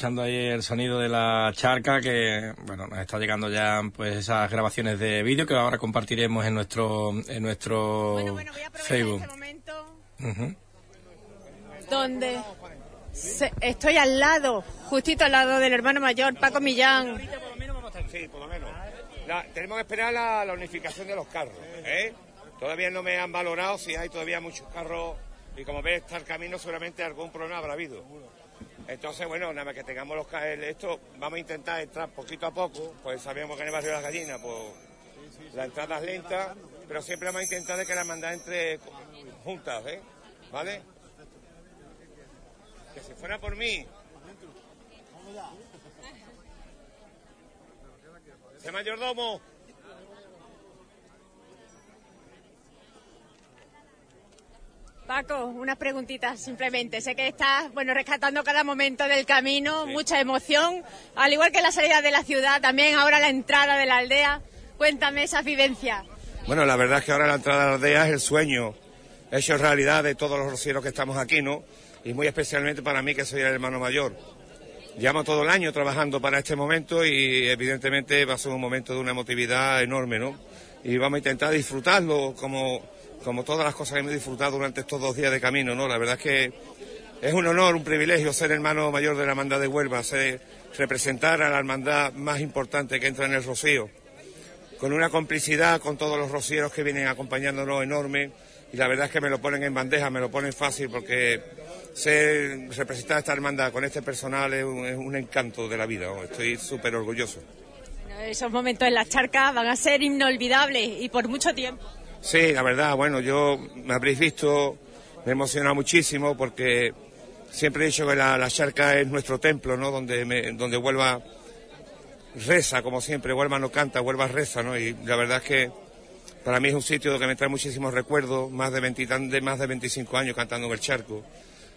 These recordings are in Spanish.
Escuchando ahí el sonido de la charca que, bueno, nos está llegando ya pues esas grabaciones de vídeo que ahora compartiremos en nuestro en nuestro Facebook. Ujú. donde se- estoy al lado, justito al lado del hermano mayor, Paco Millán. Sí, por lo menos. La- tenemos que esperar la, la unificación de los carros. ¿eh? Todavía no me han valorado si hay todavía muchos carros y como ves está el camino seguramente algún problema habrá habido. Entonces, bueno, nada más que tengamos los esto, vamos a intentar entrar poquito a poco, pues sabemos que en el barrio de las gallinas, pues la entrada es lenta, pero siempre vamos a intentar de que la hermandad entre juntas, ¿eh? ¿Vale? Que si fuera por mí. ¡Se mayordomo! Paco, unas preguntitas simplemente. Sé que estás, bueno, rescatando cada momento del camino, mucha emoción, al igual que la salida de la ciudad, también ahora la entrada de la aldea. Cuéntame esa vivencia. Bueno, la verdad es que ahora la entrada a la aldea es el sueño hecho realidad de todos los rocieros que estamos aquí, ¿no? Y muy especialmente para mí, que soy el hermano mayor. Llevamos todo el año trabajando para este momento y evidentemente va a ser un momento de una emotividad enorme, ¿no? Y vamos a intentar disfrutarlo como, como todas las cosas que hemos disfrutado durante estos dos días de camino, ¿no? La verdad es que es un honor, un privilegio ser hermano mayor de la hermandad de Huelva, ser, representar a la hermandad más importante que entra en el Rocío con una complicidad con todos los rocieros que vienen acompañándonos enorme y la verdad es que me lo ponen en bandeja, me lo ponen fácil porque ser representar esta hermandad con este personal es un, encanto de la vida, estoy súper orgulloso. Esos momentos en la charca van a ser inolvidables y por mucho tiempo. Sí, la verdad, bueno, yo me habréis visto, me emociona muchísimo porque siempre he dicho que la, charca es nuestro templo, ¿no? Donde, me, donde Huelva reza, como siempre, Huelva no canta, Huelva reza, ¿no? Y la verdad es que para mí es un sitio que me trae muchísimos recuerdos, más de, 20 y tan- de más de 25 años cantando en el charco.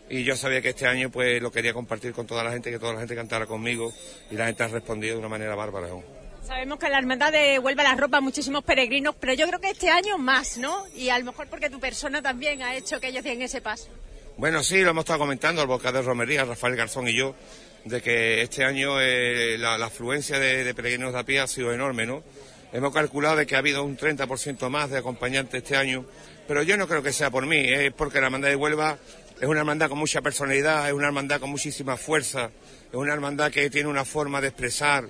Y yo sabía que este año pues lo quería compartir con toda la gente, que toda la gente cantara conmigo y la gente ha respondido de una manera bárbara. ¿no? Sabemos que la hermandad de Huelva la ropa muchísimos peregrinos, pero yo creo que este año más, ¿no? Y a lo mejor porque tu persona también ha hecho que ellos den ese paso. Bueno, sí, lo hemos estado comentando al boca de Romería, Rafael Garzón y yo, de que este año eh, la, afluencia de, de peregrinos de a pie ha sido enorme, ¿no? Hemos calculado de que ha habido un 30% más de acompañantes este año, pero yo no creo que sea por mí, es porque la hermandad de Huelva es una hermandad con mucha personalidad, es una hermandad con muchísima fuerza, es una hermandad que tiene una forma de expresar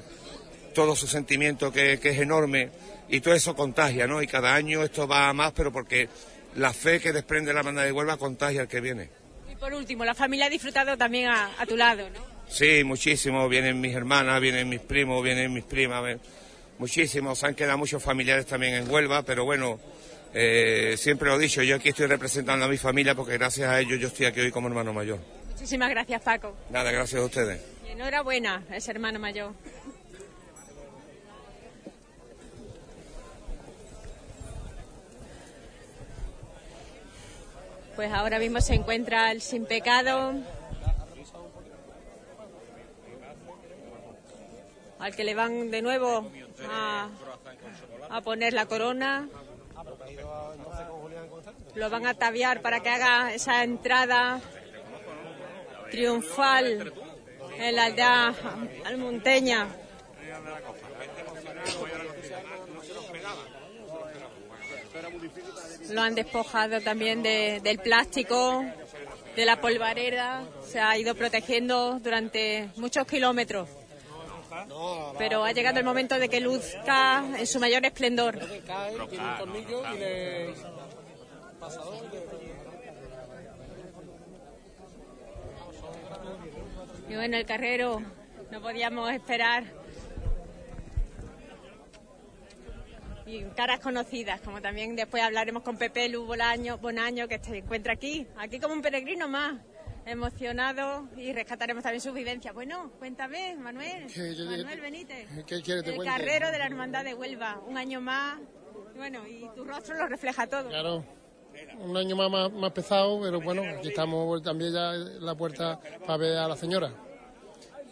todo su sentimiento que, que es enorme y todo eso contagia, ¿no? Y cada año esto va a más, pero porque la fe que desprende la hermandad de Huelva contagia al que viene. Y por último, la familia ha disfrutado también a, a tu lado, ¿no? Sí, muchísimo. Vienen mis hermanas, vienen mis primos, vienen mis primas. Muchísimos. Se han quedado muchos familiares también en Huelva, pero bueno, eh, siempre lo he dicho, yo aquí estoy representando a mi familia porque gracias a ellos yo estoy aquí hoy como hermano mayor. Muchísimas gracias, Paco. Nada, gracias a ustedes. Y enhorabuena, ese hermano mayor. Pues ahora mismo se encuentra el sin pecado. Al que le van de nuevo a poner la corona. Lo van a ataviar para que haga esa entrada triunfal en la aldea almonteña. Lo han despojado también del plástico, de la polvareda. Se ha ido protegiendo durante muchos kilómetros. Pero ha llegado el momento de que luzca en su mayor esplendor. Y bueno, el carrero, no podíamos esperar. Y caras conocidas, como también después hablaremos con Pepe Lu Bolaño, Bonaño, que se encuentra aquí, aquí como un peregrino más emocionado y rescataremos también sus vivencias. Bueno, cuéntame, Manuel. Manuel Benítez. ¿Qué quieres El carrero de la Hermandad de Huelva, un año más. Bueno, y tu rostro lo refleja todo. Claro, un año más, más, pesado, pero bueno, aquí estamos también ya en la puerta para ver a la señora.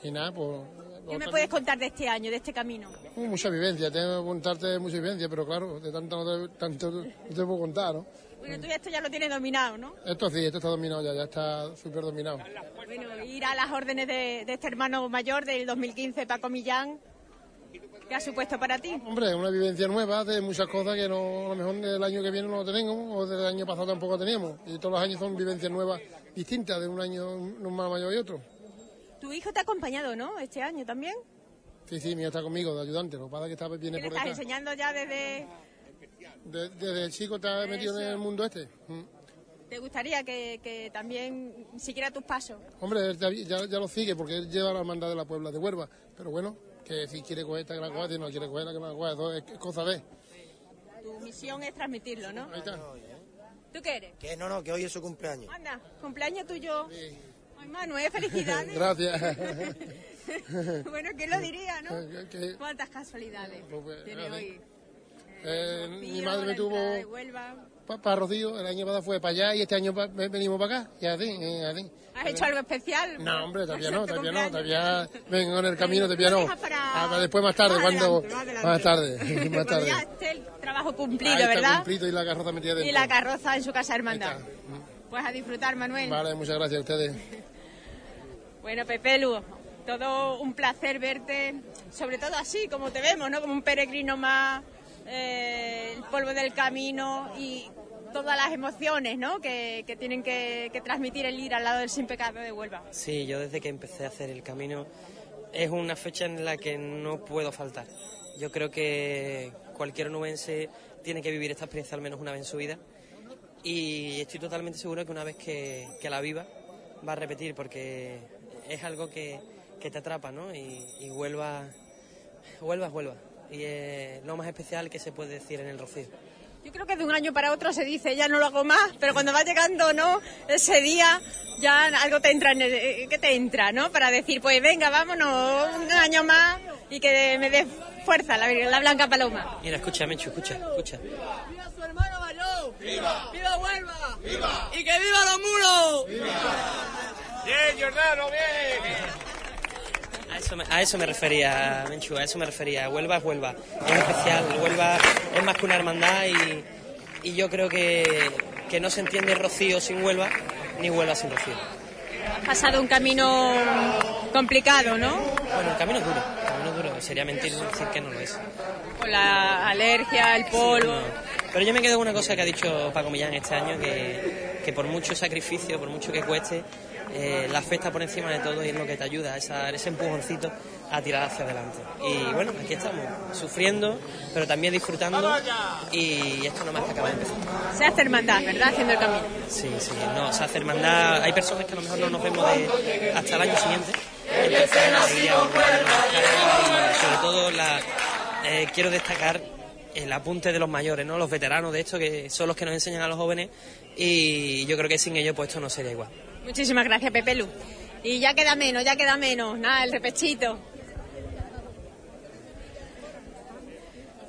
Y nada, pues... ¿Qué me puedes contar de este año, de este camino? Uh, mucha vivencia, tengo que contarte mucha vivencia, pero claro, de tanto no te, tanto no te puedo contar, ¿no? Bueno, tú esto ya lo tienes dominado, ¿no? Esto sí, esto está dominado ya, ya está súper dominado. Bueno, ir a las órdenes de, de, este hermano mayor del 2015, Paco Millán, ¿qué ha supuesto para ti? Hombre, una vivencia nueva de muchas cosas que no, a lo mejor del año que viene no lo tenemos, o del año pasado tampoco teníamos. Y todos los años son vivencias nuevas distintas, de un año más mayor y otro. Tu hijo te ha acompañado, ¿no? Este año también. Sí, sí, mi hijo está conmigo de ayudante, lo que pasa es que está, viene ¿Qué por le estás detrás. enseñando ya desde...? De- desde chico está metido en el mundo este. Mm. ¿Te gustaría que, que también siguiera tus pasos? Hombre, ya, ya- ya lo sigue porque él lleva la hermandad de la Puebla de Huelva. Pero bueno, que si quiere coger esta que la coja, si no quiere coger la que la coja, eso es es cosa de. Tu misión es transmitirlo, ¿no? Ahí está. ¿Tú qué eres? Que no, no, que hoy es su cumpleaños. Anda, cumpleaños tuyo. Ay, Manuel, felicidades. Gracias. bueno, ¿quién lo diría, no? ¿Cuántas casualidades Pues, tiene así. hoy? eh, mi Rocío, madre me tuvo para Rocío, el año pasado fue para allá y este año pa- venimos para acá. Y así, y así. ¿Has hecho algo especial? No, hombre, todavía no, Este todavía no, todavía vengo en el camino, todavía no. Para- después más tarde, más cuando adelante, más adelante. más tarde, más Cuando tarde. ya el trabajo cumplido, Ahí está ¿verdad? cumplido y la carroza metida dentro. Y la carroza en su casa hermandad. Pues a disfrutar, Manuel. Vale, muchas gracias a ustedes. Bueno, Pepelu, todo un placer verte, sobre todo así, como te vemos, ¿no? Como un peregrino más, eh, el polvo del camino y todas las emociones, ¿no? Que, tienen que, transmitir el ir al lado del sin pecado de Huelva. Sí, yo desde que empecé a hacer el camino es una fecha en la que no puedo faltar. Yo creo que cualquier onubense tiene que vivir esta experiencia al menos una vez en su vida y estoy totalmente seguro que una vez que la viva va a repetir porque es algo que, que te atrapa, ¿no? Y, Huelva es Huelva y es lo más especial que se puede decir en el Rocío. Yo creo que de un año para otro se dice, ya no lo hago más, pero cuando va llegando, ¿no? Ese día ya algo te entra, en el, eh, ¿qué te entra, no? Para decir, pues venga, vámonos un año más y que me dé fuerza la, la Blanca Paloma. Mira, escucha, Menchu, escucha, escucha. ¡Viva su hermano mayor! ¡Viva! ¡Viva Huelva! ¡Viva! ¡Y que viva los muros! Bien, Giordano, bien. A eso, me, a eso me refería, Menchu, a eso me refería. Huelva es Huelva, es especial. Huelva es más que una hermandad y, y yo creo que, que no se entiende Rocío sin Huelva, ni Huelva sin Rocío. Has pasado un camino complicado, ¿no? Bueno, el camino es duro, el camino es duro. Sería mentir decir que no lo es. Con la alergia, el polvo. No. Pero yo me quedo con una cosa que ha dicho Paco Millán este año, que, que por mucho sacrificio, por mucho que cueste, eh, la fe está por encima de todo y es lo que te ayuda, esa, ese empujoncito a tirar hacia adelante. Y bueno, aquí estamos, sufriendo, pero también disfrutando y esto no más que acaba de empezar. Se hace hermandad, ¿verdad? Haciendo el camino. Sí, sí, no, se hace hermandad. Hay personas que a lo mejor no nos vemos de- hasta el año siguiente. Entonces, alegría sobre todo la, eh, quiero destacar el apunte de los mayores, ¿no? Los veteranos de esto, que son los que nos enseñan a los jóvenes y yo creo que sin ellos pues esto no sería igual. Muchísimas gracias, Pepe Lu. Y ya queda menos, ya queda menos. Nada, el repechito.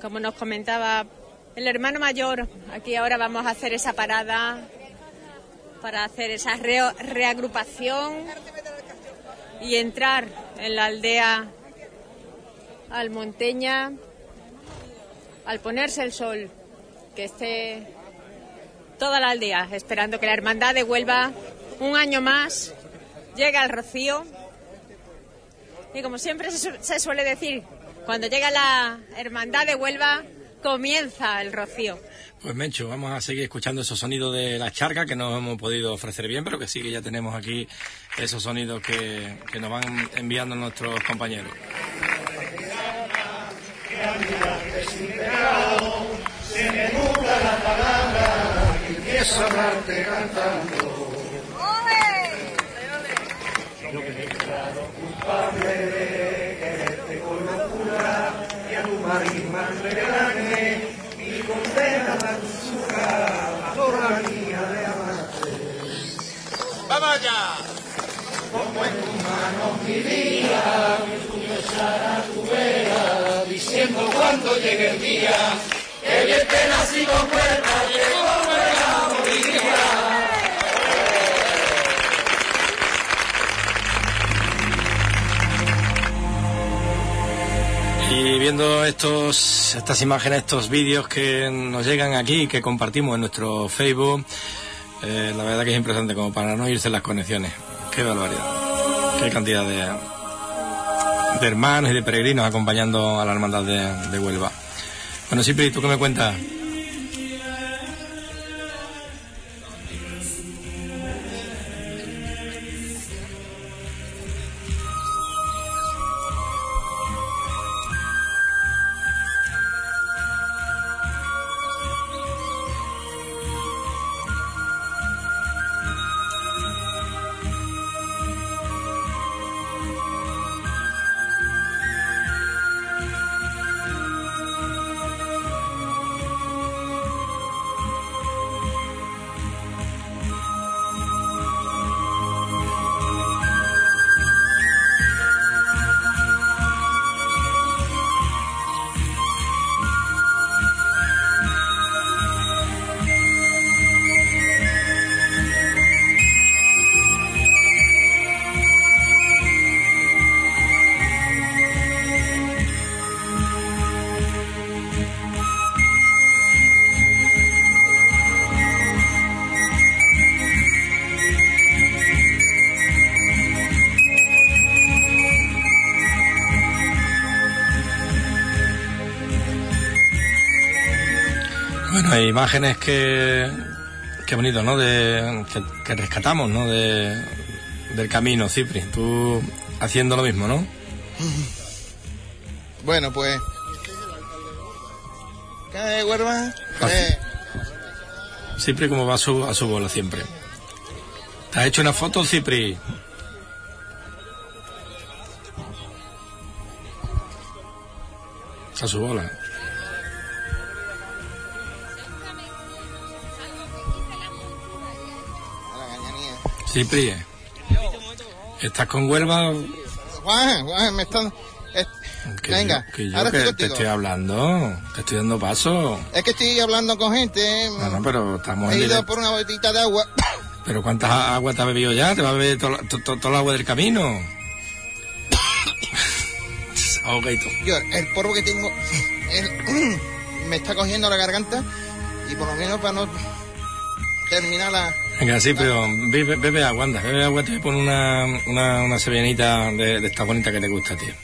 Como nos comentaba el hermano mayor, aquí ahora vamos a hacer esa parada para hacer esa reagrupación y entrar en la aldea almonteña al ponerse el sol, que esté toda la aldea esperando que la hermandad de Huelva, un año más, llegue al Rocío. Y como siempre se, suele decir, cuando llega la hermandad de Huelva, comienza el Rocío. Pues Mencho, vamos a seguir escuchando esos sonidos de la charca que no hemos podido ofrecer bien, pero que sí que ya tenemos aquí esos sonidos que, que nos van enviando nuestros compañeros. Se me nubla la palabra y empiezo a hablarte cantando. Yo me he declarado culpable de quererte con locura y a tu marisma regalarme mi condena la dulzura, la toda mía de amarte. ¡Vamos allá! Como en tus manos mi vida, mi besara tu vera, diciendo cuando llegue el día, que bien te nací con cuerda, llegó la Bolivia. Y viendo estos, estas imágenes, estos vídeos que nos llegan aquí, que compartimos en nuestro Facebook, eh, la verdad que es impresionante como para no irse las conexiones. Qué barbaridad. Qué cantidad de, hermanos y de peregrinos acompañando a la hermandad de, de Huelva. Bueno, Cipri, ¿tú qué me cuentas? Imágenes que, que bonito, ¿no? De, que, rescatamos, ¿no? De, del camino, Cipri. Tú haciendo lo mismo, ¿no? Bueno, pues. ¿Qué, huerva? Cipri como va a su, a su bola siempre. ¿Te has hecho una foto, Cipri? A su bola. Sí, Pri. ¿Estás con Huelva? Juan, Juan, me están... Venga, que yo ahora que te estoy hablando, te estoy dando paso. Es que estoy hablando con gente. No, no, pero estamos He ido por una botita de agua. ¿Pero cuántas aguas te has bebido ya? ¿Te vas a beber todo, el agua del camino? Yo, el polvo que tengo me está cogiendo la garganta y por lo menos para no terminar la, Venga, sí, pero bebe, bebe agua, anda, bebe agua, te voy una, una, una sevianita de, de esta bonita que te gusta, tío.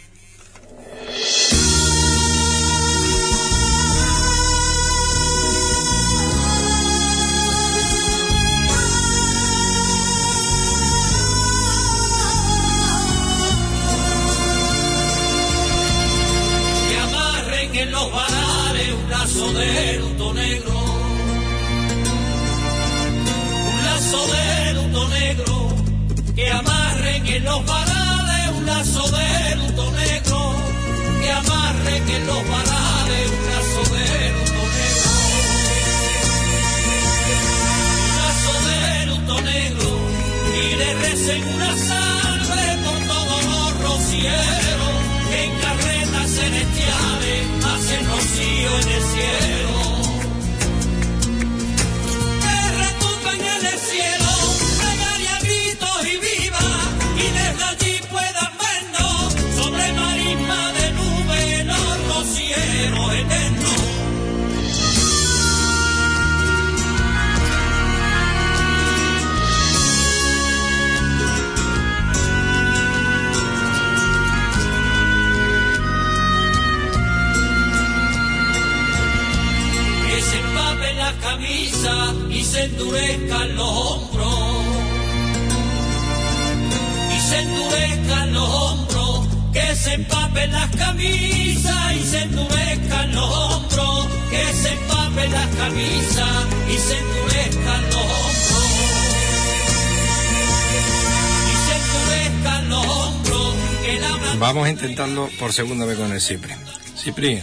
Segunda vez con el Cipri. Cipri,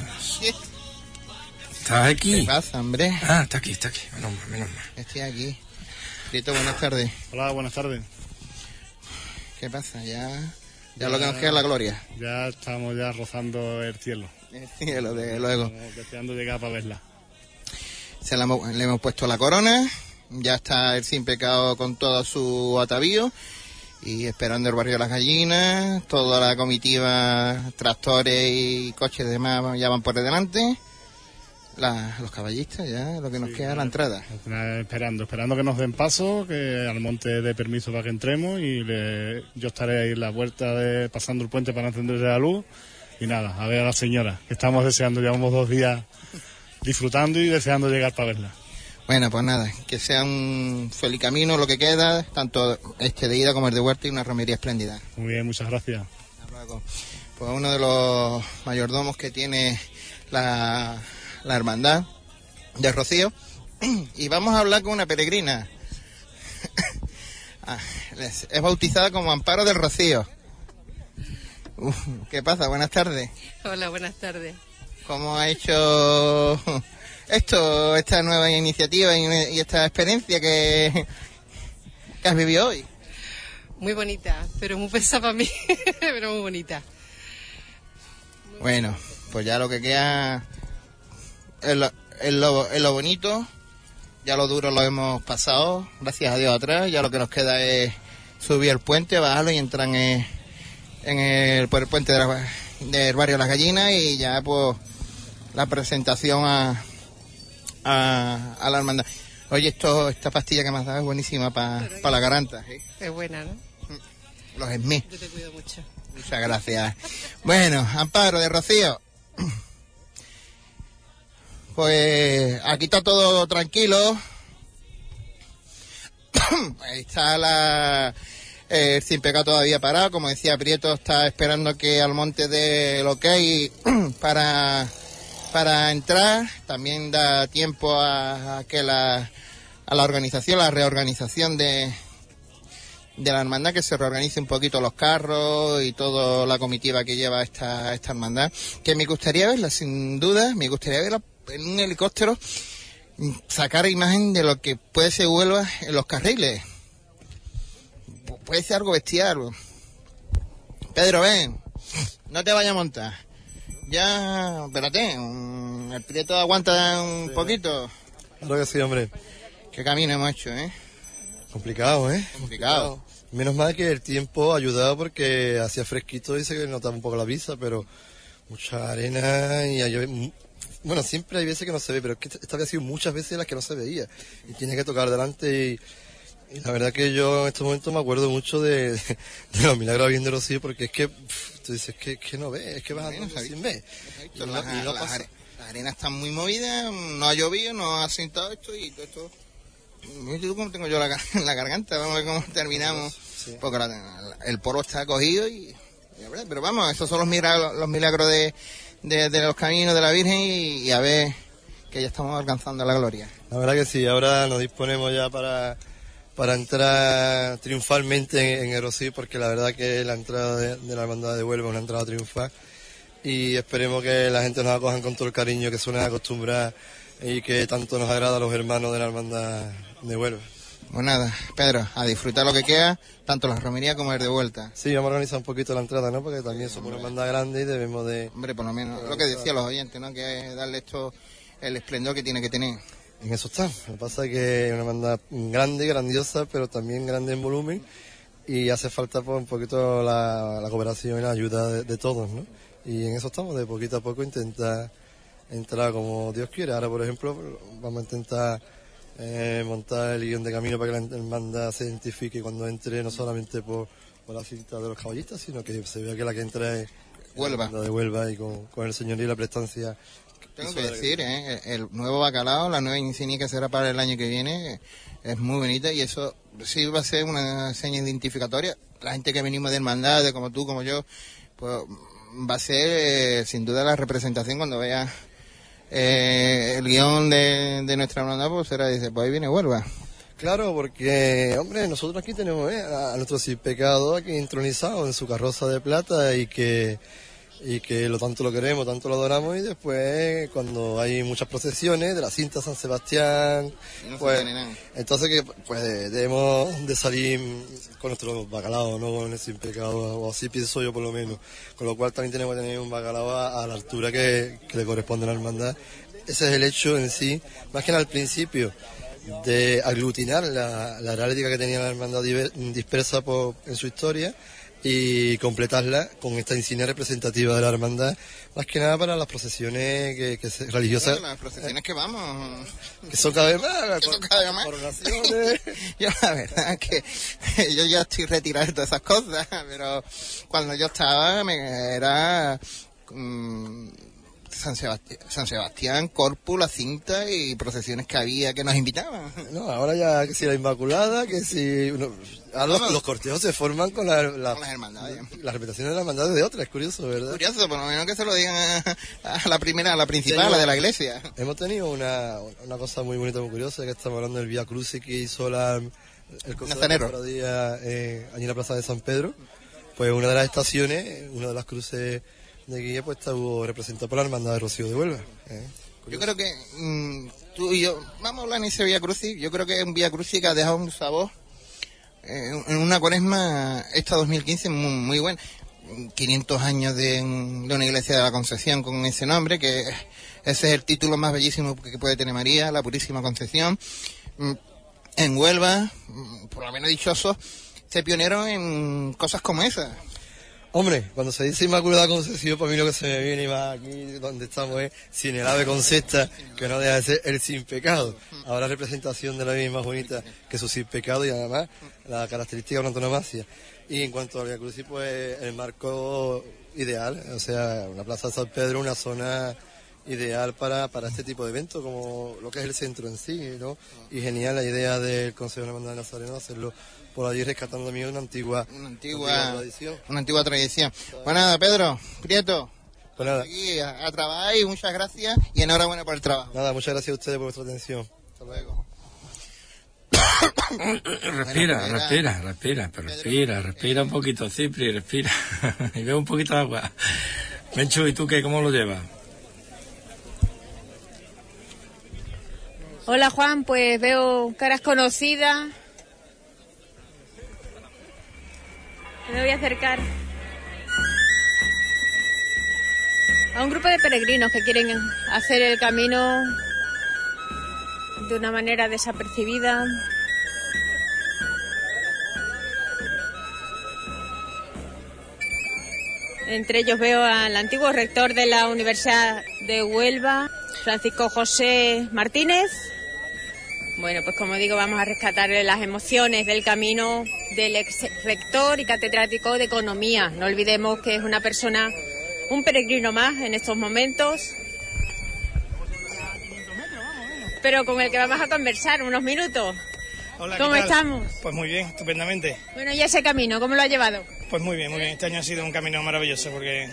¿Estás aquí? ¿Qué pasa, hombre? Ah, está aquí, está aquí. Menos mal, menos mal. Estoy aquí. Prieto, buenas tardes. Hola, buenas tardes. ¿Qué pasa? Ya, ya, lo que nos queda es la gloria. Ya estamos ya rozando el cielo. El cielo, de luego. Estamos deseando llegar para verla. Se la le hemos puesto la corona. Ya está el sin pecado con todo su atavío. Y esperando el barrio de las gallinas. Toda la comitiva, tractores y coches demás ya van por delante. La- los caballistas, ya lo que nos queda es la entrada. Esperando, esperando que nos den paso, que al monte dé permiso para que entremos y le- yo estaré ahí en la vuelta de, pasando el puente para encenderse la luz. Y nada, a ver a la señora, que estamos deseando, llevamos dos días disfrutando y deseando llegar para verla. Bueno, pues nada, que sea un feliz camino lo que queda, tanto este de ida como el de vuelta y una romería espléndida. Muy bien, muchas gracias. Luego, Pues uno de los mayordomos que tiene la, la hermandad de Rocío. Y vamos a hablar con una peregrina. Ah, es es bautizada como Amparo del Rocío. Uf, ¿Qué pasa? Buenas tardes. Hola, buenas tardes. ¿Cómo ha hecho esto, esta nueva iniciativa y, y esta experiencia que, que has vivido hoy? Muy bonita, pero muy pesada para mí, pero muy bonita. Bueno, pues ya lo que queda es lo, es lo, es lo bonito, ya lo duro lo hemos pasado, gracias a Dios atrás, ya lo que nos queda es subir el puente, bajarlo y entrar en el, en el- por el puente de la- del barrio Las Gallinas y ya pues la presentación a, a, a la hermandad. Oye, esto, esta pastilla que me has dado es buenísima para la garganta, ¿eh? Es buena, ¿no? los esmí. Yo te cuido mucho. Muchas gracias. Bueno, Amparo de Rocío. Pues aquí está todo tranquilo. Ahí está la, el sin pecado todavía parado. Como decía Prieto, está esperando que al monte dé el ok para, para entrar. También da tiempo a, que la, a la organización, la reorganización de, de la hermandad que se reorganice un poquito los carros y toda la comitiva que lleva esta, esta hermandad, que me gustaría verla sin duda, me gustaría verla en un helicóptero, sacar imagen de lo que puede ser Huelva en los carriles. Pu- Puede ser algo bestial. Pedro, ven, no te vayas a montar. Ya, espérate, mm, el prieto aguanta un poquito. Claro que sí, hombre. Qué camino hemos hecho, ¿eh? Complicado, ¿eh? Complicado. Menos mal que el tiempo ha ayudado porque hacía fresquito, dice que notaba un poco la visa, pero mucha arena y hay- bueno, siempre hay veces que no se ve, pero es que esta había sido muchas veces las que no se veía y tiene que tocar delante y, y la verdad que yo en este momento me acuerdo mucho de, de, los milagros bien de Rocío porque es que pff, tú dices que, que no ves, es que vas andando sin ver. Y no- Las, y no las pasa. las arenas están muy movidas, no ha llovido, no ha sentado esto y todo esto. Cómo tengo yo la, la garganta, vamos a ver cómo terminamos. Porque la- el poro está cogido y, a pero vamos, estos son los milagros, los milagros de, de, de los caminos de la Virgen y, y a ver que ya estamos alcanzando la gloria. La verdad que sí, ahora nos disponemos ya para, para entrar triunfalmente en, en el Rocío, porque la verdad que la entrada de, de la hermandad de Huelva es una entrada triunfal y esperemos que la gente nos acojan con todo el cariño que suelen acostumbrar y que tanto nos agrada a los hermanos de la hermandad de Huelva. Pues nada, Pedro, a disfrutar lo que queda, tanto la romería como el de vuelta. Sí, vamos a organizar un poquito la entrada, ¿no? Porque también somos una hermandad grande y debemos de... Hombre, por lo menos, lo que decían los oyentes, ¿no? Que es darle esto el esplendor que tiene que tener. En eso está. Lo que pasa es que es una banda grande, grandiosa, pero también grande en volumen y hace falta pues, un poquito la, la cooperación y la ayuda de, de todos, ¿no? Y en eso estamos, de poquito a poco intentar entrar como Dios quiere. Ahora, por ejemplo, vamos a intentar eh, montar el guion de camino para que la hermandad se identifique cuando entre, no solamente por, por la cinta de los caballistas, sino que se vea que la que entra es Huelva. De Huelva y con, con el señor y la prestancia. Tengo que decir, ¿eh? el nuevo bacalao, la nueva insignia que será para el año que viene, es muy bonita y eso sí va a ser una seña identificatoria. La gente que venimos de hermandades, como tú, como yo, pues va a ser eh, sin duda la representación cuando vea eh, el guion de, de nuestra hermandad, pues será, dice, pues ahí viene Huelva. Claro, porque, hombre, nosotros aquí tenemos eh, a nuestro sin pecado aquí entronizado en su carroza de plata y que y que lo tanto lo queremos, tanto lo adoramos y después cuando hay muchas procesiones de la cinta San Sebastián, pues entonces que pues debemos de salir con nuestro bacalao, no con el sin pecado, o así pienso yo por lo menos, con lo cual también tenemos que tener un bacalao a, la altura que, que, le corresponde a la hermandad. Ese es el hecho en sí, más que nada al principio, de aglutinar la, la heráldica que tenía la hermandad dispersa por, en su historia y completarla con esta insignia representativa de la hermandad, más que nada para las procesiones que, que religiosas. las procesiones que vamos. Que son cada vez más. Que son cada vez más. yo la verdad que yo ya estoy retirado de todas esas cosas, pero cuando yo estaba me era... Mm, San Sebastián, San Sebastián, Corpus, la cinta y procesiones que había que nos invitaban. No, ahora ya que si la Inmaculada, que si... los, cortejos se forman con, la, las hermandades. Las representaciones de las hermandades de otras, es curioso, ¿verdad? Curioso, por lo menos que se lo digan a, la primera, a la principal, a la de la iglesia. Hemos tenido una, una cosa muy bonita, muy curiosa, que estamos hablando del Vía Crucis que hizo la, el Nazareno. día eh, allí en la Plaza de San Pedro. Pues una de las estaciones, una de las cruces de Guía pues estuvo representado por la hermandad de Rocío de Huelva. ¿eh? Yo creo que mm, tú y yo, vamos a hablar en ese Vía Crucis, yo creo que un Vía Crucis que ha dejado un sabor en una cuaresma esta 2015 muy, muy buena. 500 años de, una iglesia de la Concepción con ese nombre, que ese es el título más bellísimo que puede tener María, la Purísima Concepción. Mm, en Huelva, mm, por lo menos dichoso, se pionero en cosas como esas. Hombre, cuando se dice Inmaculada Concepción, para mí lo que se me viene más aquí donde estamos es sin el ave con cesta, que no deja de ser el sin pecado. Ahora representación de la misma más bonita que su sin pecado y además la característica de una antonomasia. Y en cuanto a Via Crucis, pues el marco ideal, o sea, una plaza de San Pedro, una zona ideal para, para este tipo de eventos, como lo que es el centro en sí, ¿no? Y genial la idea del Consejo de la Hermandad de Nazareno hacerlo por allí rescatando mío una antigua, una antigua, tradición. Una antigua tradición. Pues nada, Pedro, Prieto. Pues nada. Aquí a, trabajar y muchas gracias y enhorabuena por el trabajo. Nada, muchas gracias a ustedes por vuestra atención. Hasta luego. respira, respira, respira, pero respira, respira un poquito, Cipri, respira. y veo un poquito de agua. Menchu, ¿y tú qué? ¿Cómo lo llevas? Hola Juan, pues veo caras conocidas, Me voy a acercar a un grupo de peregrinos que quieren hacer el camino de una manera desapercibida. Entre ellos veo al antiguo rector de la Universidad de Huelva, Francisco José Martínez, bueno, pues como digo, vamos a rescatar las emociones del camino del ex rector y catedrático de Economía. No olvidemos que es una persona, un peregrino más en estos momentos, pero con el que vamos a conversar unos minutos. Hola, ¿Cómo estamos? Pues muy bien, estupendamente. Bueno, ¿y ese camino, cómo lo ha llevado? Pues muy bien, muy bien. Este año ha sido un camino maravilloso porque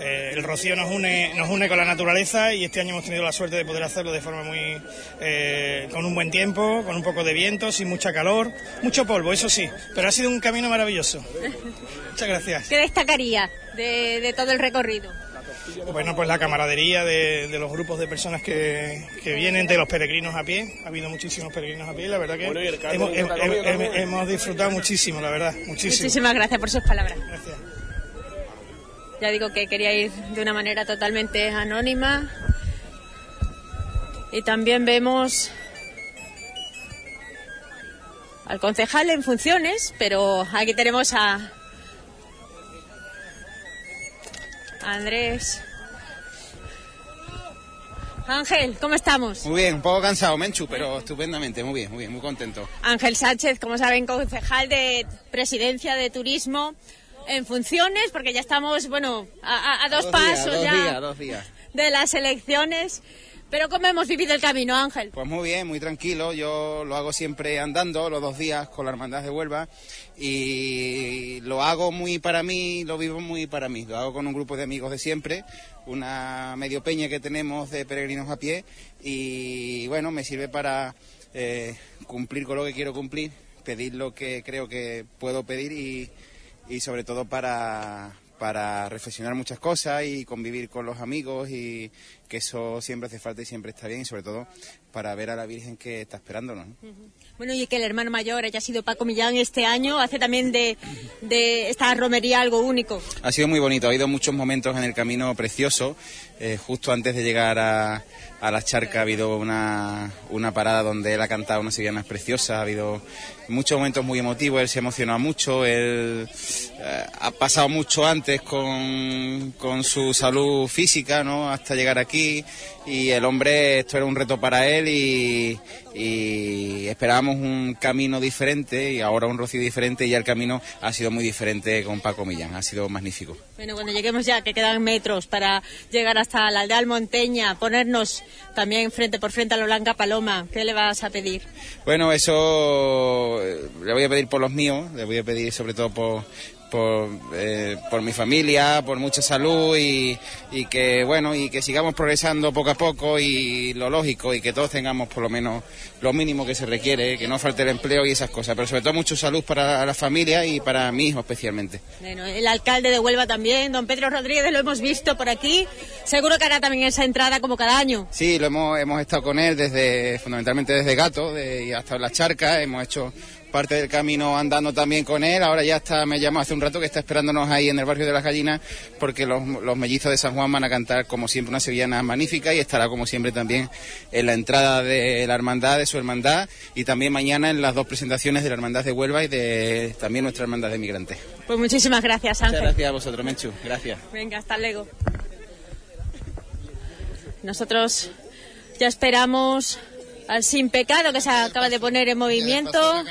eh, el rocío nos une, nos une con la naturaleza y este año hemos tenido la suerte de poder hacerlo de forma muy. Eh, con un buen tiempo, con un poco de viento, sin mucha calor, mucho polvo, eso sí, pero ha sido un camino maravilloso. Muchas gracias. ¿Qué destacaría de, todo el recorrido? Bueno, pues la camaradería de, los grupos de personas que, vienen, de los peregrinos a pie. Ha habido muchísimos peregrinos a pie, la verdad que hemos, hemos, disfrutado muchísimo, la verdad, muchísimo. Muchísimas gracias por sus palabras. Gracias. Ya digo que quería ir de una manera totalmente anónima. Y también vemos al concejal en funciones, pero aquí tenemos a Andrés. Ángel, ¿cómo estamos? Muy bien, un poco cansado, Menchu, pero estupendamente, muy bien, muy bien, muy contento. Ángel Sánchez, como saben, concejal de Presidencia de Turismo en funciones, porque ya estamos, bueno, a, a dos, Dos días, pasos dos ya días, dos días. de las elecciones. Pero ¿cómo hemos vivido el camino, Ángel? Pues muy bien, muy tranquilo. Yo lo hago siempre andando los dos días con la Hermandad de Huelva y lo hago muy para mí, lo vivo muy para mí. Lo hago con un grupo de amigos de siempre, una medio peña que tenemos de peregrinos a pie y bueno, me sirve para eh, cumplir con lo que quiero cumplir, pedir lo que creo que puedo pedir y, y sobre todo para, para reflexionar muchas cosas y convivir con los amigos y que eso siempre hace falta y siempre está bien y sobre todo para ver a la Virgen que está esperándonos. ¿no? Bueno, y que el hermano mayor haya sido Paco Millán este año hace también de, de esta romería algo único. Ha sido muy bonito, ha habido muchos momentos en el camino preciosos. Eh, justo antes de llegar a, a la charca ha habido una, una parada donde él ha cantado unas sevillanas preciosas, ha habido muchos momentos muy emotivos, él se emocionó mucho, él eh, ha pasado mucho antes con, con su salud física, ¿no? Hasta llegar aquí y el hombre, esto era un reto para él y, y esperábamos un camino diferente y ahora un rocío diferente y ya el camino ha sido muy diferente con Paco Millán, ha sido magnífico. Bueno, cuando lleguemos ya, que quedan metros para llegar hasta la aldea Almonteña, ponernos también frente por frente a la Blanca Paloma, ¿qué le vas a pedir? Bueno, eso eh, le voy a pedir por los míos, le voy a pedir sobre todo por, por, eh, por mi familia, por mucha salud y, y que bueno y que sigamos progresando poco a poco y lo lógico y que todos tengamos por lo menos lo mínimo que se requiere, que no falte el empleo y esas cosas, pero sobre todo mucha salud para la familia y para mi hijo especialmente. Bueno, el alcalde de Huelva también, don Pedro Rodríguez, lo hemos visto por aquí. Seguro que hará también esa entrada como cada año. Sí, lo hemos, hemos estado con él desde, fundamentalmente desde Gato de, y hasta la charca, hemos hecho parte del camino andando también con él. Ahora ya está, me llamó hace un rato que está esperándonos ahí en el barrio de las Gallinas porque los, los mellizos de San Juan van a cantar como siempre una sevillana magnífica y estará como siempre también en la entrada de la hermandad, de su hermandad y también mañana en las dos presentaciones de la hermandad de Huelva y de también nuestra hermandad de migrantes. Pues muchísimas gracias, Ángel. Muchas gracias a vosotros, Menchu. Gracias. Venga, hasta luego. Nosotros ya esperamos al Sin Pecado que se acaba de poner en movimiento.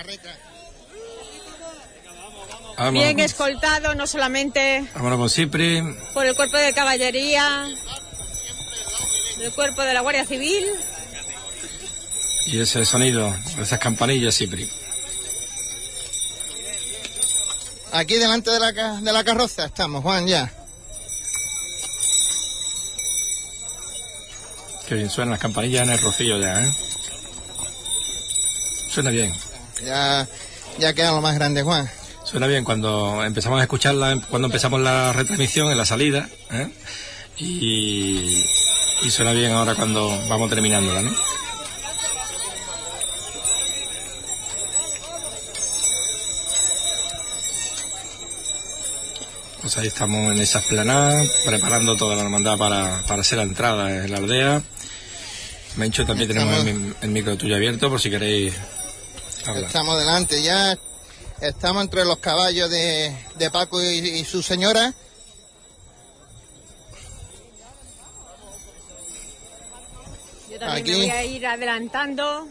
Bien escoltado, no solamente vámonos con Cipri. por el cuerpo de caballería, el cuerpo de la Guardia Civil. Y ese sonido, esas campanillas, Cipri. Aquí delante de la, de la carroza estamos, Juan, ya. Qué bien suenan las campanillas en el rocío ya, ¿eh? Suena bien. Ya, ya queda lo más grande, Juan. Suena bien cuando empezamos a escucharla, cuando empezamos la retransmisión en la salida, ¿eh? y, y suena bien ahora cuando vamos terminándola, ¿no? Pues ahí estamos en esa esplanada, preparando toda la hermandad para, para hacer la entrada en la aldea. Mencho, también tenemos el, el micro tuyo abierto por si queréis Estamos delante ya. Estamos entre los caballos de, de Paco y, y su señora. Yo también Aquí. me voy a ir adelantando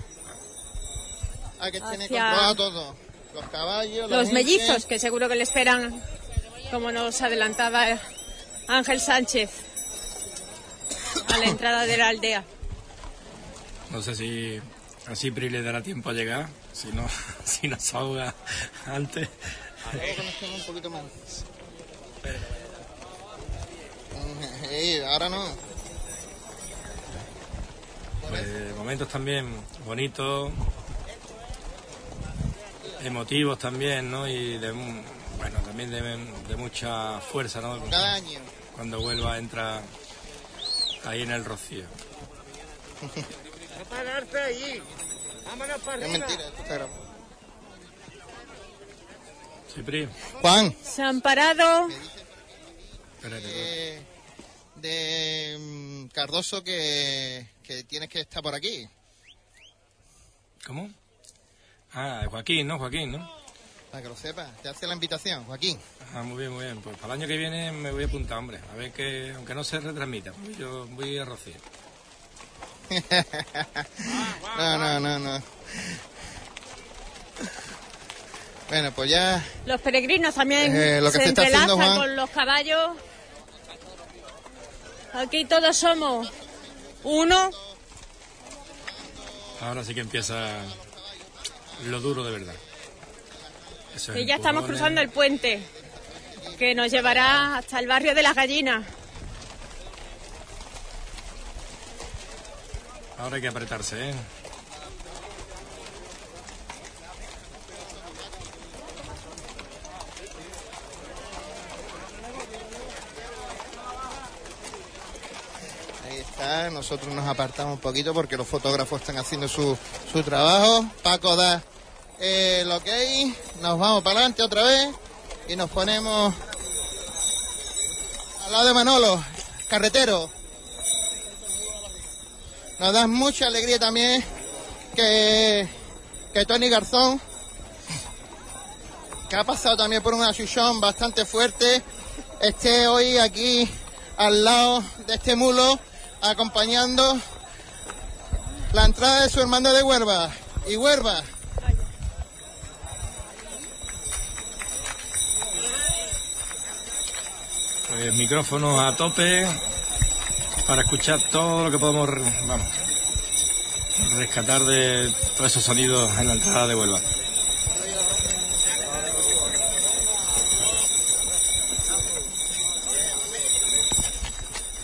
Aquí tiene Hacia- controlado todo. Los caballos, los gente. mellizos, que seguro que le esperan, como nos adelantaba Ángel Sánchez, a la entrada de la aldea. No sé si a Cipri le dará tiempo a llegar, si no, si nos ahoga antes. Un poquito más. Ahora no. Pues, momentos también bonitos, emotivos también, ¿no? Y de, un- bueno, también de, de mucha fuerza, ¿no? Cada año. Cuando vuelva entra ahí en el rocío. Allí. Vámonos para Es mentira, esto está grabado. Cipri, Juan. Se han parado. espérate. De, de mm, Cardoso que, que tienes que estar por aquí. ¿Cómo? Ah, Joaquín, ¿no? Joaquín, ¿no? Para que lo sepas. Te hace la invitación, Joaquín. Ah, muy bien, muy bien. Pues para el año que viene me voy a apuntar, hombre. A ver que, aunque no se retransmita, yo voy a Rocío. No, no, no, no. Bueno, pues ya... Los peregrinos también Eh, lo que se, se está haciendo, entrelazan Juan. con los caballos. Aquí todos somos uno. Ahora sí que empieza lo duro de verdad. Eso es Y ya estamos cruzando el puente que nos llevará hasta el barrio de las gallinas. Ahora hay que apretarse, ¿eh? Ahí está, nosotros nos apartamos un poquito porque los fotógrafos están haciendo su, su trabajo. Paco da el ok, nos vamos para adelante otra vez y nos ponemos al lado de Manolo, carretero. Nos da mucha alegría también que, que Tony Garzón, que ha pasado también por una chuchón bastante fuerte, esté hoy aquí al lado de este mulo acompañando la entrada de su hermano de Huerva. Y Huerva. Pues micrófonos a tope para escuchar todo lo que podemos, vamos, rescatar de todos esos sonidos en la entrada de Huelva.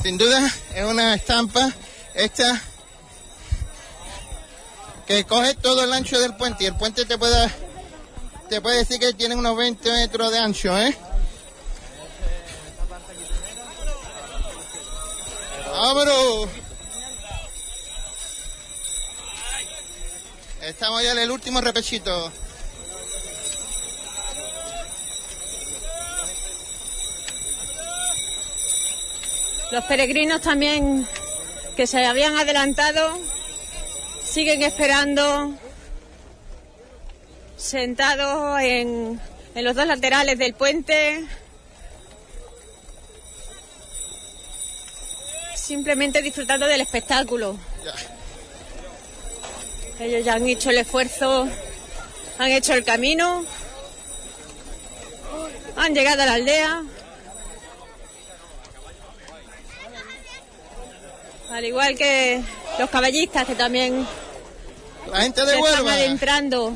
Sin duda es una estampa esta que coge todo el ancho del puente y el puente te puede te puede decir que tiene unos 20 metros de ancho, ¿eh? ¡Vámonos! Estamos ya en el último repechito. Los peregrinos también que se habían adelantado siguen esperando sentados en, en los dos laterales del puente. Simplemente disfrutando del espectáculo. Ellos ya han hecho el esfuerzo, han hecho el camino, han llegado a la aldea. Al igual que los caballistas que también La gente de se están adentrando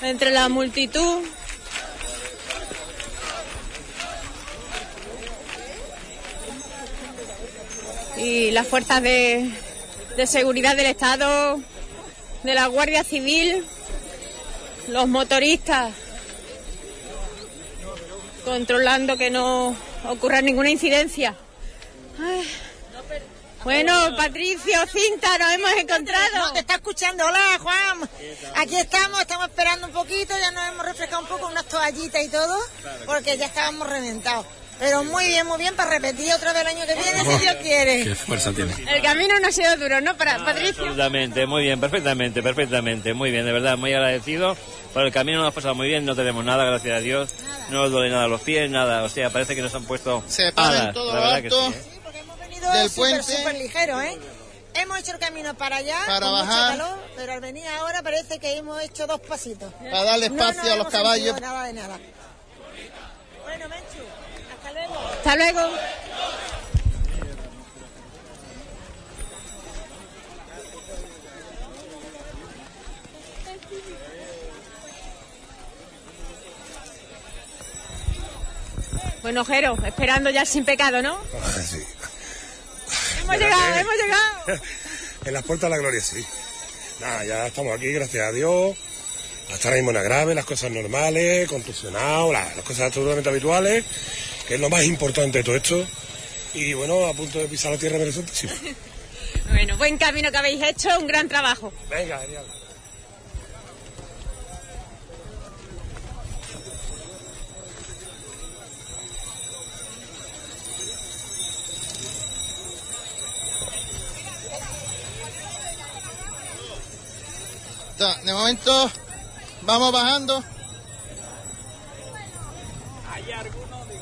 entre la multitud. Y las fuerzas de, de seguridad del Estado, de la Guardia Civil, los motoristas, controlando que no ocurra ninguna incidencia. Bueno, Patricio, Cinta, nos hemos encontrado. No, te está escuchando. Hola, Juan. Aquí estamos, estamos esperando un poquito, ya nos hemos refrescado un poco unas toallitas y todo, porque ya estábamos reventados. Pero muy bien, muy bien, para repetir otra vez el año que viene, si Dios quiere. Qué fuerza tiene. El camino no ha sido duro, ¿no? Para Patricio. Absolutamente, muy bien, perfectamente, perfectamente, muy bien, de verdad, muy agradecido. Por el camino nos ha pasado muy bien, no tenemos nada, gracias a Dios. No nos duele nada los pies, nada, o sea, parece que nos han puesto Se paran alas, todo la verdad que alto. sí, ¿eh? Venido del súper, puente. súper ligero, ¿eh? Hemos hecho el camino para allá, Para con mucho bajar. calor, pero al venir ahora parece que hemos hecho dos pasitos. Para darle No espacio nos a los hemos caballos. Nada de nada. Bueno, Menchu, hasta luego. Bueno, Jero, esperando ya sin pecado, ¿no? Sí. Hemos llegado, hemos llegado. En las puertas de la gloria, sí. Nada, ya estamos aquí, gracias a Dios. Hasta ahora mismo nada grave, las cosas normales, contusionados, la- las cosas absolutamente habituales, que es lo más importante de todo esto. Y bueno, a punto de pisar la tierra del Santísimo. Bueno, buen camino que habéis hecho, un gran trabajo. Venga, genial. De momento vamos bajando.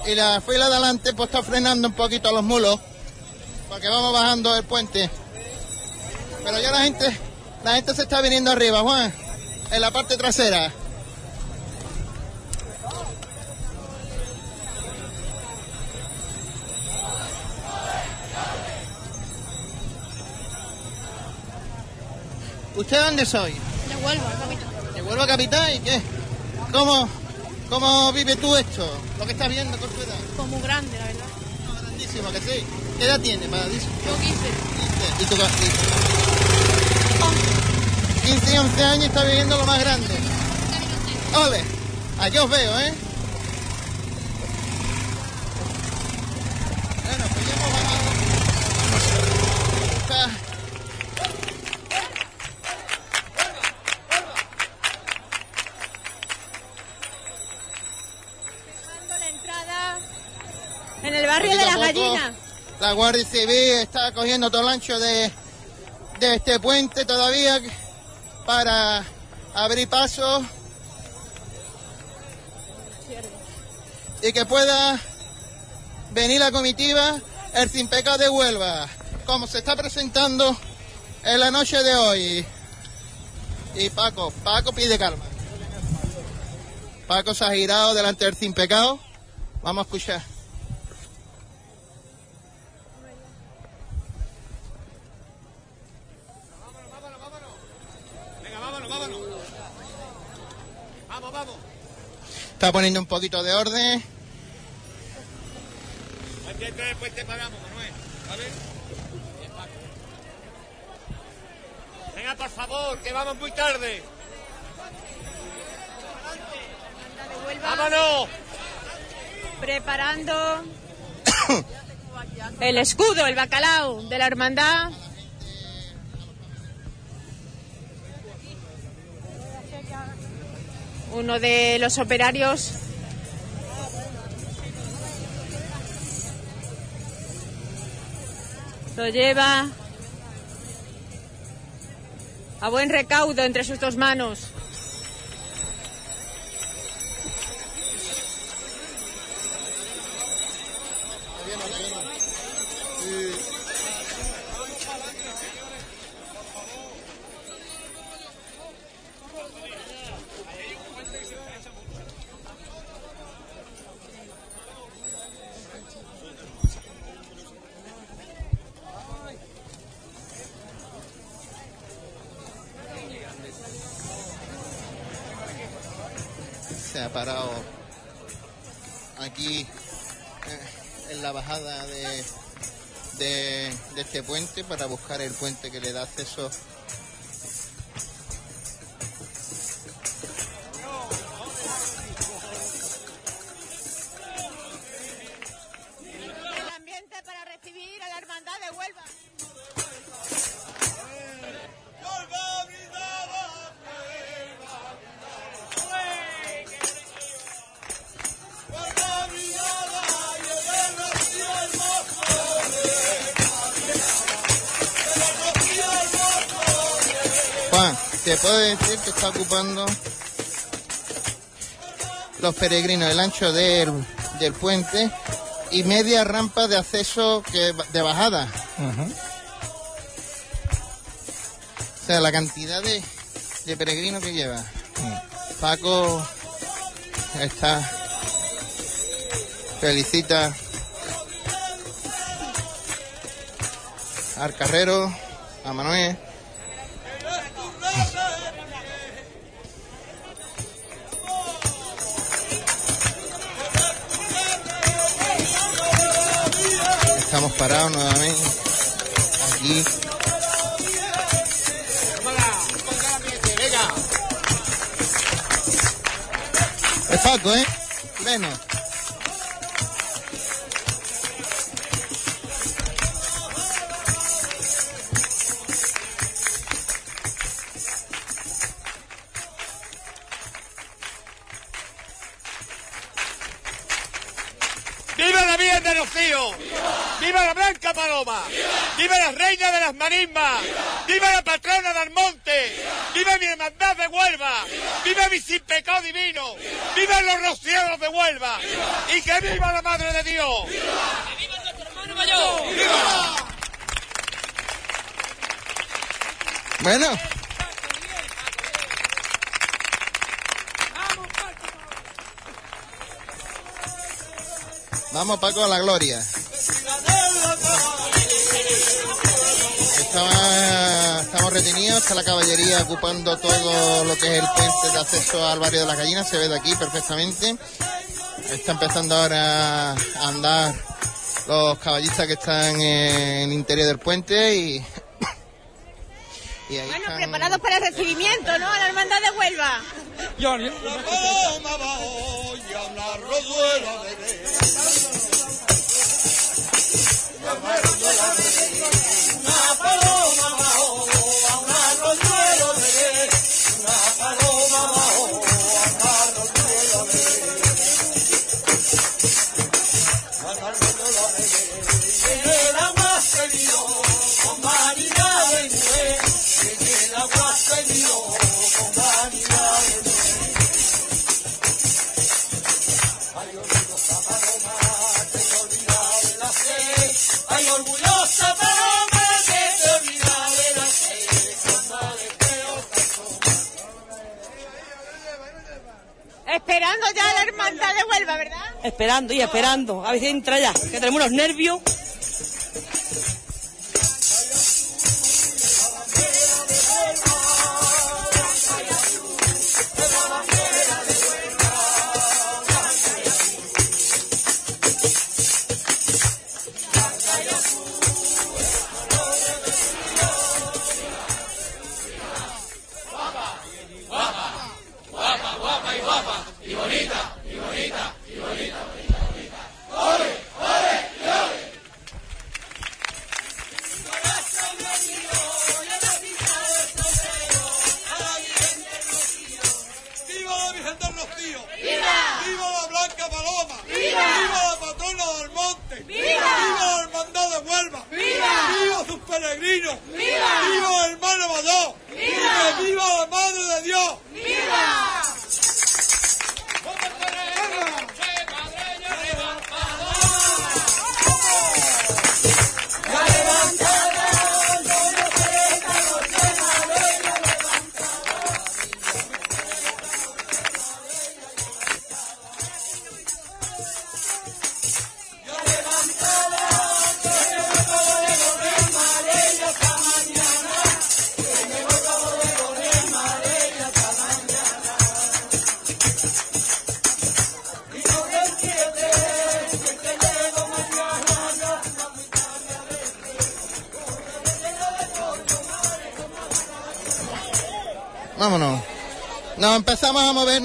y la fila de adelante pues está frenando un poquito a los mulos porque vamos bajando el puente. Pero ya la gente, la gente se está viniendo arriba, Juan, en la parte trasera. ¿Usted dónde soy? De Huelva, capital. ¿De Huelva, capital? ¿Y qué? ¿Cómo? ¿Cómo vive tú esto? Lo que estás viendo con tu edad. Pues muy grande, la verdad. Grandísimo, que sí. ¿Qué edad tiene para decir? Yo 15. 15. ¿Y tú qué? 15 y 11 años está viviendo lo más grande. Ole, aquí os veo, ¿eh? Bueno, pues ya hemos bajado. Está- la entrada en el barrio de las gallinas. La Guardia Civil está cogiendo todo el ancho de, de este puente todavía para abrir paso y que pueda venir la comitiva el Sin Pecado de Huelva, como se está presentando en la noche de hoy. Y Paco, Paco pide calma. Paco se ha girado delante del Sin Pecado. Vamos a escuchar. Venga, vámonos. Vamos, vamos. Está poniendo un poquito de orden. Aquí entre el puente paramos, Manuel. ¿Vale? Venga, por favor, que vamos muy tarde. ¡Vámonos! Preparando el escudo, el bacalao de la hermandad. Uno de los operarios lo lleva a buen recaudo entre sus dos manos. Buscar el puente que le da acceso ocupando los peregrinos el ancho del, del puente y media rampa de acceso que de bajada. O sea, la cantidad de, de peregrinos que lleva. Paco está felicita al carrero, a Manuel. Parados nuevamente aquí. Es Paco, ¿eh? Menos. Las Marismas! ¡Viva, la Patrona del Monte! ¡Viva mi hermandad de Huelva! ¡Viva mi sin pecado divino! ¡Viva los rocieros de Huelva! ¡Y que viva la Madre de Dios! Bueno. Vamos Paco a la gloria. Entretenido. Está la caballería ocupando todo lo que es el puente de acceso al barrio de las gallinas. Se ve de aquí perfectamente. Está empezando ahora a andar los caballistas que están en el interior del puente y, y ahí Bueno, están- preparados para el recibimiento, ¿no? A la hermandad de Huelva. Va Esperando y esperando. A ver si entra ya. Que tenemos unos nervios.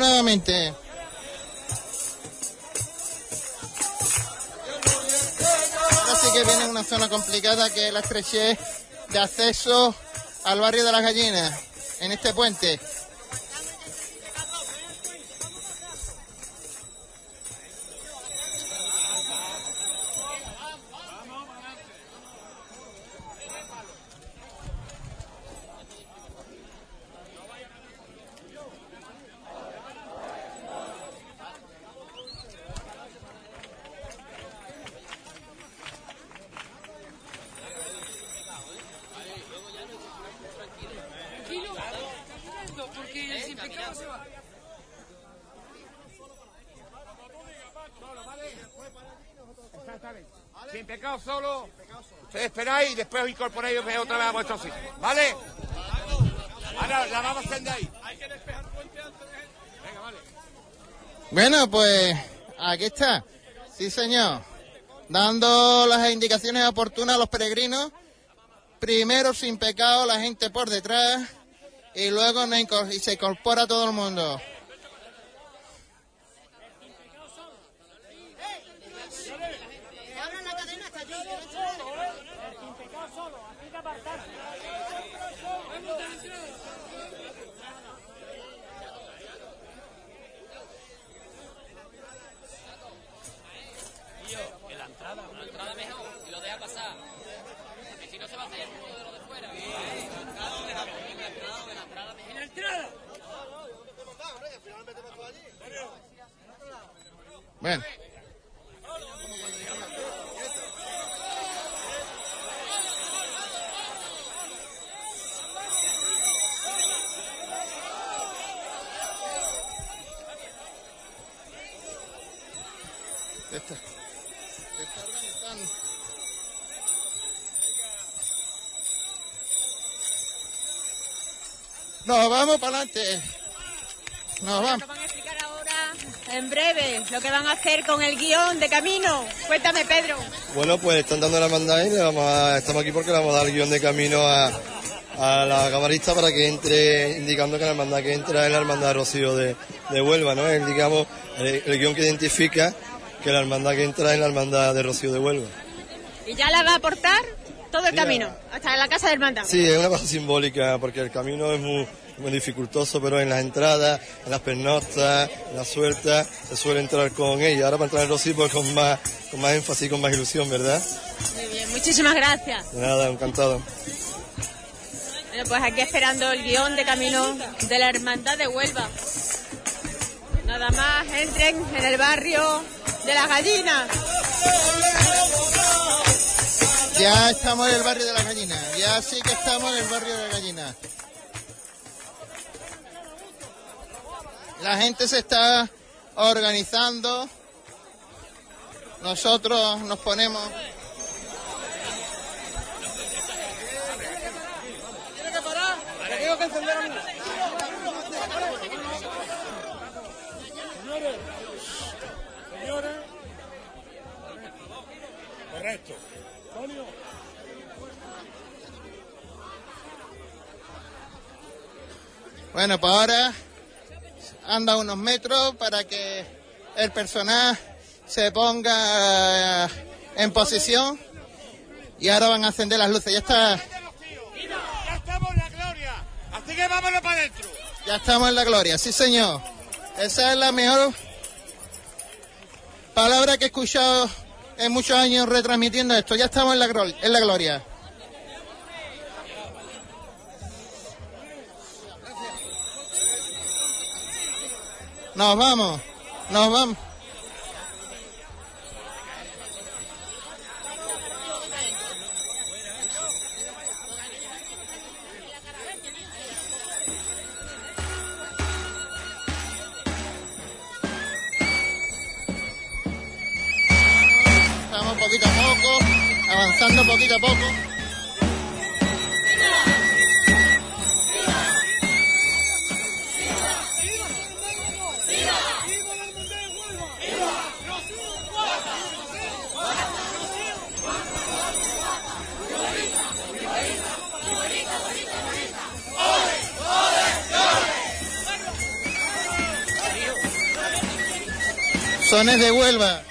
Nuevamente. Ahora que viene una zona complicada que es la estrechez de acceso al barrio de las gallinas en este puente. Y después os incorporáis otra vez a vuestro sitio. ¿Vale? Ahora la vamos a hacer de ahí. Bueno, pues aquí está. Sí, señor. Dando las indicaciones oportunas a los peregrinos. Primero sin pecado la gente por detrás y luego y se incorpora todo el mundo. En la entrada, una entrada mejor. Y lo deja pasar. Porque si no se va a hacer uno de los de fuera. En la entrada, en la entrada mejor. En la entrada. Bueno. Se está, se está vamos para adelante. Nos vamos. En breve, lo que van a hacer con el guion de camino. Cuéntame, Pedro. Bueno, pues están dando la hermandad y le vamos a- estamos aquí porque le vamos a dar el guion de camino a, a la camarista para que entre, indicando que la hermandad que entra es la hermandad de Rocío de, de Huelva, ¿no? Es, digamos, el, el guion que identifica que la hermandad que entra es la hermandad de Rocío de Huelva. Y ya la va a aportar todo el camino, hasta la casa del manda. Sí, es una cosa simbólica porque el camino es muy, muy dificultoso, pero en las entradas, en las pernoctas, en la suelta, se suele entrar con ella. Ahora para entrar en Rocío pues con más, con más énfasis, con más ilusión, ¿verdad? Muy bien, muchísimas gracias. De nada, encantado. Bueno, pues aquí esperando el guion de camino de la Hermandad de Huelva. Nada más entren en el barrio de las gallinas. Ya estamos en el barrio de la gallina. Ya sí que estamos en el barrio de la gallina. La gente se está organizando. Nosotros nos ponemos. Tiene que parar. Tengo que encender. Señores, señores. Correcto. Antonio. Bueno, pues ahora anda unos metros para que el personal se ponga eh, en posición y ahora van a encender las luces. Ya está, Ya estamos en la gloria. Así que vámonos para adentro. ya estamos en la gloria, sí señor. Esa es la mejor palabra que he escuchado en muchos años retransmitiendo esto. Ya estamos en la, en la gloria. Nos vamos, nos vamos. Vamos poquito a poco, avanzando poquito a poco. Sones de Huelva.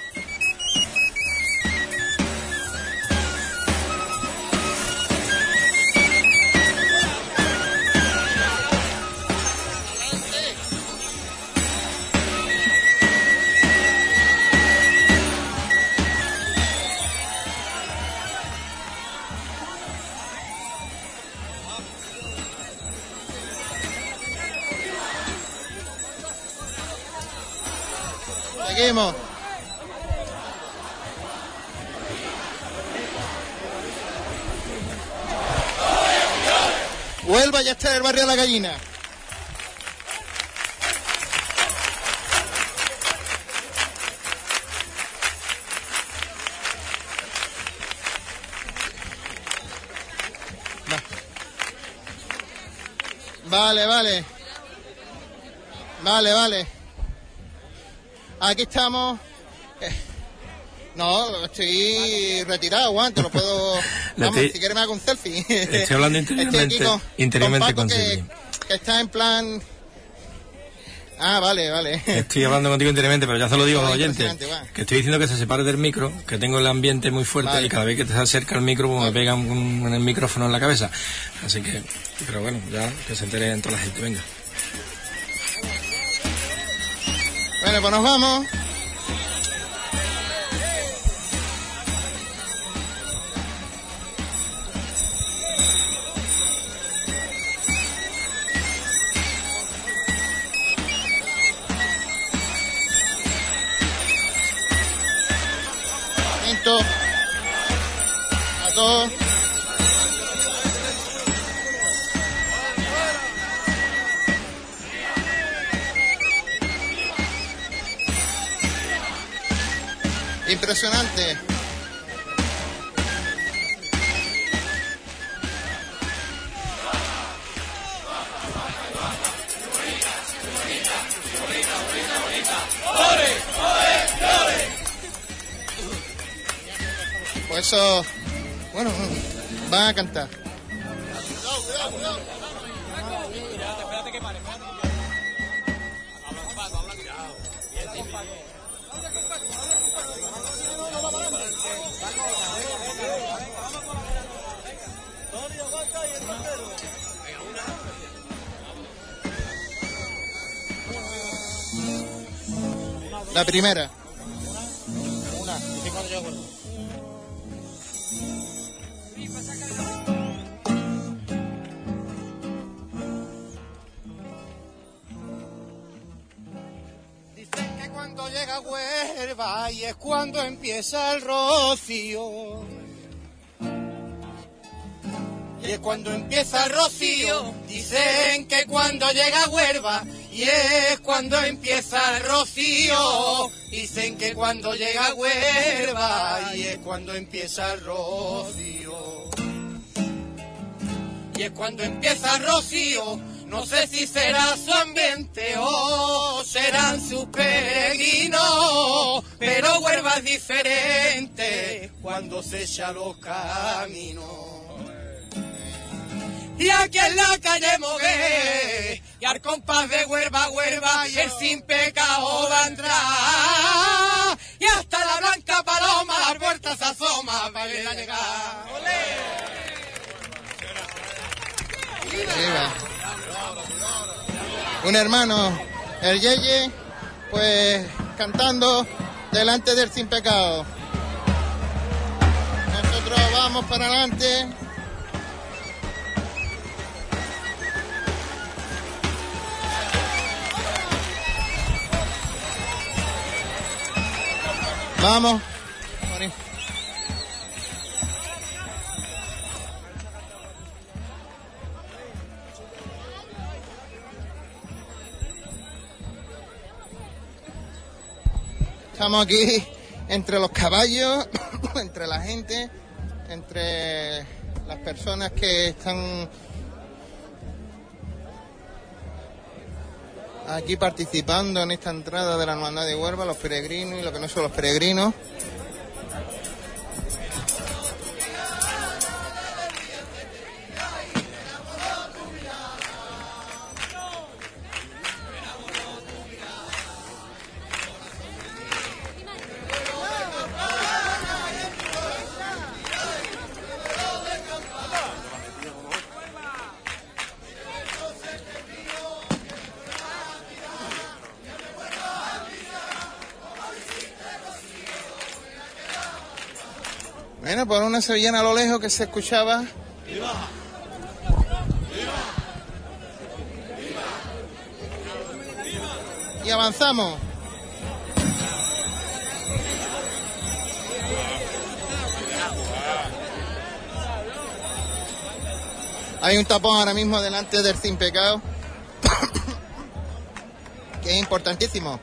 Seguimos. Huelva ya está en el barrio de la gallina. Vale, vale. Vale, vale. Aquí estamos. Eh, No, estoy retirado, aguante, lo puedo... Vamos, si quieres me hago un selfie. Estoy hablando interiormente, Estoy con, interiormente con con que, que está en plan... Ah, vale, vale. Estoy hablando contigo interiormente, pero ya se lo digo a los oyentes. Que estoy diciendo que se separe del micro, que tengo el ambiente muy fuerte Vale. y cada vez que te acerca el micro pues, me pega un, un- el micrófono en la cabeza. Así que, pero bueno, ya que se entere en toda la gente, venga. Bueno, pues nos vamos. Primera. Una. Dicen que cuando llega Huelva y es cuando empieza el rocío. Y es cuando empieza el rocío. Dicen que cuando llega Huelva y es cuando empieza el rocío. Dicen que cuando llega Huelva y es cuando empieza el rocío. Y es cuando empieza el rocío. No sé si será su ambiente o serán sus peregrinos, pero Huelva es diferente cuando se echa los caminos. Y aquí en la calle Mogué, y al compás de Huelva, Huelva, y el sin pecado va a entrar. Y hasta la blanca paloma, las puertas se asoma para ver a llegar. Viva. Un hermano, el Yeye, pues cantando delante del sin pecado. Nosotros vamos para adelante. Vamos. Estamos aquí entre los caballos, entre la gente, entre las personas que están aquí participando en esta entrada de la hermandad de Huelva, los peregrinos y lo que no son los peregrinos. Por una sevillana a lo lejos que se escuchaba. Y avanzamos. Hay un tapón ahora mismo delante del sin pecado. que es importantísimo.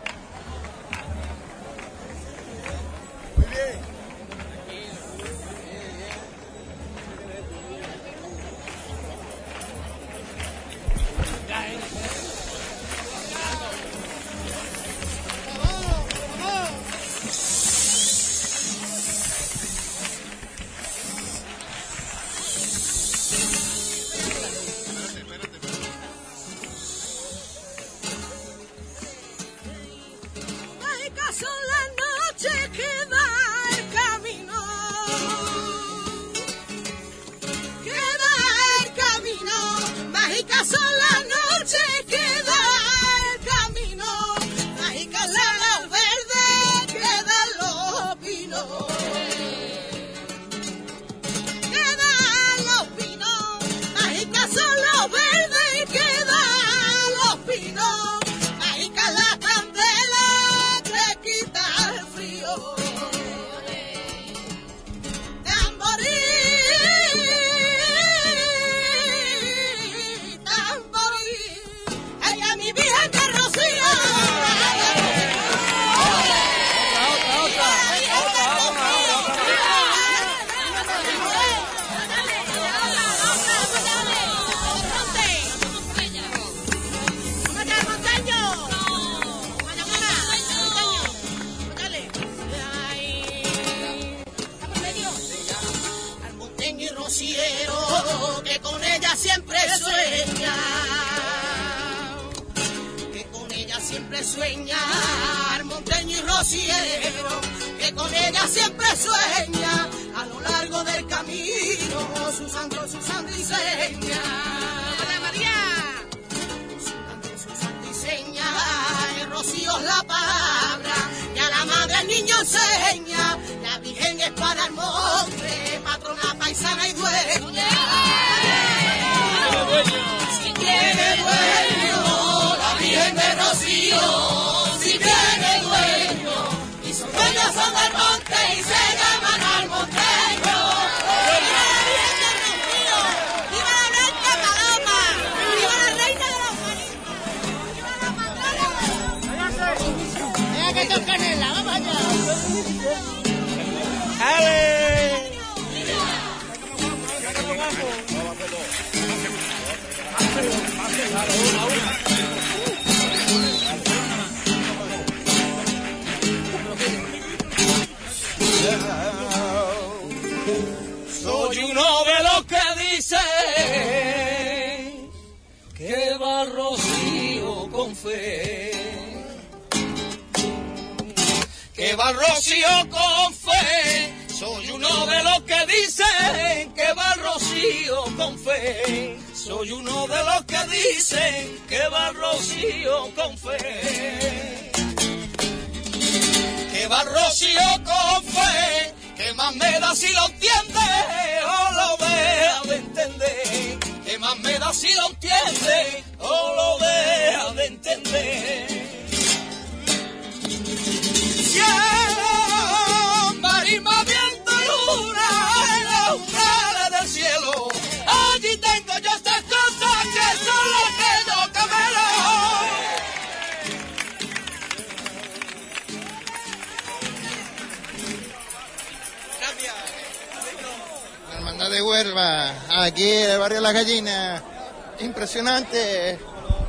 Impresionante.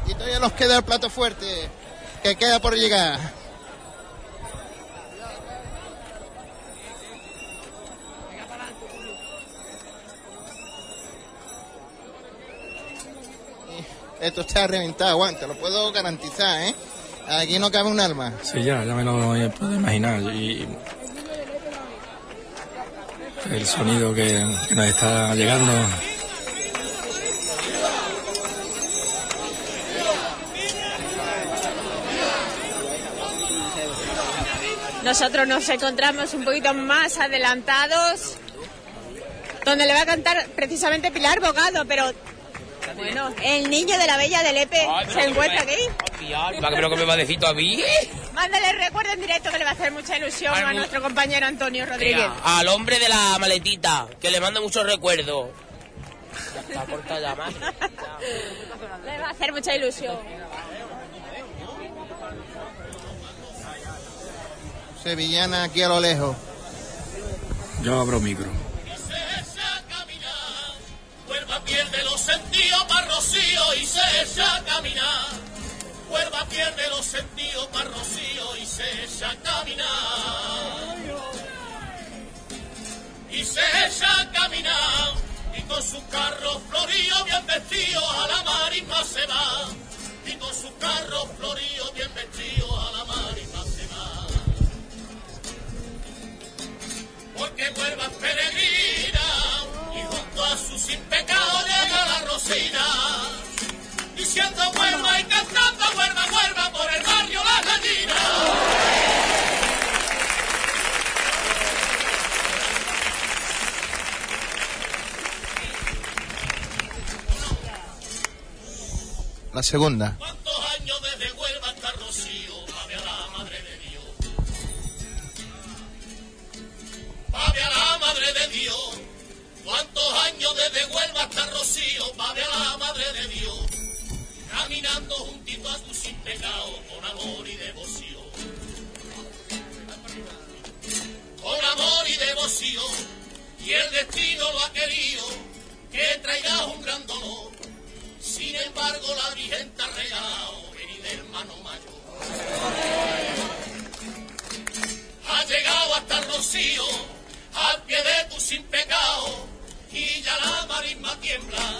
Y todavía nos queda el plato fuerte, que queda por llegar. Esto está reventado, aguanta, lo puedo garantizar, ¿eh? Aquí no cabe un alma. Sí, ya, ya me lo puedo imaginar. Y el sonido que nos está llegando. Nosotros nos encontramos un poquito más adelantados, donde le va a cantar precisamente Pilar Bogado, pero bueno, el niño de la Bella de Lepe se encuentra aquí. ¿Para que me va a decir a mí? Mándale recuerdo en directo que le va a hacer mucha ilusión a nuestro compañero Antonio Rodríguez. Mira, al hombre de la maletita, que le manda muchos recuerdos. Ya está, corta ya más. Le va a hacer mucha ilusión. Sevillana aquí a lo lejos. Yo abro micro. Huelva pierde los sentidos para Rocío y se echa a caminar. Huelva pierde los sentidos para Rocío y se echa a caminar. Y se echa a caminar. Y con su carro florío bien vestido a la marisma se va. Y con su carro florío bien vestido Porque Huelva es peregrina y junto a su sin pecado llega la Rosina. Diciendo Huelva y cantando Huelva, Huelva por el barrio La Gallina. La segunda. ¿Cuántos años desde Huelva hasta Rocío? Ave a la madre de Dios. ¿Cuántos años desde Huelva hasta Rocío? Ave a la madre de Dios. Caminando juntito a tu sin pecado con amor y devoción. Con amor y devoción. Y el destino lo ha querido que traigas un gran dolor. Sin embargo, la Virgen te ha regalado hermano mayor. Ha llegado hasta rocío, al pie de tu sin pecado y ya la marisma tiembla.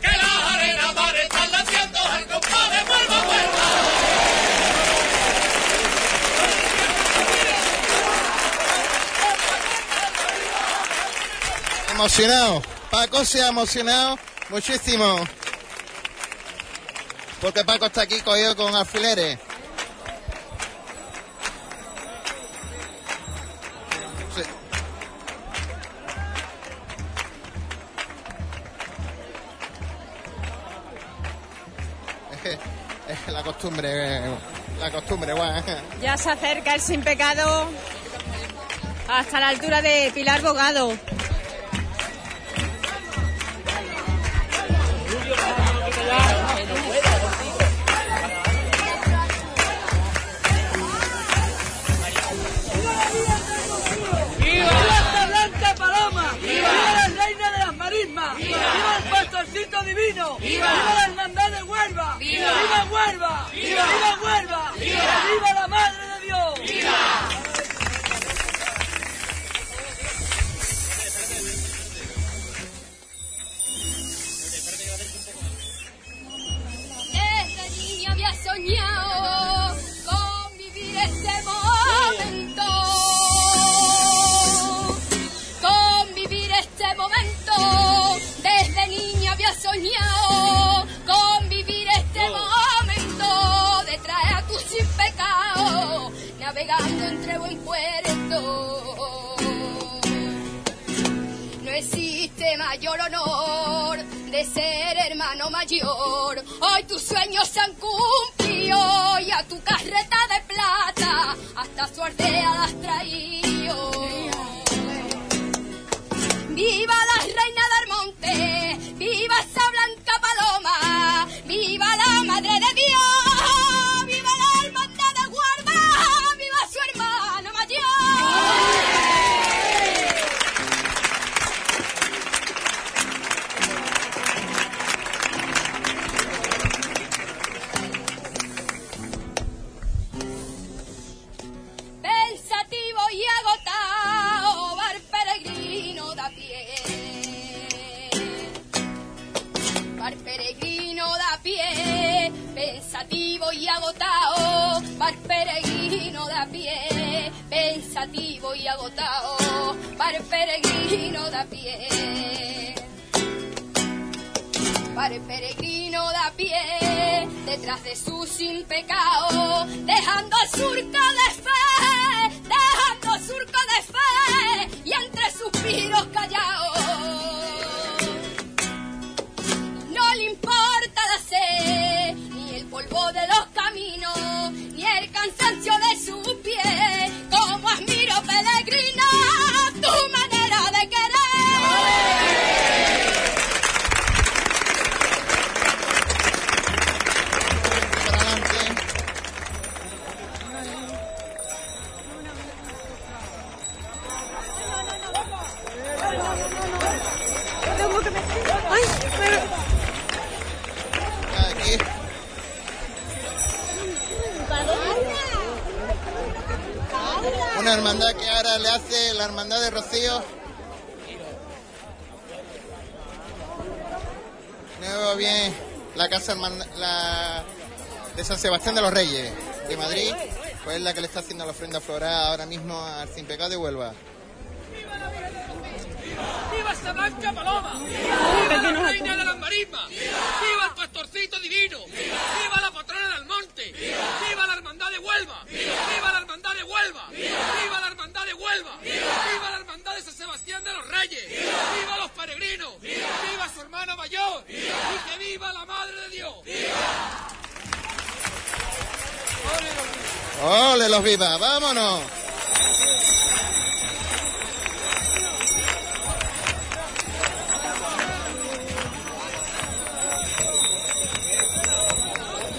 Que las arenas van latiendo al compadre, vuelva, vuelva. Emocionado, Paco se ha emocionado muchísimo. Porque Paco está aquí cogido con alfileres. la costumbre, la costumbre, guau. Ya se acerca el sin pecado hasta la altura de Pilar Bogado. ¡Viva la blanca paloma! ¡Viva la reina de las marismas! ¡Viva el pastorcito divino! ¡Viva la hermandad de Huelva! ¡Viva! ¡Viva Huelva! ¡Viva! ¡Viva Huelva! ¡Viva! ¡Viva la madre mayor honor de ser hermano mayor. Hoy tus sueños se han cumplido y a tu carreta de plata hasta suerte la has traído. ¡Viva la reina del monte! ¡Viva esa blanca paloma! ¡Viva la madre de Dios! Detrás de su sin pecado, dejando surco de fe, dejando surco de fe, y entre suspiros callados. Le hace la hermandad de Rocío. Nuevo bien la casa la de San Sebastián de los Reyes de Madrid, pues es la que le está haciendo la ofrenda floral ahora mismo al Sin de Huelva. ¡Viva esta blanca paloma! ¡Viva la reina de las marismas! ¡Viva el pastorcito divino! ¡Viva la patrona del monte! ¡Viva la hermandad de Huelva! ¡Viva la hermandad de Huelva! ¡Viva la hermandad de Huelva! ¡Viva la hermandad de San Sebastián de los Reyes! ¡Viva los peregrinos! ¡Viva su hermano mayor! ¡Y que viva la Madre de Dios! ¡Ole los vivas! ¡Vámonos!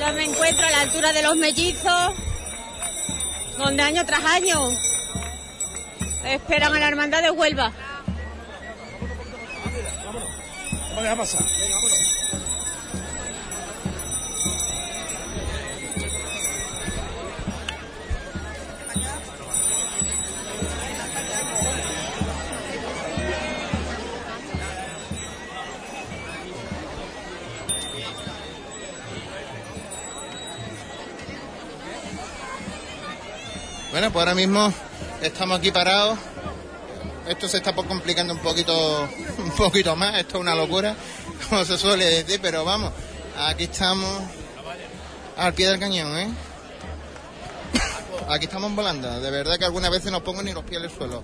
Ya me encuentro a la altura de los mellizos, donde año tras año esperan a la hermandad de Huelva. Vamos a pasar. Bueno, pues ahora mismo estamos aquí parados esto se está complicando un poquito, un poquito más, esto es una locura, como se suele decir, pero vamos, aquí estamos al pie del cañón, ¿eh? Aquí estamos volando, de verdad que algunas veces no pongo ni los pies en el suelo.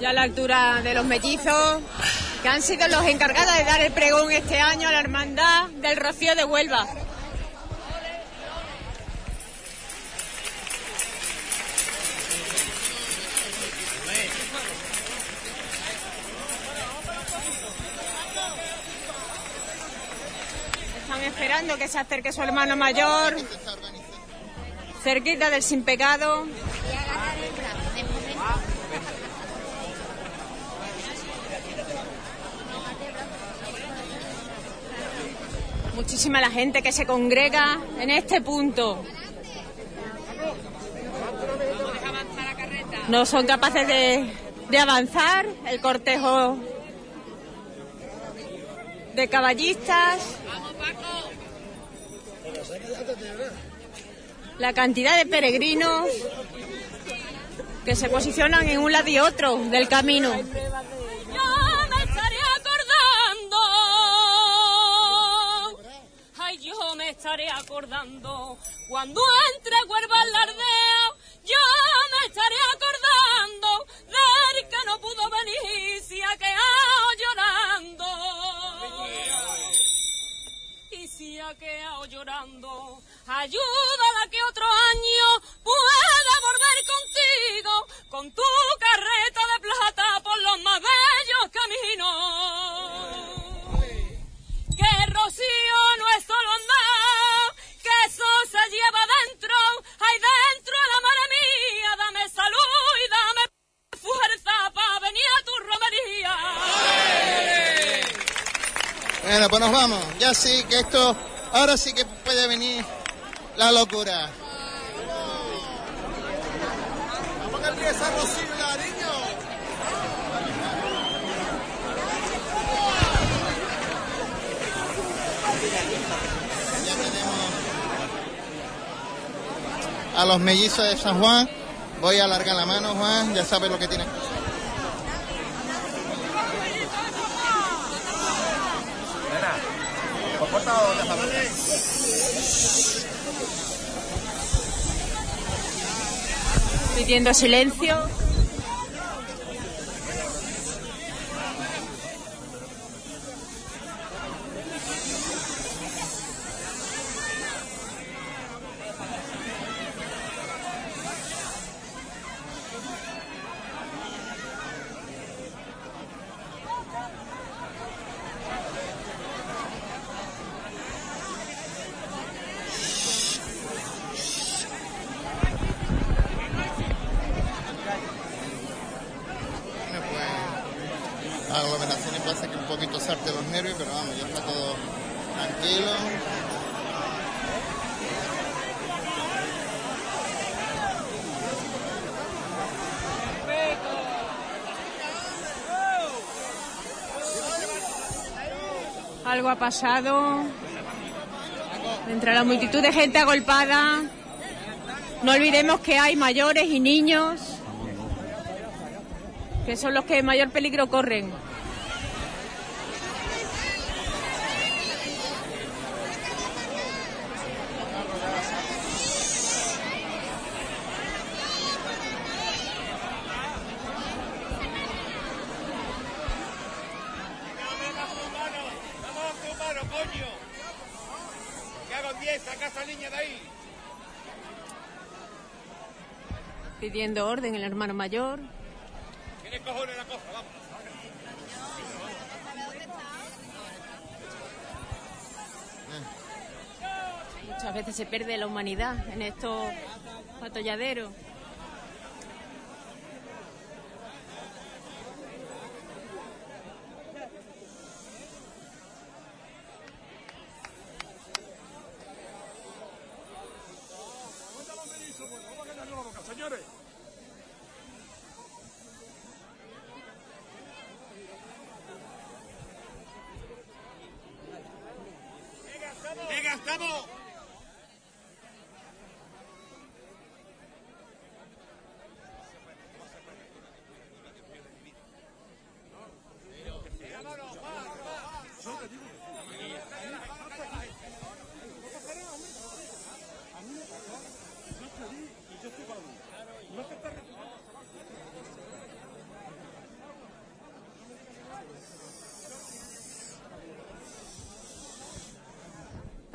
Ya a la altura de los mellizos, que han sido los encargados de dar el pregón este año a la hermandad del Rocío de Huelva. Esperando que se acerque su hermano mayor, cerquita del sin pecado. Muchísima la gente que se congrega en este punto. No son capaces de, de avanzar el cortejo de caballistas. La cantidad de peregrinos que se posicionan en un lado y otro del camino. Yo me estaré acordando. Ay, yo me estaré acordando. Cuando entre Huelva al lardeo, yo me estaré acordando del que no pudo venir, si ha quedado llorando, ayúdala que otro año pueda volver contigo con tu carreta de plata por los más bellos caminos. Que Rocío no es solo andar, que eso se lleva dentro, hay dentro la madre mía, dame salud y dame fuerza para venir a tu romería. Bueno, pues nos vamos. Ya sí que esto, ahora sí que puede venir la locura. Vamos a empieza Rocío, niño. Ya tenemos a los mellizos de San Juan. Voy a alargar la mano, Juan. Ya sabes lo que tienes que hacer. Pidiendo silencio. Bueno, pues aglomeraciones puede hacer que un poquito salte los nervios, pero vamos, ya está todo tranquilo. Algo pasado. Entre la multitud de gente agolpada. No olvidemos que hay mayores y niños que son los que mayor peligro corren. Vamos con mano, coño. Que hago 10, saca esa niña de ahí. Pidiendo orden el hermano mayor. Tiene cojones la cosa, vamos. Muchas veces se pierde la humanidad en estos atolladeros. Señores. Venga, estamos.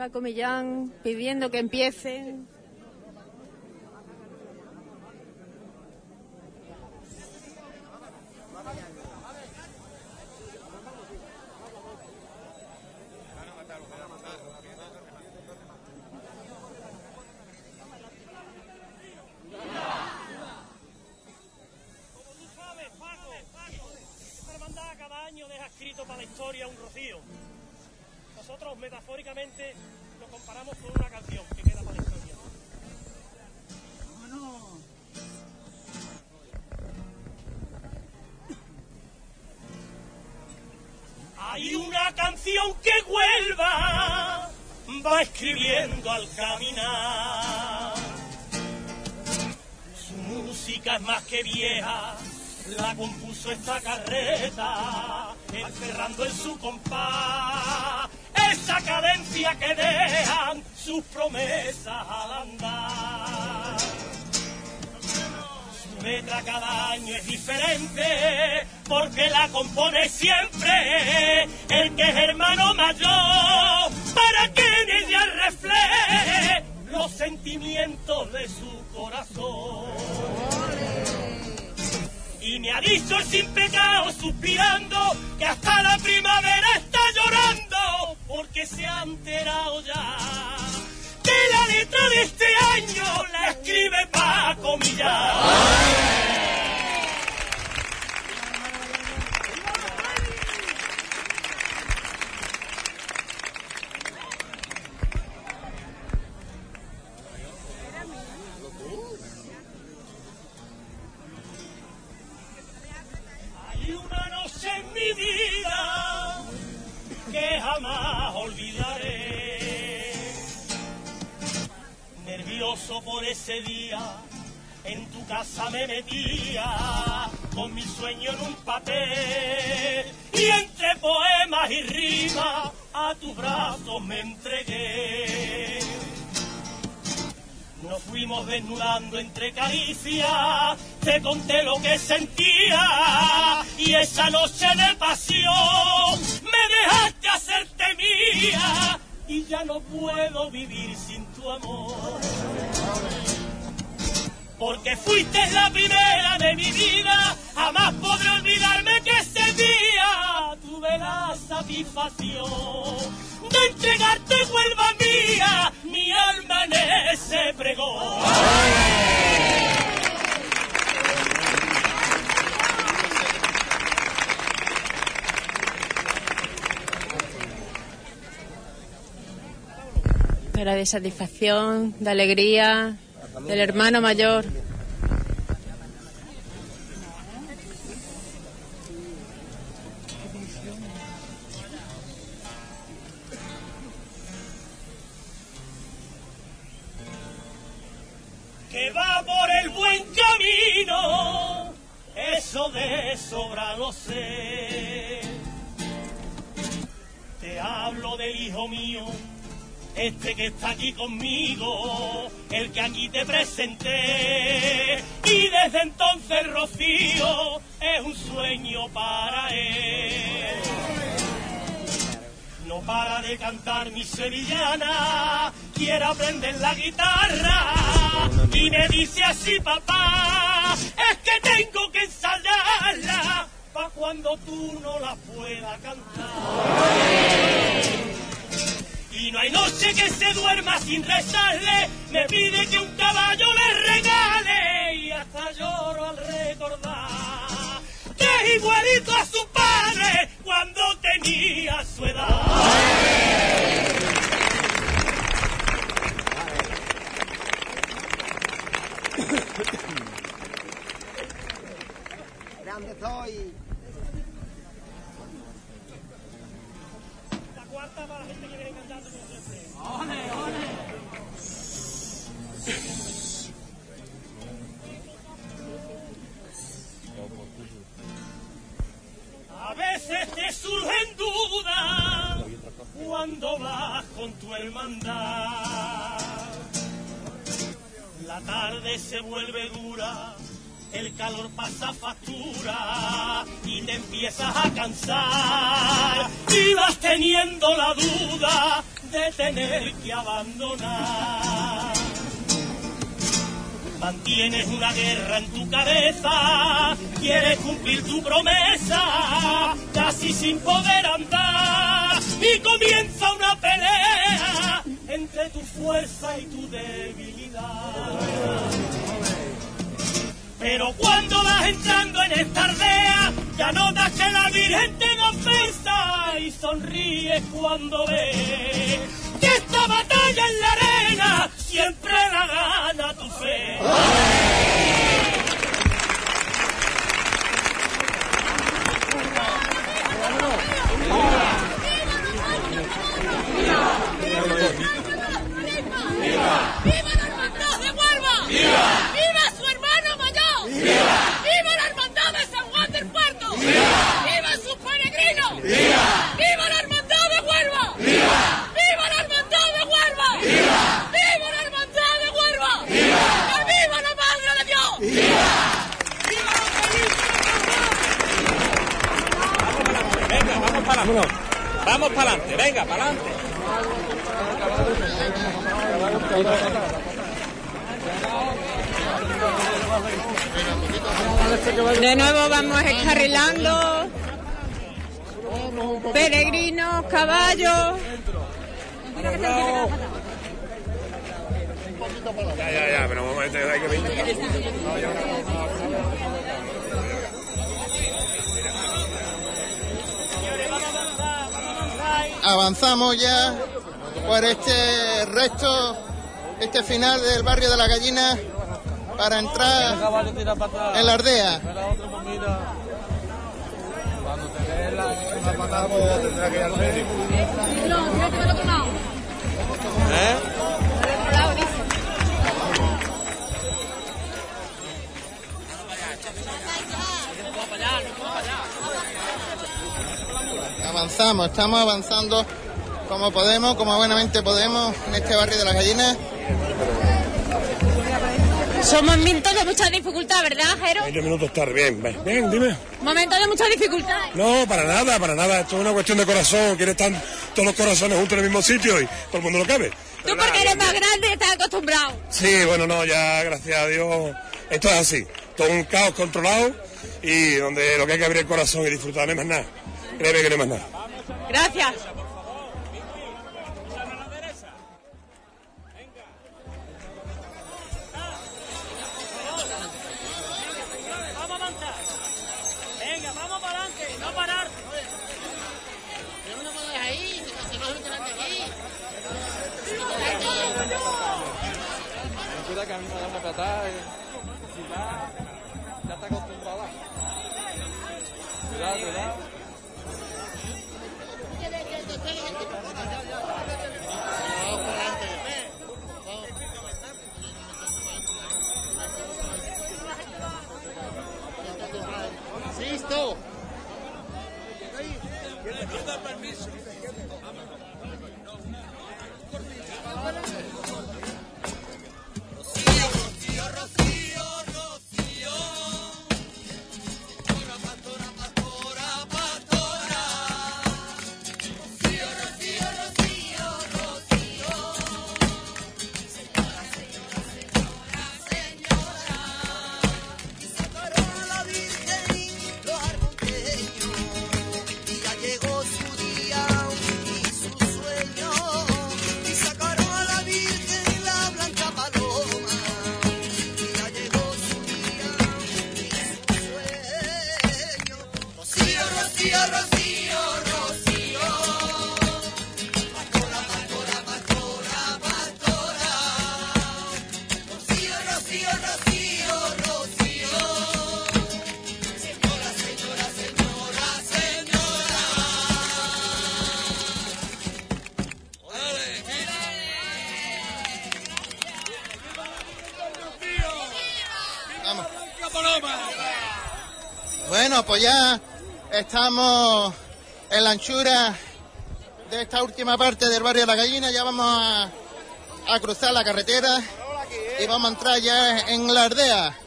Paco Millán pidiendo que empiecen. Va escribiendo al caminar. Su música es más que vieja, la compuso esta carreta, encerrando en su compás esa cadencia que dejan sus promesas al andar. Su letra cada año es diferente, porque la compone siempre el que es hermano mayor, refleje los sentimientos de su corazón. Y me ha dicho el sin pecado suspirando que hasta la primavera está llorando porque se ha enterado ya que la letra de este año la escribe Paco Millán. Nos fuimos desnudando entre caricias, te conté lo que sentía y esa noche de pasión me dejaste hacerte mía y ya no puedo vivir sin tu amor. Porque fuiste la primera de mi vida, jamás podré olvidarme tuve la satisfacción de entregarte vuelva mía, mi alma en ese pregón. Era de satisfacción, de alegría, del hermano mayor. La gallina para entrar en la aldea. Avanzamos, estamos avanzando como podemos, como buenamente podemos en este barrio de las gallinas. Son momentos de mucha dificultad, ¿verdad, Jero? 20 minutos tarde, bien, bien, dime. Momentos de mucha dificultad. No, para nada, para nada. Esto es una cuestión de corazón. Quiere estar todos los corazones juntos en el mismo sitio y todo el mundo lo cabe. Tú porque eres más grande y estás acostumbrado. Sí, bueno, no, ya gracias a Dios. Esto es así. Todo un caos controlado y donde lo que hay que abrir el corazón y disfrutar, no hay más nada. Créeme que no hay más nada. Gracias. La Bueno, pues ya estamos en la anchura de esta última parte del barrio de la gallina. Ya vamos a, a cruzar la carretera y vamos a entrar ya en la aldea.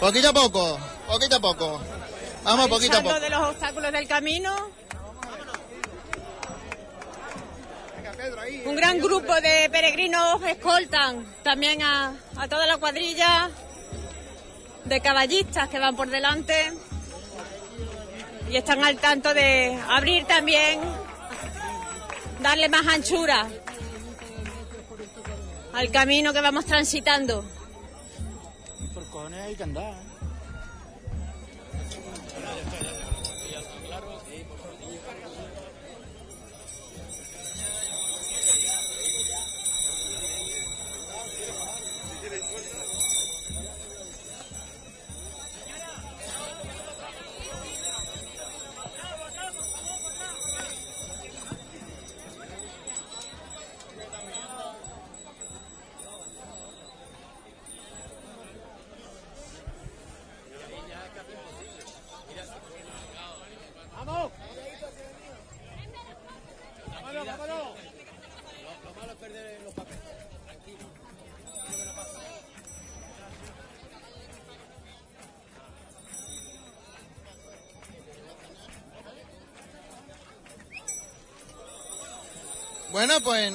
Poquito a poco, poquito a poco. Vamos poquito a poco. de los obstáculos del camino. Un gran grupo de peregrinos escoltan también a, toda la cuadrilla de caballistas que van por delante y están al tanto de abrir también, darle más anchura al camino que vamos transitando. Hay que andar.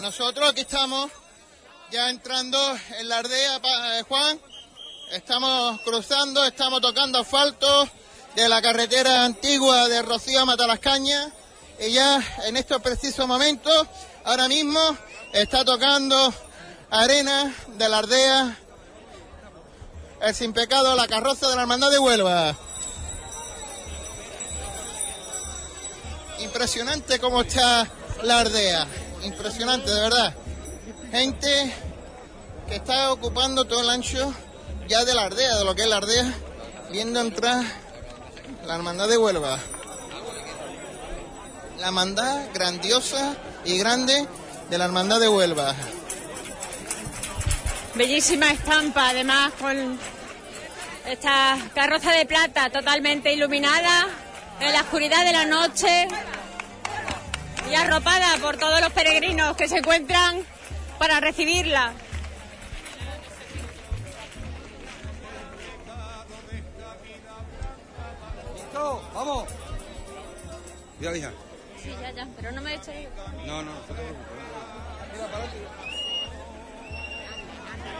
Nosotros aquí estamos ya entrando en la aldea, eh, Juan. Estamos cruzando, estamos tocando asfalto de la carretera antigua de Rocío a Matalascaña. Y ya en estos precisos momentos, ahora mismo, está tocando arena de la aldea, el sin pecado, la carroza de la hermandad de Huelva. Impresionante cómo está la aldea. Impresionante, de verdad. Gente que está ocupando todo el ancho ya de la aldea, de lo que es la aldea, viendo entrar la hermandad de Huelva. La hermandad grandiosa y grande de la hermandad de Huelva. Bellísima estampa, además, con esta carroza de plata totalmente iluminada en la oscuridad de la noche y arropada por todos los peregrinos que se encuentran para recibirla. ¡Listo! ¡Vamos! Mira, hija. Sí, ya, ya, pero no me he hecho No, no, no te.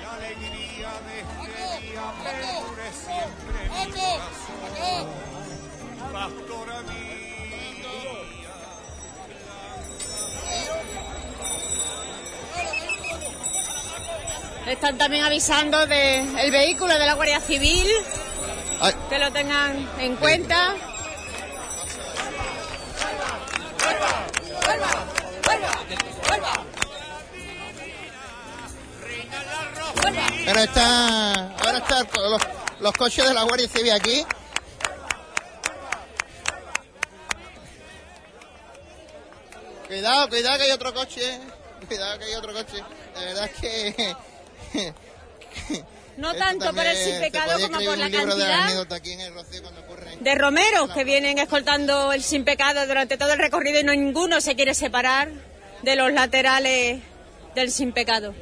La alegría de este día perdure siempre en mi corazón. Pastora mía. Están también avisando del el vehículo de la Guardia Civil, Ay. que lo tengan en cuenta. Pero está, ahora están los, los coches de la Guardia Civil aquí. Cuidado, cuidado que hay otro coche. Cuidado que hay otro coche. De verdad es que... No esto tanto por el sin pecado como por la de cantidad ocurre. de romeros que vienen escoltando el sin pecado durante todo el recorrido y no ninguno se quiere separar de los laterales del sin pecado.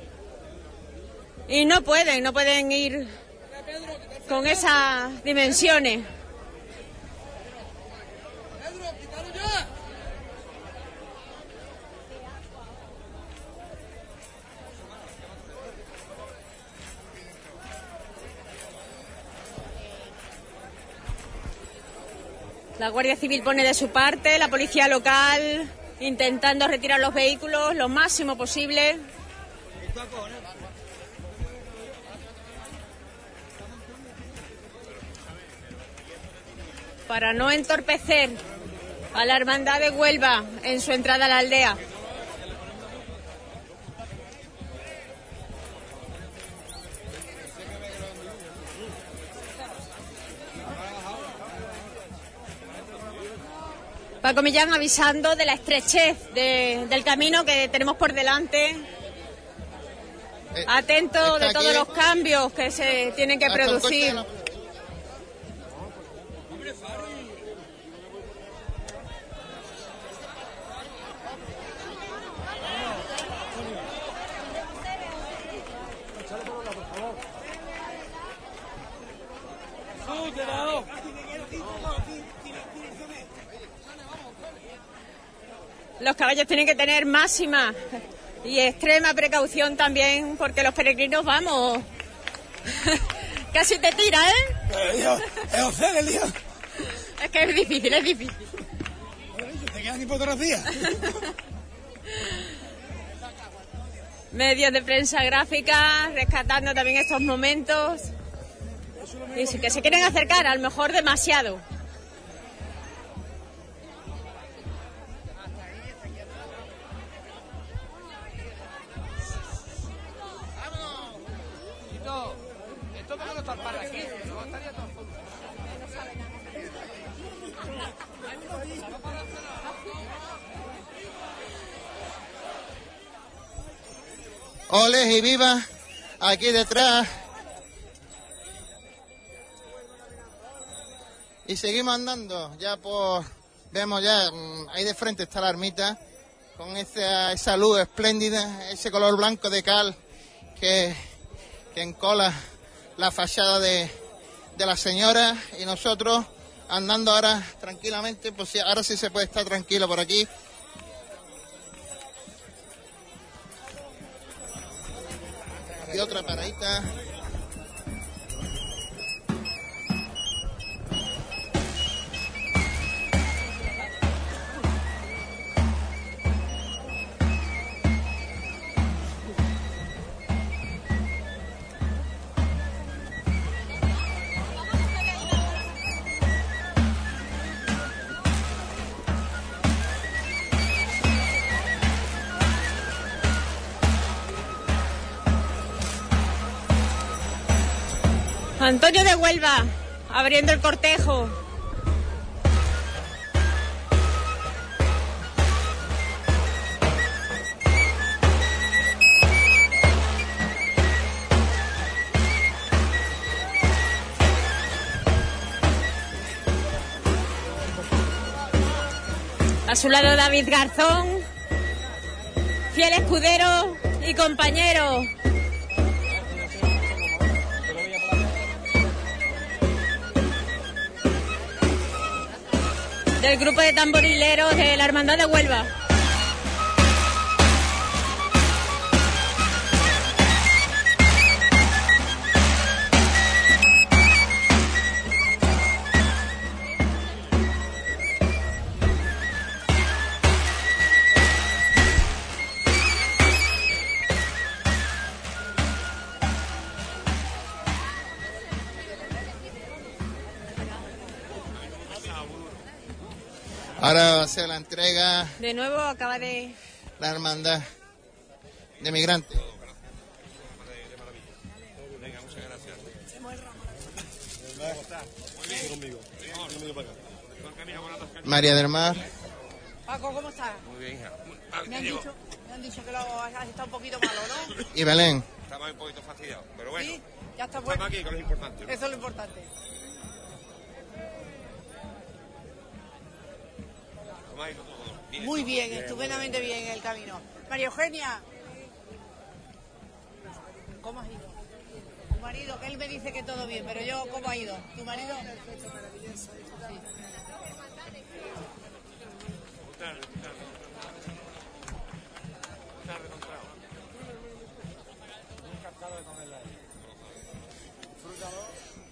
Y no pueden, no pueden ir con esas dimensiones. La Guardia Civil pone de su parte, la policía local intentando retirar los vehículos lo máximo posible. Para no entorpecer a la hermandad de Huelva en su entrada a la aldea. Paco Millán avisando de la estrechez de- del camino que tenemos por delante. Atento Eh, está de todos los cambios que se tienen que coche producir. Los caballos tienen que tener máxima y extrema precaución también porque los peregrinos vamos. Casi te tira, ¿eh? Es día. Es que es difícil, es difícil. Te quedan ni fotografías. Medios de prensa gráfica rescatando también estos momentos. Y sí que se quieren acercar, a lo mejor demasiado. Como no estaría todo y viva aquí detrás. Y seguimos andando, ya por, vemos ya, mm, ahí de frente está la ermita, con esa, esa luz espléndida, ese color blanco de cal que, que encola la fachada de, de la señora y nosotros andando ahora tranquilamente, pues ahora sí se puede estar tranquilo por aquí. Y otra paradita. Antonio de Huelva, abriendo el cortejo. A su lado David Garzón, fiel escudero y compañero. Del grupo de tamborileros de la Hermandad de Huelva. Ahora va a ser la entrega De nuevo acaba de... la hermandad de migrantes. Venga, muchas gracias. María del Mar. Paco, ¿cómo estás? Muy bien, hija. Me han dicho, me han dicho que lo has estado un poquito malo, ¿no? Y Belén. Estamos un poquito fastidiados, pero bueno. Sí, ya está Estamos bueno. aquí, que es lo importante. Eso es lo importante. Muy bien, estupendamente bien el camino. María Eugenia. ¿Cómo has ido? Tu marido, él me dice que todo bien, pero yo, ¿cómo ha ido? ¿Tu marido?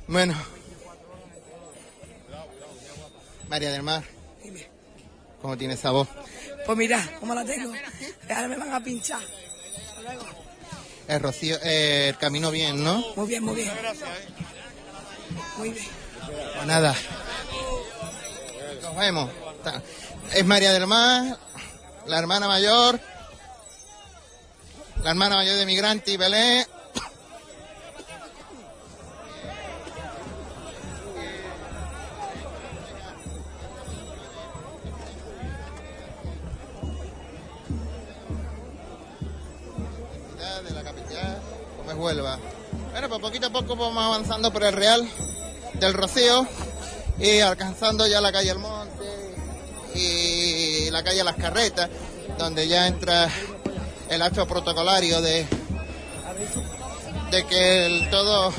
Bueno. María del Mar. ¿Cómo tiene esa voz? Pues mira, ¿cómo la tengo? Ahora me van a pinchar. Hasta luego. El Rocío, eh, el camino bien, ¿no? Muy bien, muy bien. Muy bien. Pues nada. Nos vemos. Es María del Mar, la hermana mayor, la hermana mayor de Migrante y Belén. Bueno, pues poquito a poco vamos avanzando por el Real del Rocío y alcanzando ya la calle El Monte y la calle Las Carretas, donde ya entra el acto protocolario de, de que todos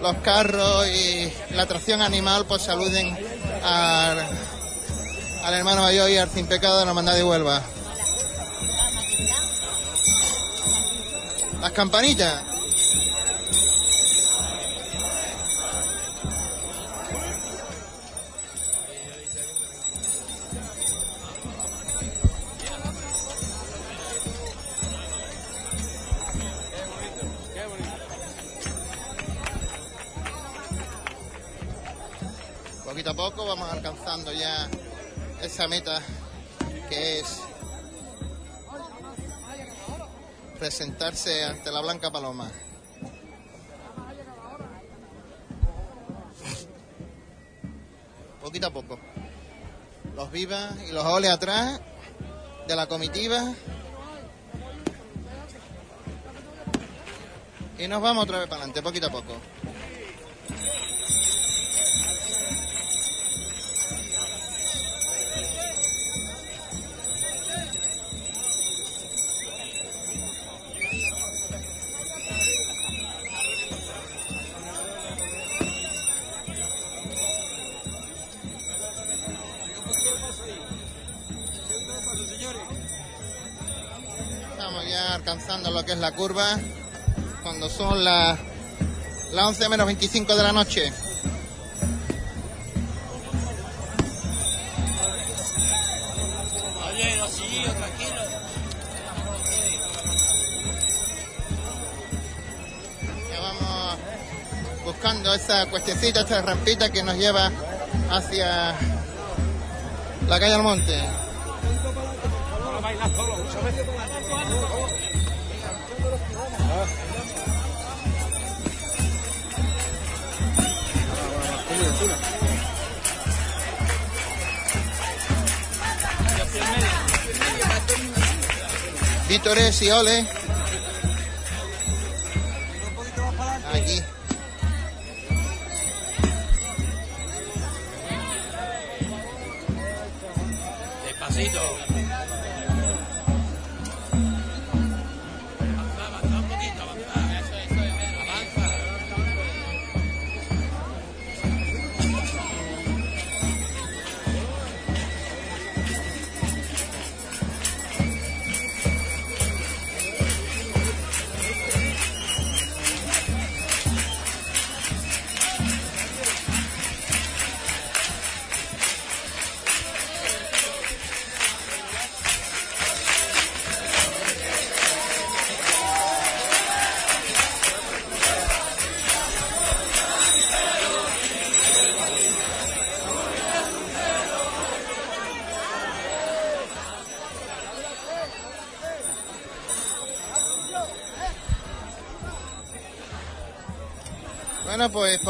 los carros y la atracción animal pues saluden al, al hermano mayor y al sin pecado de la hermandad de Huelva. Las campanitas. Poquito a poco vamos alcanzando ya esa meta que es presentarse ante la Blanca Paloma. Poquito a poco. Los vivas y los oles atrás de la comitiva. Y nos vamos otra vez para adelante, poquito a poco. La curva cuando son las las 11 menos 25 de la noche. Ya vamos buscando esa cuestecita, esta rampita que nos lleva hacia la calle Almonte. Vítores y Ole.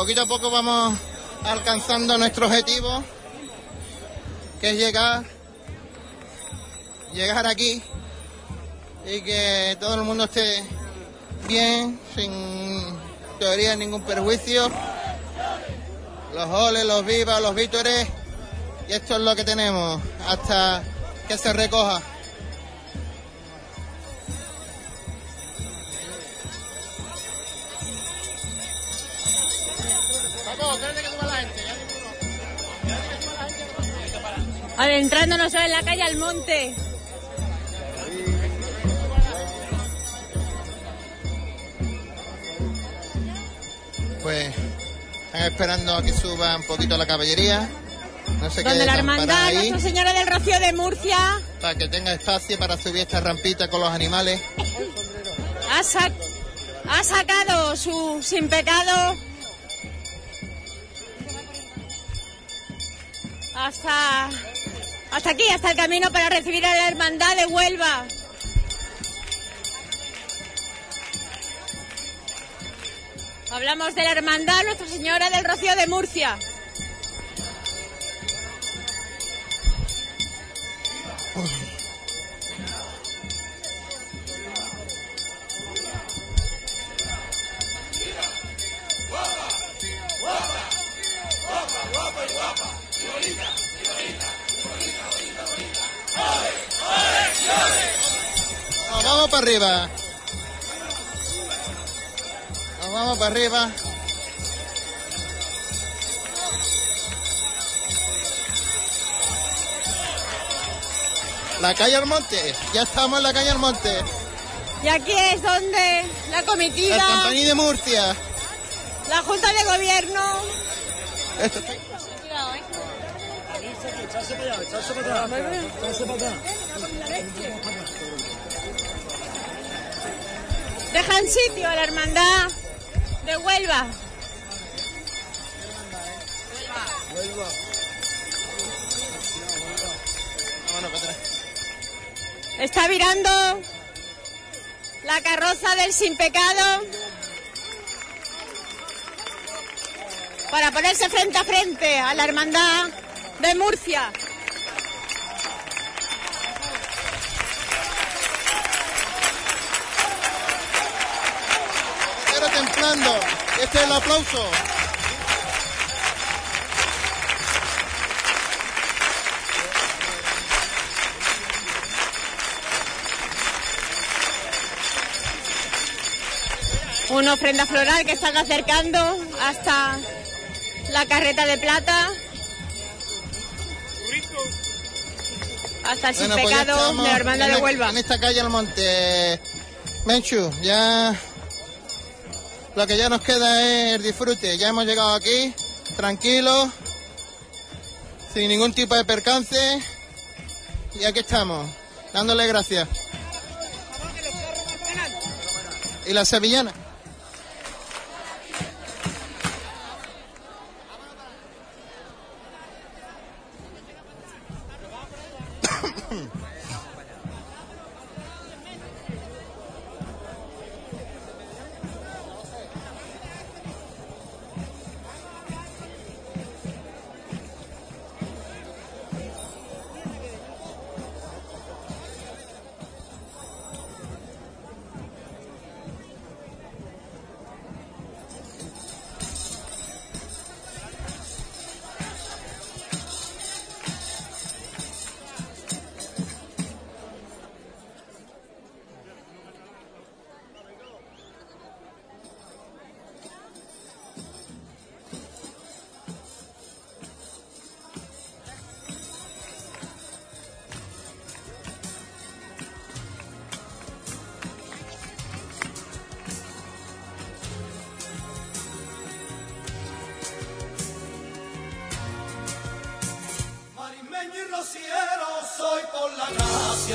Poquito a poco vamos alcanzando nuestro objetivo, que es llegar, llegar aquí y que todo el mundo esté bien, sin teoría ningún perjuicio. Los oles, los vivas, los vítores, y esto es lo que tenemos hasta que se recoja. Adentrándonos en la calle Almonte. Pues están esperando a que suba un poquito la caballería. No se Donde la hermandad ahí, Nuestra Señora del Rocío de Murcia para que tenga espacio para subir esta rampita con los animales. ha sacado su sin pecado hasta, hasta aquí, hasta el camino para recibir a la hermandad de Huelva. Hablamos de la hermandad Nuestra Señora del Rocío de Murcia. Arriba. Nos vamos para arriba. La calle Almonte, ya estamos en la calle Almonte. Y aquí es donde la comitiva, El Campaní de Murcia. la Junta de Gobierno, Esto- dejan sitio a la hermandad de Huelva. Está virando la carroza del sin pecado para ponerse frente a frente a la hermandad de Murcia. El aplauso. Una ofrenda floral que están acercando hasta la carreta de plata. Hasta el sin Bueno, pues pecado estamos de en de Huelva. En esta calle Almonte. Menchu, ya. Lo que ya nos queda es el disfrute. Ya hemos llegado aquí, tranquilos, sin ningún tipo de percance. Y aquí estamos, dándole gracias. ¿Y la sevillana?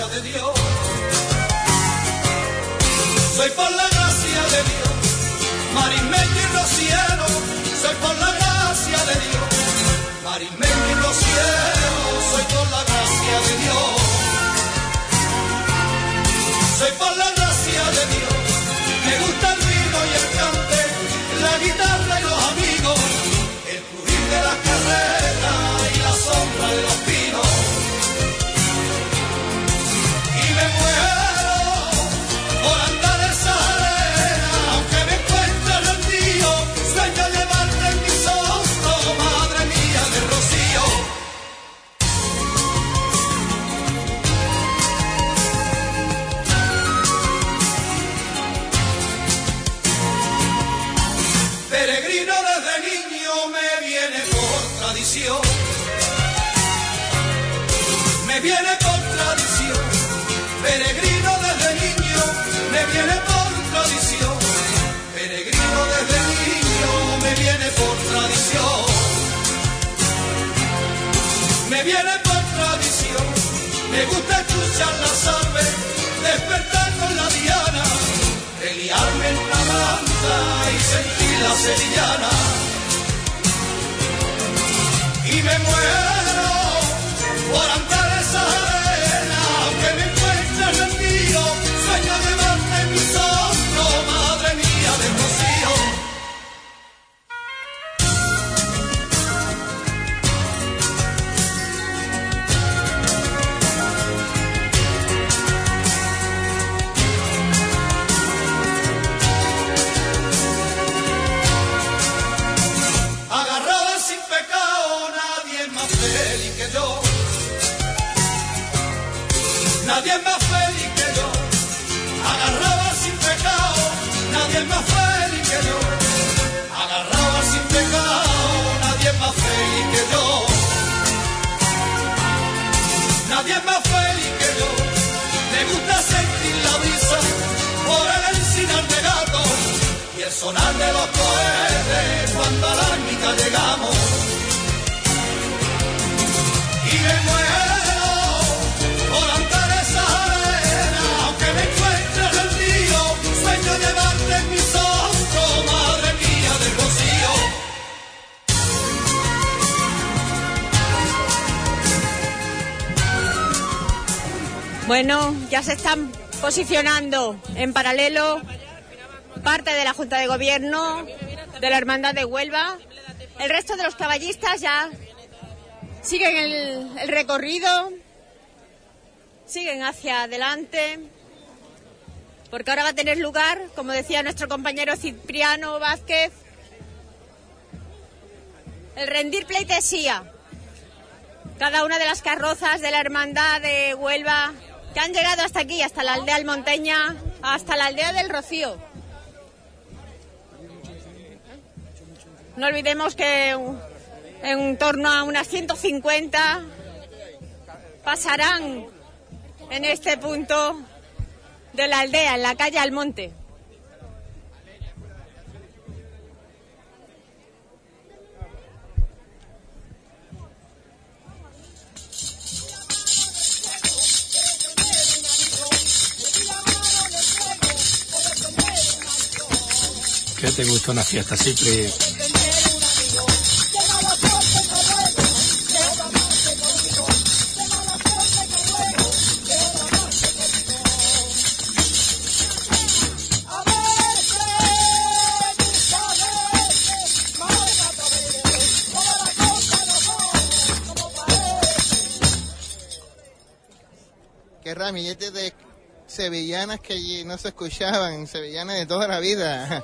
De Dios. Aves, despertar con la diana, reliarme en la manta y sentir la sevillana. Posicionando en paralelo parte de la Junta de Gobierno de la Hermandad de Huelva. El resto de los caballistas ya siguen el, el recorrido, siguen hacia adelante, porque ahora va a tener lugar, como decía nuestro compañero Cipriano Vázquez, el rendir pleitesía. Cada una de las carrozas de la Hermandad de Huelva que han llegado hasta aquí, hasta la aldea Almonteña, hasta la aldea del Rocío. No olvidemos que en torno a unas 150 pasarán en este punto de la aldea, en la calle Almonte. Te gusta una fiesta, Cipri? Qué ramillete de sevillanas que no se escuchaban, sevillanas de toda la vida.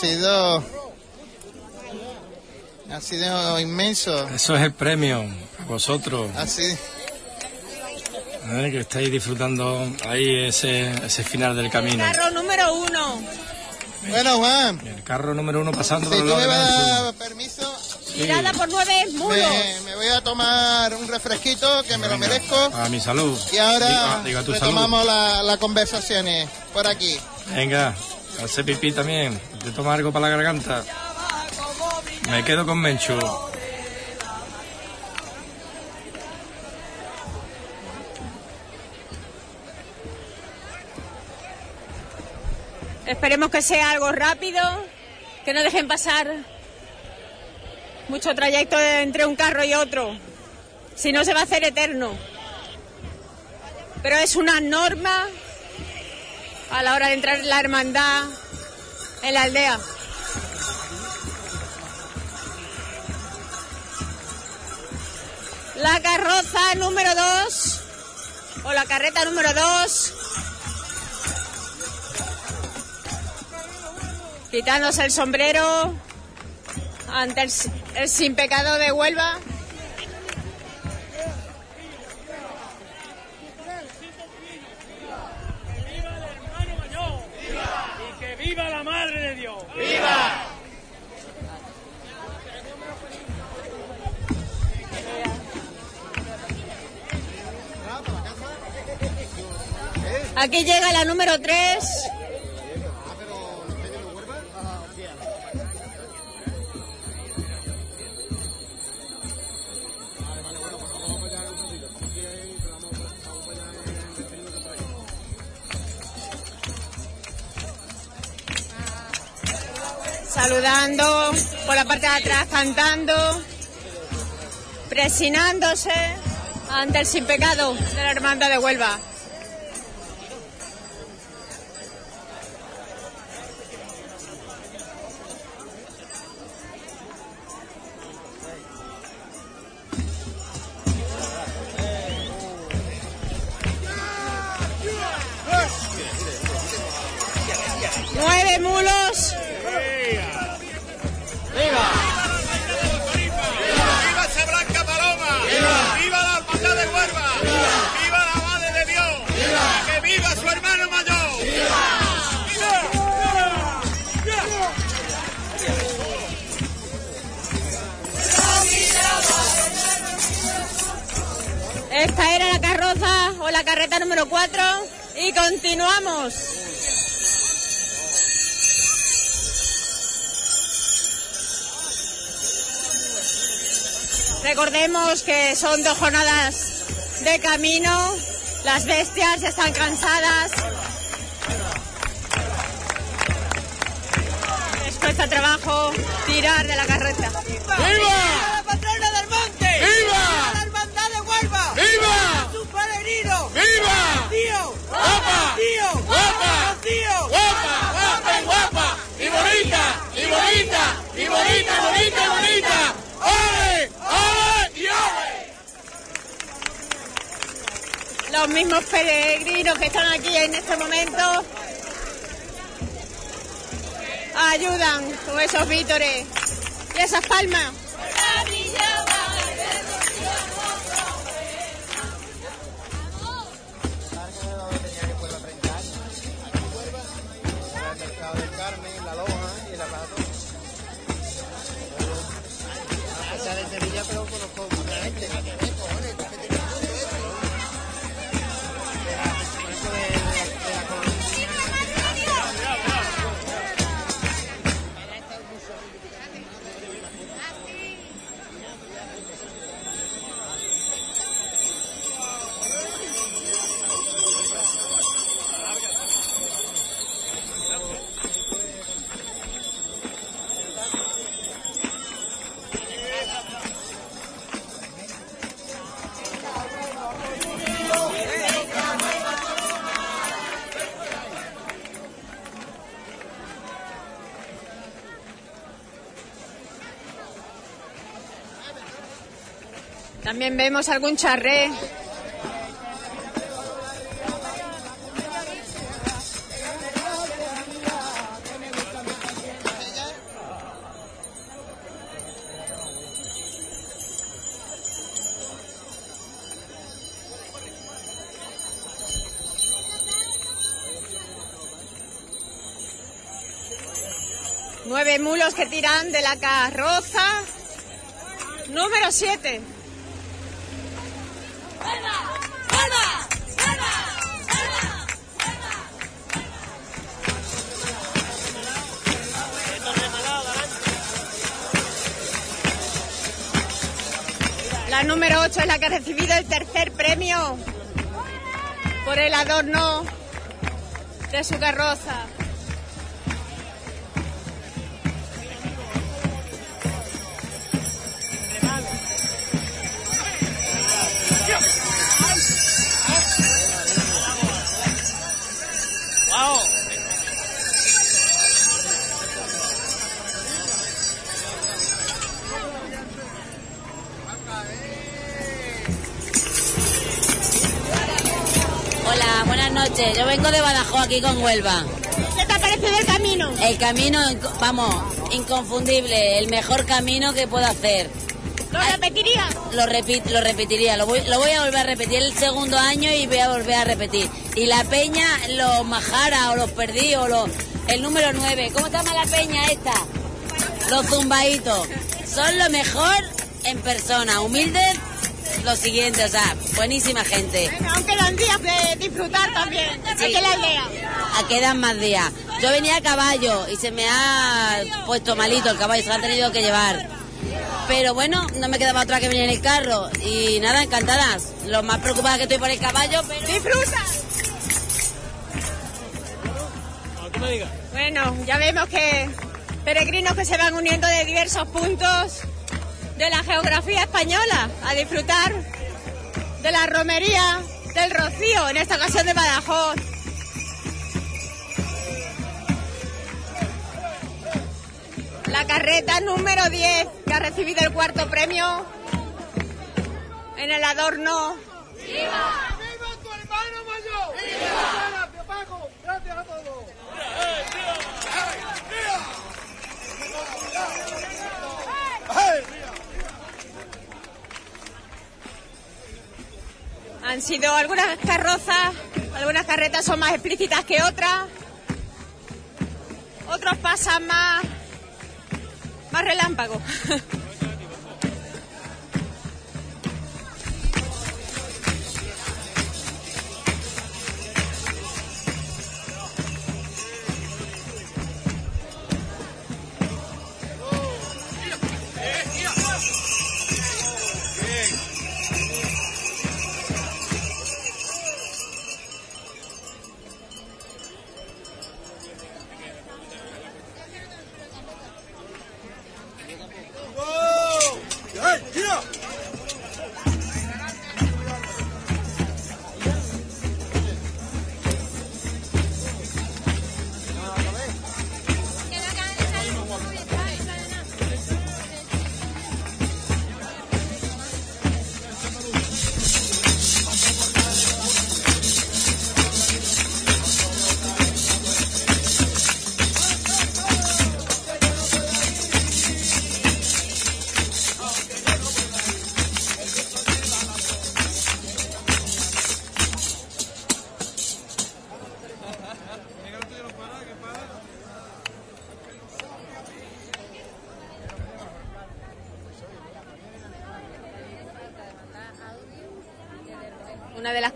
sido ha sido inmenso. Eso es el premio a vosotros, Así, ¿eh? que estáis disfrutando ahí ese, ese final del camino. Carro número uno. Bueno, Juan. El carro número uno pasando si por tú el lado me de vas a Nancy. dar permiso, Tirada por nueve mulos. me, me voy a tomar un refresquito que me lo merezco. A mi salud. Y ahora Diga, diga tu salud. retomamos la- las conversaciones por aquí. Venga, hace pipí también. Te toma algo para la garganta. Me quedo con Menchu. Esperemos que sea algo rápido, que no dejen pasar mucho trayecto de- entre un carro y otro. Si no, se va a hacer eterno. Pero es una norma a la hora de entrar en la hermandad en la aldea. La carroza número 2 o la carreta número 2 quitándose el sombrero ante el, el sin pecado de Huelva. Viva la madre de Dios. ¡Viva! Aquí llega la número 3. Saludando por la parte de atrás, cantando, presinándose ante el sin pecado de la hermandad de Huelva. Nueve mulos. ¡Viva! ¡Viva esa blanca paloma! ¡Viva, la hermandad de Huelva! ¡Viva, la madre de Dios! ¡Y que viva su hermano mayor! Esta era la carroza o la carreta número 4 y continuamos. Recordemos que son dos jornadas de camino, las bestias están cansadas. Les cuesta trabajo tirar de la carreta. ¡Viva! la patrona del monte! ¡Viva! la hermandad de Huelva! ¡Viva! ¡Su peregrino! ¡Viva! ¡Tío! ¡Guapa! ¡Tío! ¡Guapa! ¡Tío! ¡Guapa! ¡Guapa y guapa! ¡Y bonita! ¡Y bonita! ¡Y bonita, bonita, bonita! ¡Ole! ¡Ole! ¡Y! Los mismos peregrinos que están aquí en este momento ayudan con esos vítores y esas palmas. Vemos algún charré. Nueve mulos que tiran de la carroza. Número siete. La número 8 es la que ha recibido el tercer premio por el adorno de su carroza. Vengo de Badajoz aquí con Huelva. ¿Qué te ha parecido el camino? El camino, vamos, inconfundible, el mejor camino que puedo hacer. ¿Lo repetiría? Lo, repi- lo repetiría, lo voy, lo voy a volver a repetir el segundo año y voy a volver a repetir. Y la peña, los majara o los perdí o los, el número 9. ¿Cómo se llama la peña esta? Los zumbaitos. Son lo mejor en persona, humildes, lo siguiente, o sea, buenísima gente. Días de disfrutar también. sí. Aquí en la aldea. A quedan más días. Yo venía a caballo y se me ha puesto malito el caballo, se lo han tenido que llevar. Pero bueno, no me quedaba otra que venir en el carro. Y nada, encantadas. Lo más preocupada que estoy por el caballo, pero... ¡Disfruta! Bueno, ya vemos que peregrinos que se van uniendo de diversos puntos de la geografía española a disfrutar de la romería del Rocío, en esta ocasión de Badajoz. La carreta número 10 que ha recibido el cuarto premio en el adorno. ¡Viva! ¡Viva tu hermano mayor! ¡Viva! Gracias, Paco. Gracias a todos. Han sido algunas carrozas, algunas carretas son más explícitas que otras. Otros pasan más, más relámpago.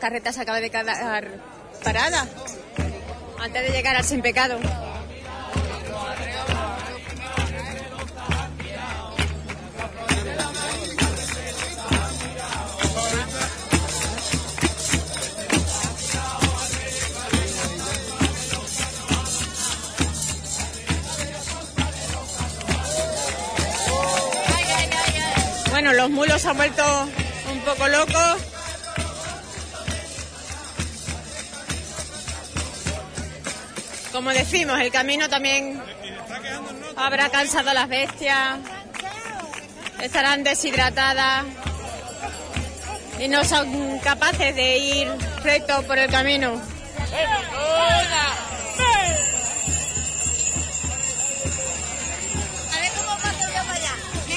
Las carretas acaba de quedar parada antes de llegar al sin pecado. Bueno, los mulos se han vuelto un poco locos. Como decimos, el camino también habrá cansado a las bestias, estarán deshidratadas y no son capaces de ir recto por el camino.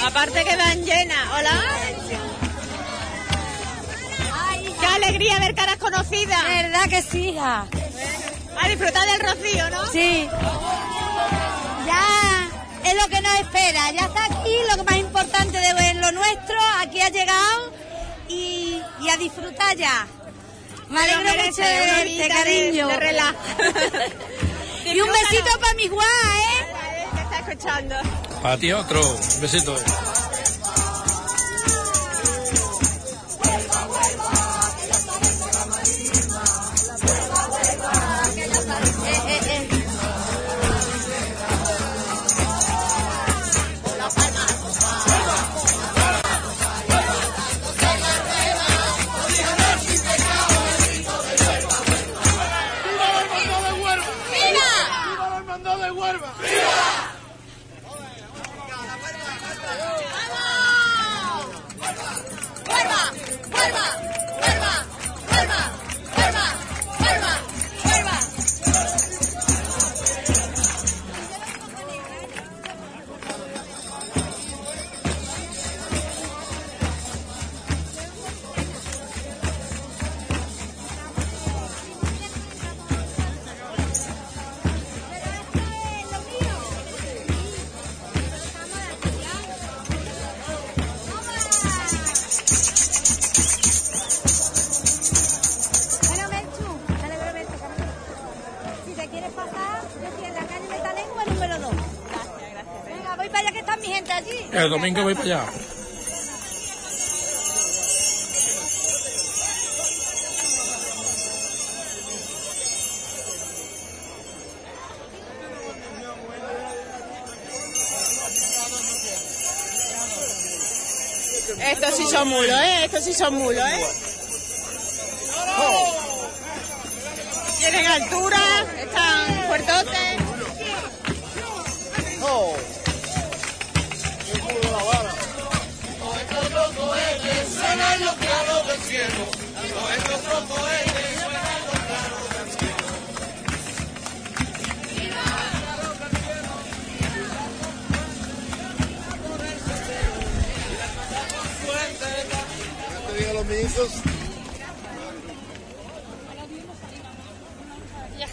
Aparte que van llenas. Hola. Qué alegría ver caras conocidas. ¿Verdad que sí, hija? Del rocío, ¿no? Sí. Ya es lo que nos espera. Ya está aquí, lo más importante de lo nuestro. Aquí ha llegado y, y a disfrutar ya. Me alegro mucho de verte, cariño. de- de relax. y un besito para mi Juan, ¿eh? Que está escuchando. Para ti otro. Un besito. Gente allí. El domingo voy para allá. Estos sí son mulos, ¿eh? Estos sí son mulos, ¿eh? Tienen altura, están fuertotes. Suenan los.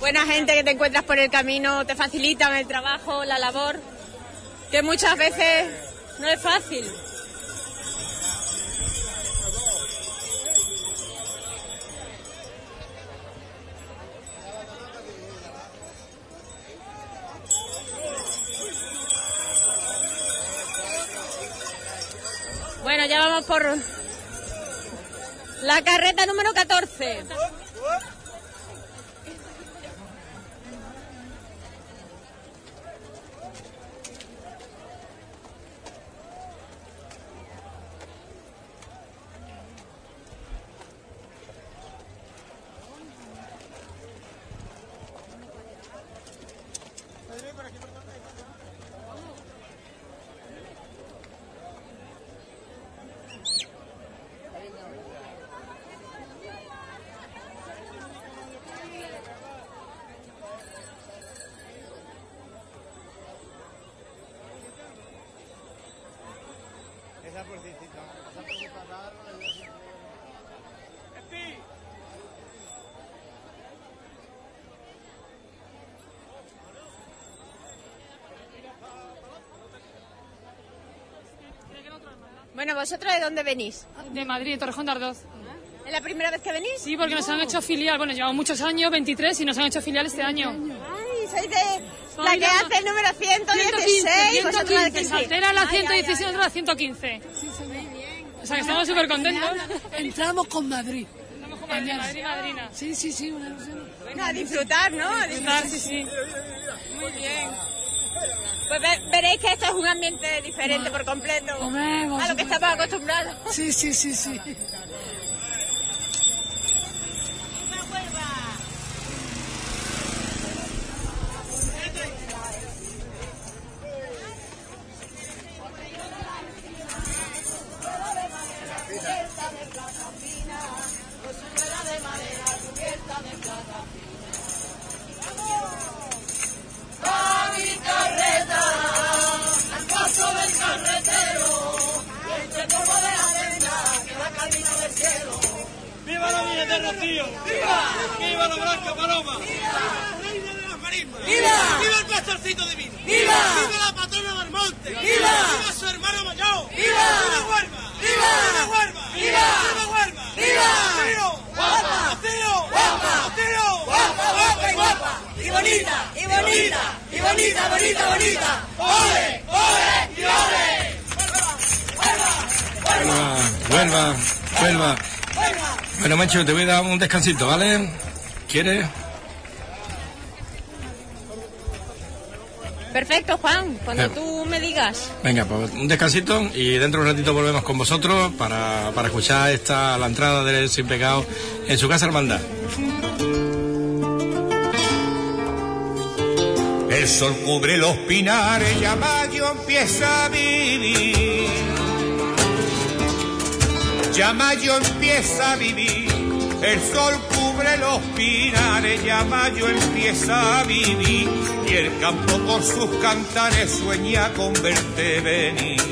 Buena gente que te encuentras por el camino, te facilitan el trabajo, la labor, que muchas veces no es fácil. Por la carreta número 14. Bueno, ¿vosotros de dónde venís? De Madrid, Torrejón de Ardoz. ¿Es la primera vez que venís? Sí, porque nos han hecho filial. Bueno, llevamos muchos años, 23, y nos han hecho filial este año. Ay, sois de la Soy que la- hace el número 116. 115, vosotros la 115. 15. Saltera la Ay, ay, 116, ay. nosotros la 115. O sea, que estamos súper contentos. Entramos con Madrid. Madrid, Madrid, madrina. Sí, sí, sí, una ilusión. Bueno, a disfrutar, ¿no? A disfrutar, sí, sí. Muy bien. Pues ve- veréis que esto es un ambiente diferente por completo a lo que estamos acostumbrados. Sí, sí, sí, sí. Descansito, ¿vale? ¿Quieres? Perfecto, Juan, cuando Eh. tú me digas. Venga, pues un descansito y dentro de un ratito volvemos con vosotros para, para escuchar esta la entrada del Sin Pecado en su casa hermandad. El sol cubre los pinares, ya mayo empieza a vivir. Ya mayo empieza a vivir. El sol cubre los pinares, ya mayo empieza a vivir. Y el campo con sus cantares sueña con verte venir.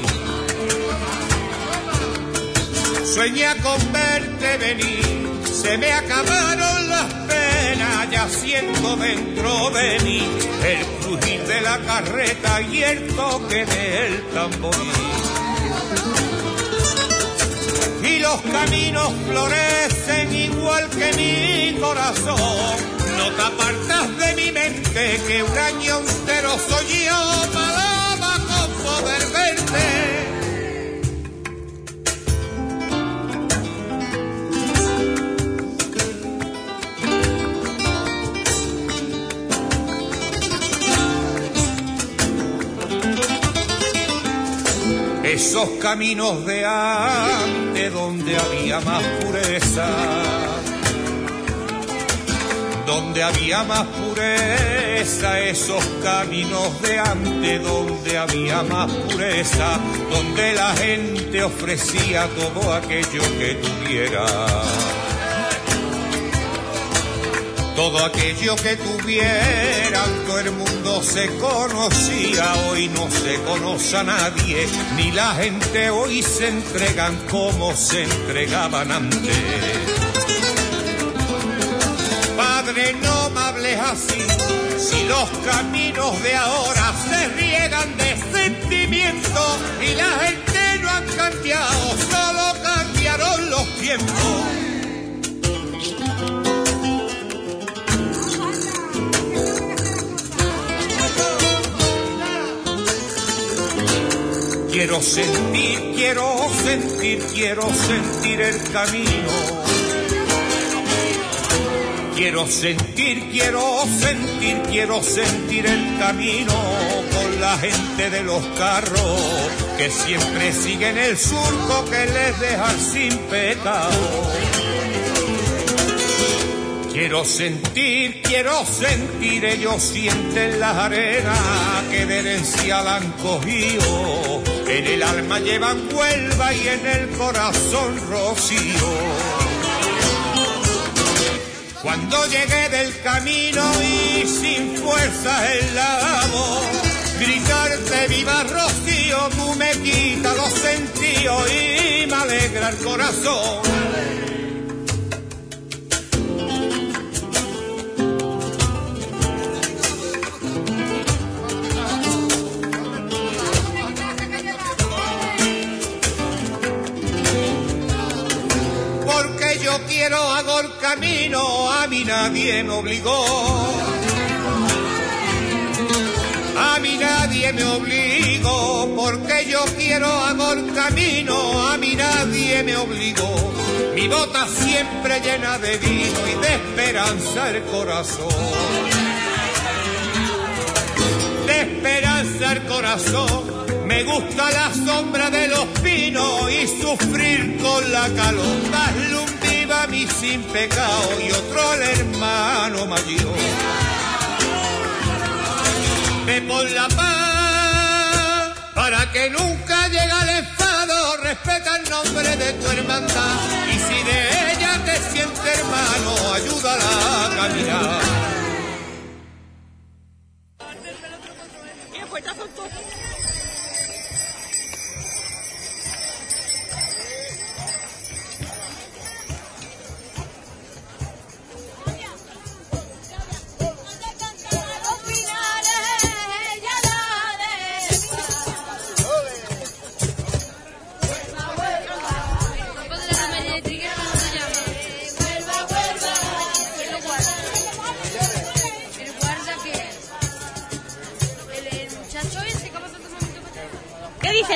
Sueña con verte venir. Se me acabaron las penas, ya siento dentro de mí el crujir de la carreta y el toque del tamboril. los caminos florecen igual que mi corazón. No te apartas de mi mente, que un año entero soy yo, paloma con poder verte. esos caminos de antes donde había más pureza, donde había más pureza, esos caminos de antes donde había más pureza, donde la gente ofrecía todo aquello que tuviera. Todo aquello que tuvieran, todo el mundo se conocía, hoy no se conoce a nadie, ni la gente hoy se entregan como se entregaban antes. Padre, no me hables así, si los caminos de ahora se riegan de sentimientos y la gente Quiero sentir, quiero sentir, quiero sentir el camino. Quiero sentir, quiero sentir, quiero sentir el camino con la gente de los carros que siempre siguen el surco que les deja sin pecado. Quiero sentir, quiero sentir, ellos sienten las arenas que de herencia la han cogido. En el alma llevan huelva y en el corazón rocío. Cuando llegué del camino y sin fuerza en la gritarte viva Rocío, tú me quita los sentidos y me alegra el corazón. Quiero hago el camino, a mí nadie me obligó. A mí nadie me obligó, porque yo quiero hago el camino, a mí nadie me obligó. Mi bota siempre llena de vino y de esperanza el corazón. De esperanza el corazón. Me gusta la sombra de los pinos y sufrir con la calor. Mí sin pecado y otro al hermano mayor. Ve por la paz para que nunca llegue el enfado. Respeta el nombre de tu hermandad y si de ella te sientes hermano, ayúdala a caminar.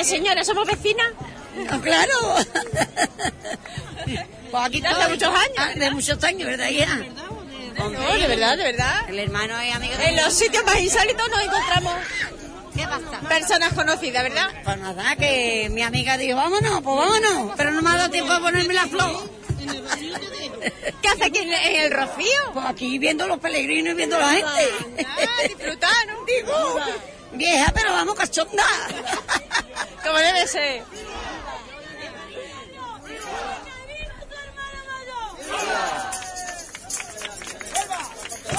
Señora? ¿Somos vecinas? claro. Pues aquí ¿De hace muchos años? Ah, de muchos años, ¿verdad, hija? No, de verdad, de verdad. El hermano es amigo de En los sitios más insólitos nos encontramos personas conocidas, ¿verdad? Pues nada, que mi amiga dijo, vámonos, pues vámonos. Pero no me ha dado tiempo de ponerme la flor. ¿Qué hace aquí en, en el Rocío? Pues aquí viendo los peregrinos y viendo la gente. Ah, disfrutar, ¿no? Digo, vieja, pero vamos cachonda. Como debe ser.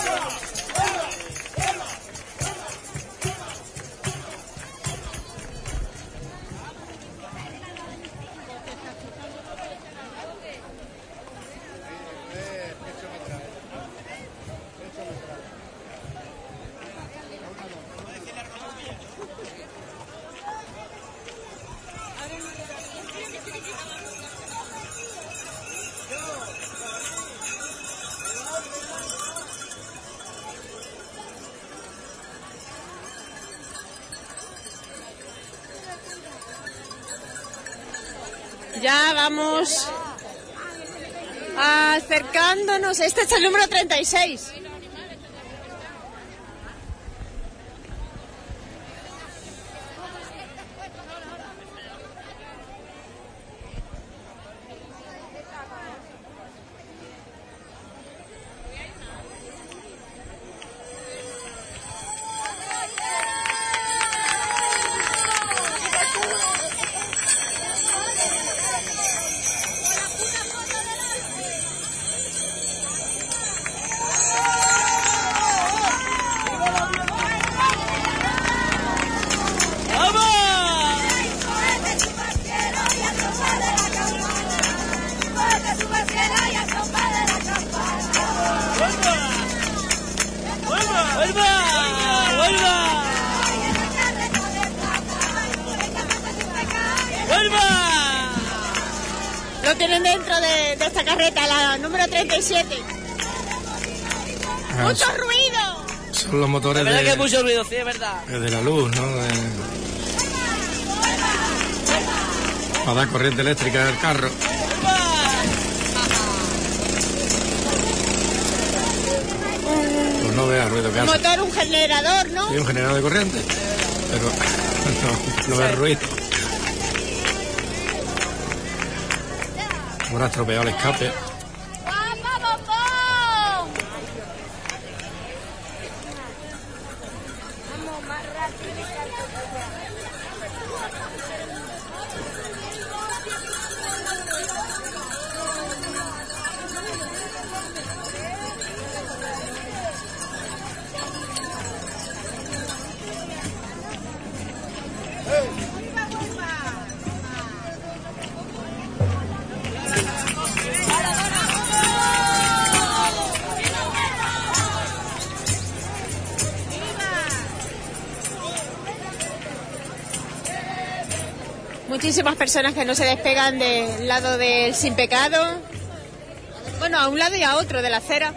Ya vamos acercándonos. Este es el número 36. de la luz, ¿no? Para dar corriente eléctrica del carro. Pues no veas ruido que hace. Motor, un generador, ¿no? Sí, un generador de corriente. Pero no, no veas ruido. Como bueno, estropeado el escape. muchísimas personas que no se despegan del lado del sin pecado. Bueno, a un lado y a otro de la acera.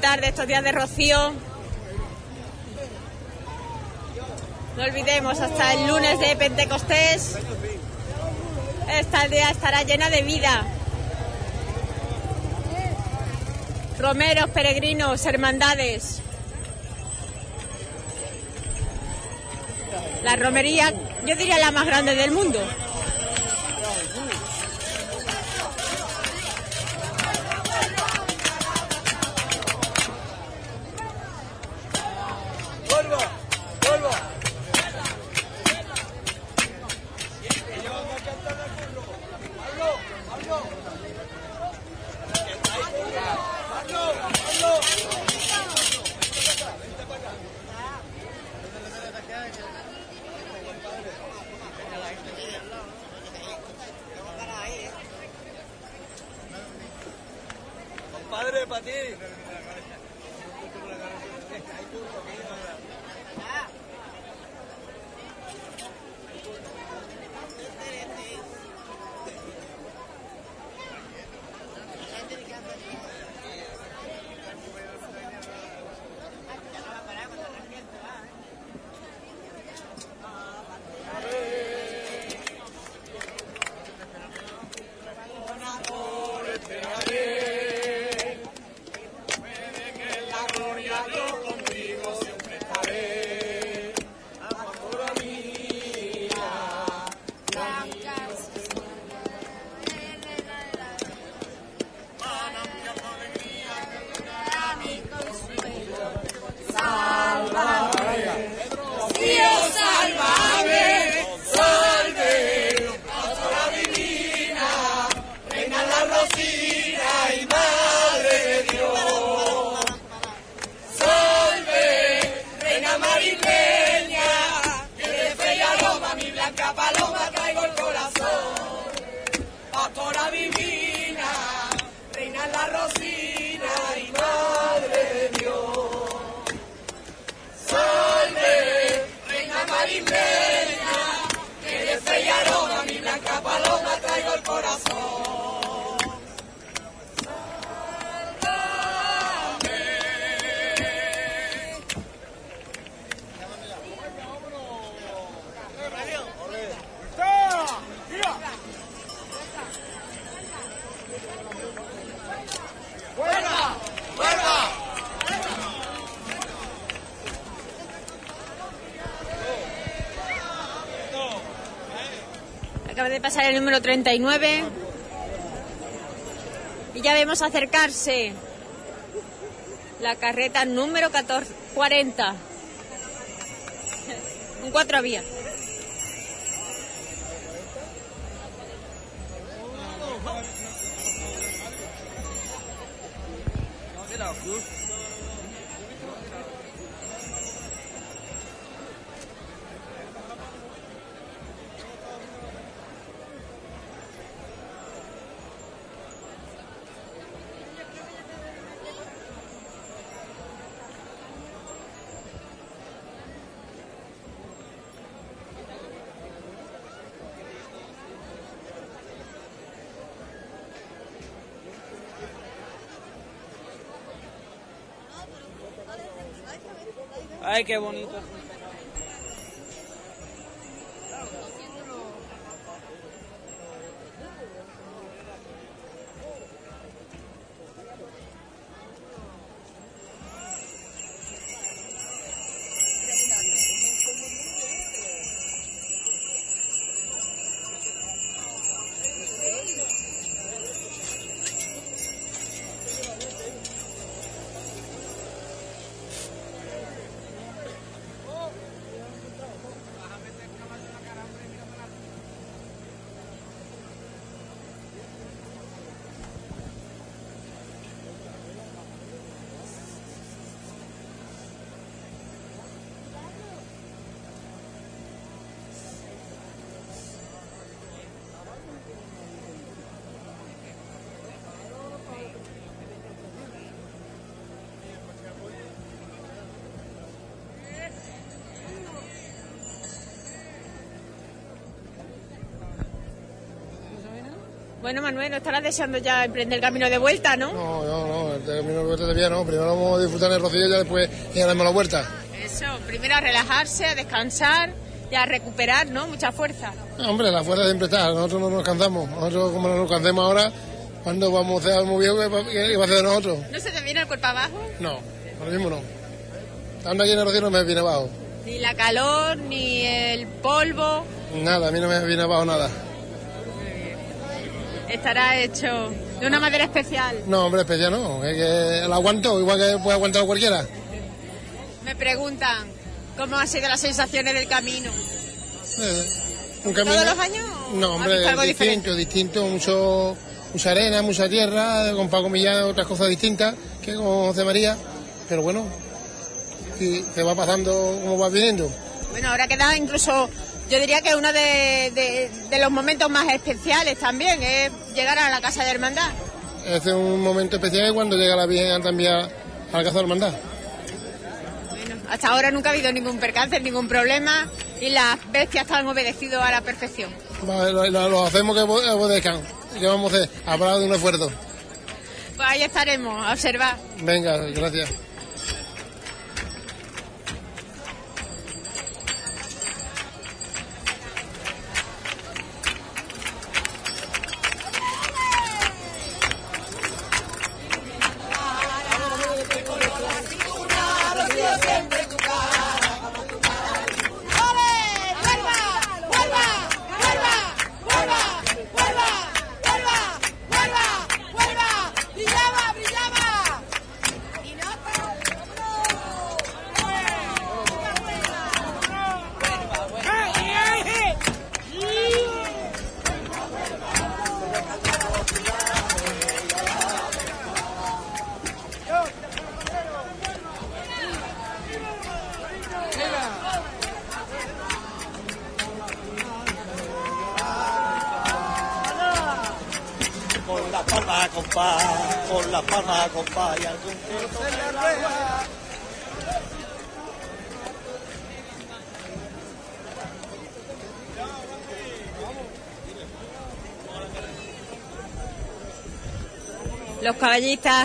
de estos días de rocío. No olvidemos, hasta el lunes de Pentecostés, esta aldea estará llena de vida. Romeros, peregrinos, hermandades. La romería, yo diría la más grande del mundo. pasar el número 39. Y ya vemos acercarse la carreta número 14, 40. Un cuatro vías. Qué bonito. Bueno, Manuel, ¿no estarás deseando ya emprender el camino de vuelta, no? No, no, no, el camino de vuelta todavía no. Primero vamos a disfrutar el rocío y ya después llegaremos a la vuelta. Eso, primero a relajarse, a descansar y a recuperar, ¿no? Mucha fuerza. No, hombre, la fuerza siempre está, nosotros no nos cansamos. Nosotros, como no nos cansemos ahora, cuando vamos a hacer muy bien, ¿qué va a hacer de nosotros? ¿No se te viene el cuerpo abajo? No, ahora mismo no. Estando aquí en el rocío no me viene abajo. Ni la calor, ni el polvo. Nada, a mí no me viene abajo nada. Estará hecho de una manera especial. No, hombre, especial no. Es que lo aguanto, igual que puede aguantar cualquiera. Me preguntan cómo han sido las sensaciones del camino. Eh, un camino... ¿Todos los años? No, ¿Has visto algo hombre, distinto, distinto, mucho, mucha arena, mucha tierra, con Paco Millán otras cosas distintas que con José María, pero bueno, y se va pasando como va viniendo. Bueno, ahora queda incluso, yo diría que uno de, de- de los momentos más especiales también es llegar a la Casa de Hermandad. Es un momento especial cuando llega la Virgen también a, a la Casa de Hermandad. Hasta ahora nunca ha habido ningún percance, ningún problema y las bestias han obedecido a la perfección. Va, Lo, lo- lo hacemos que obe- obedezcan. ¿Qué vamos a hacer? Habrá de un esfuerzo. Pues ahí estaremos, a observar. Venga, gracias.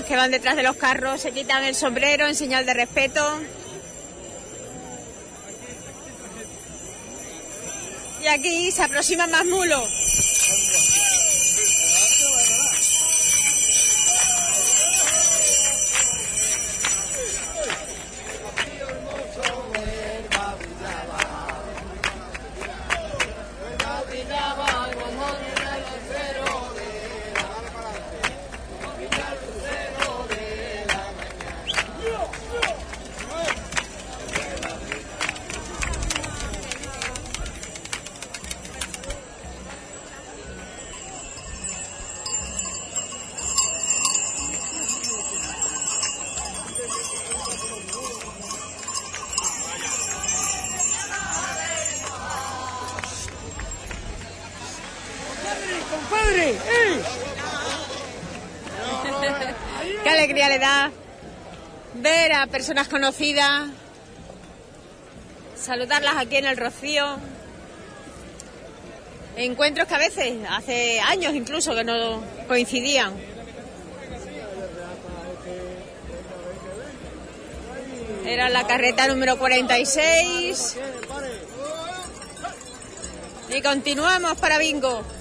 Que van detrás de los carros se quitan el sombrero en señal de respeto. Y aquí se aproximan más mulos. Personas conocidas, saludarlas aquí en el Rocío. Encuentros que a veces, hace años incluso, que no coincidían. Era la carreta número 46. Y continuamos para Bingo.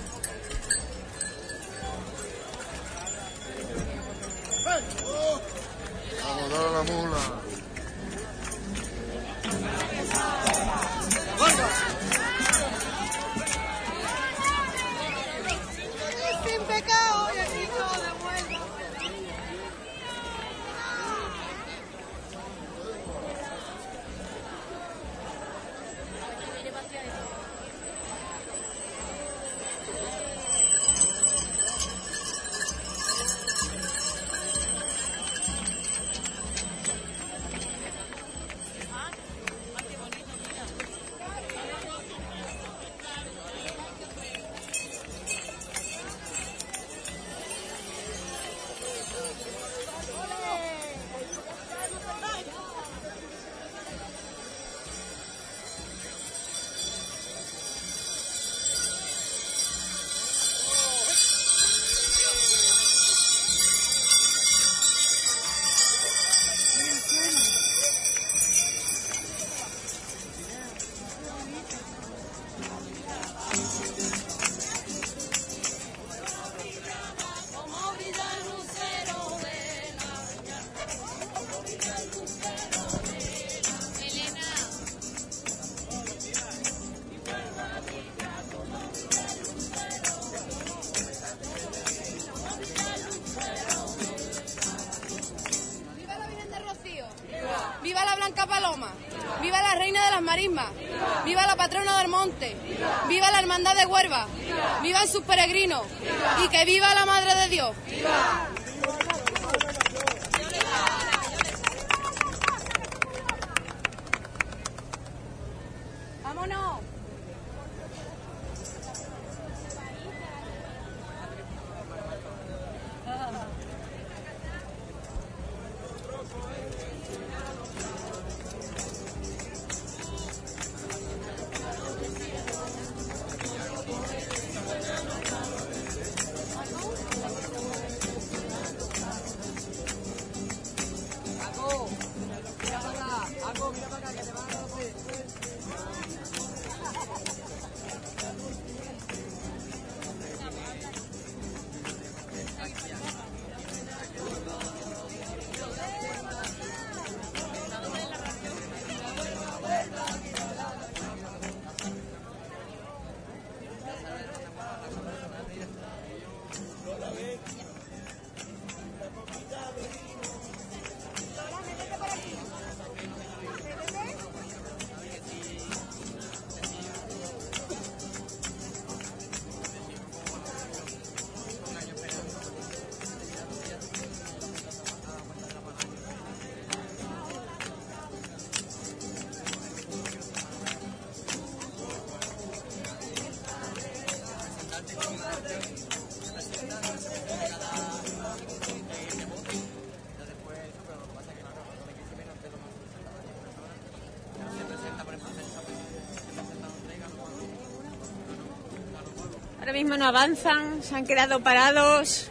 no avanzan, se han quedado parados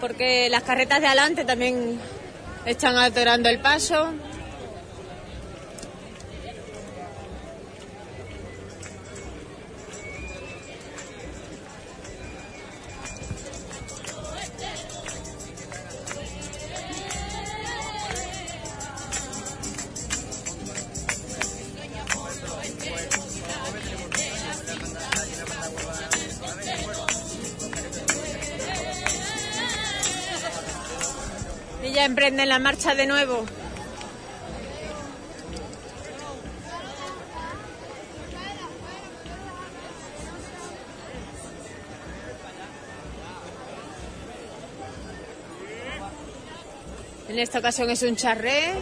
porque las carretas de adelante también están alterando el paso. de nuevo. En esta ocasión es un charré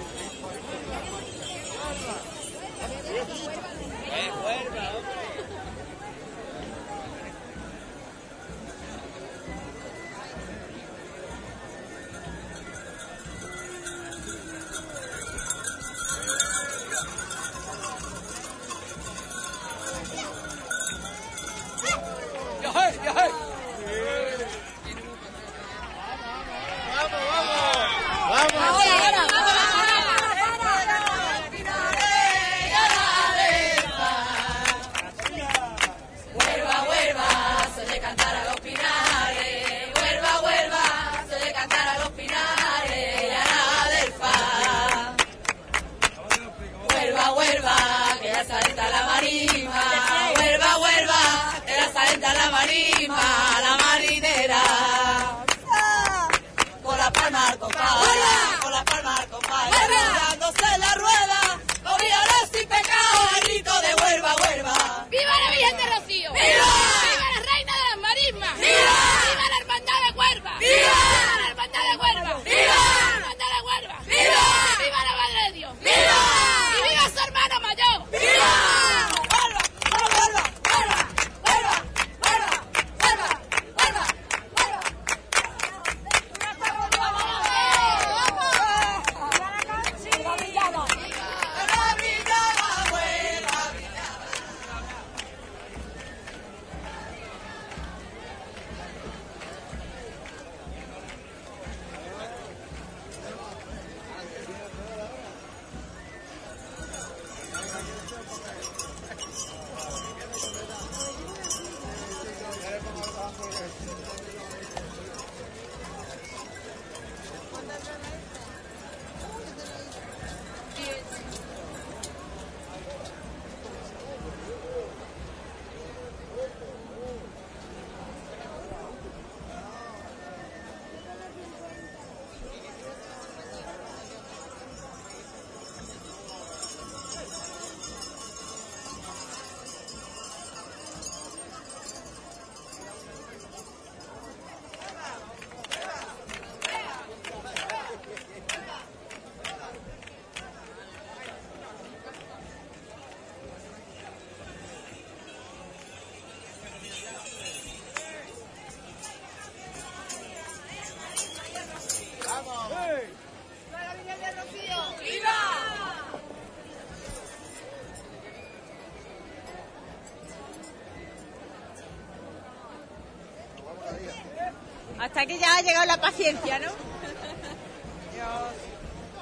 que ya ha llegado la paciencia, ¿no?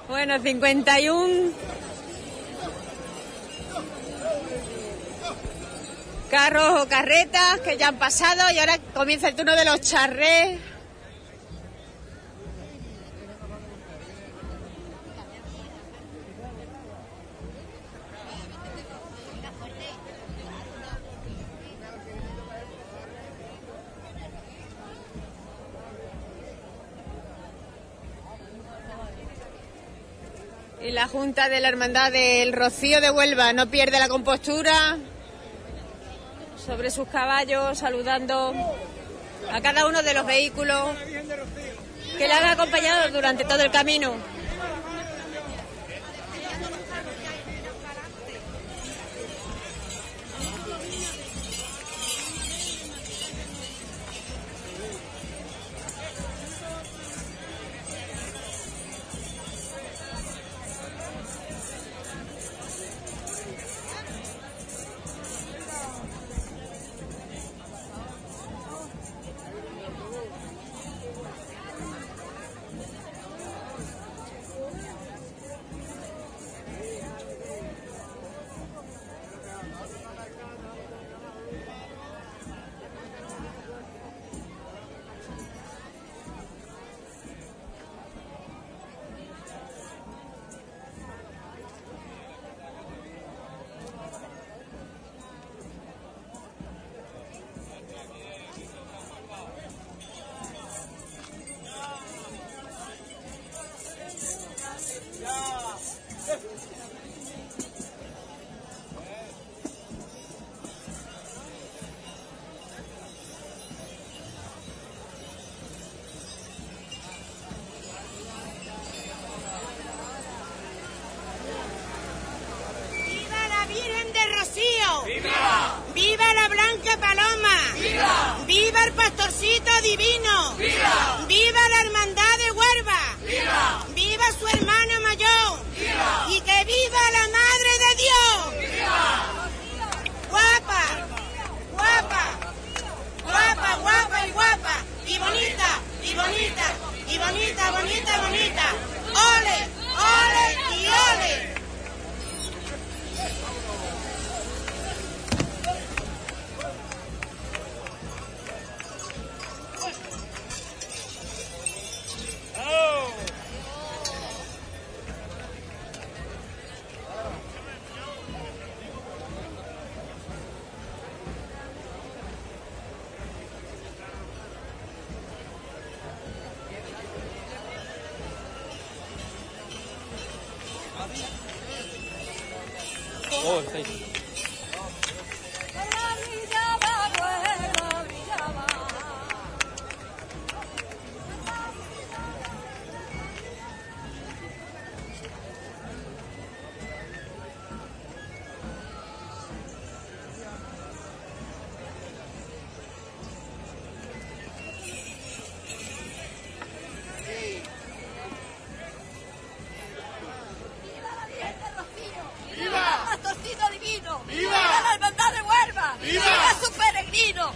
Bueno, 51 carros o carretas que ya han pasado y ahora comienza el turno de los charrés. Junta de la Hermandad del Rocío de Huelva no pierde la compostura sobre sus caballos, saludando a cada uno de los vehículos que la han acompañado durante todo el camino.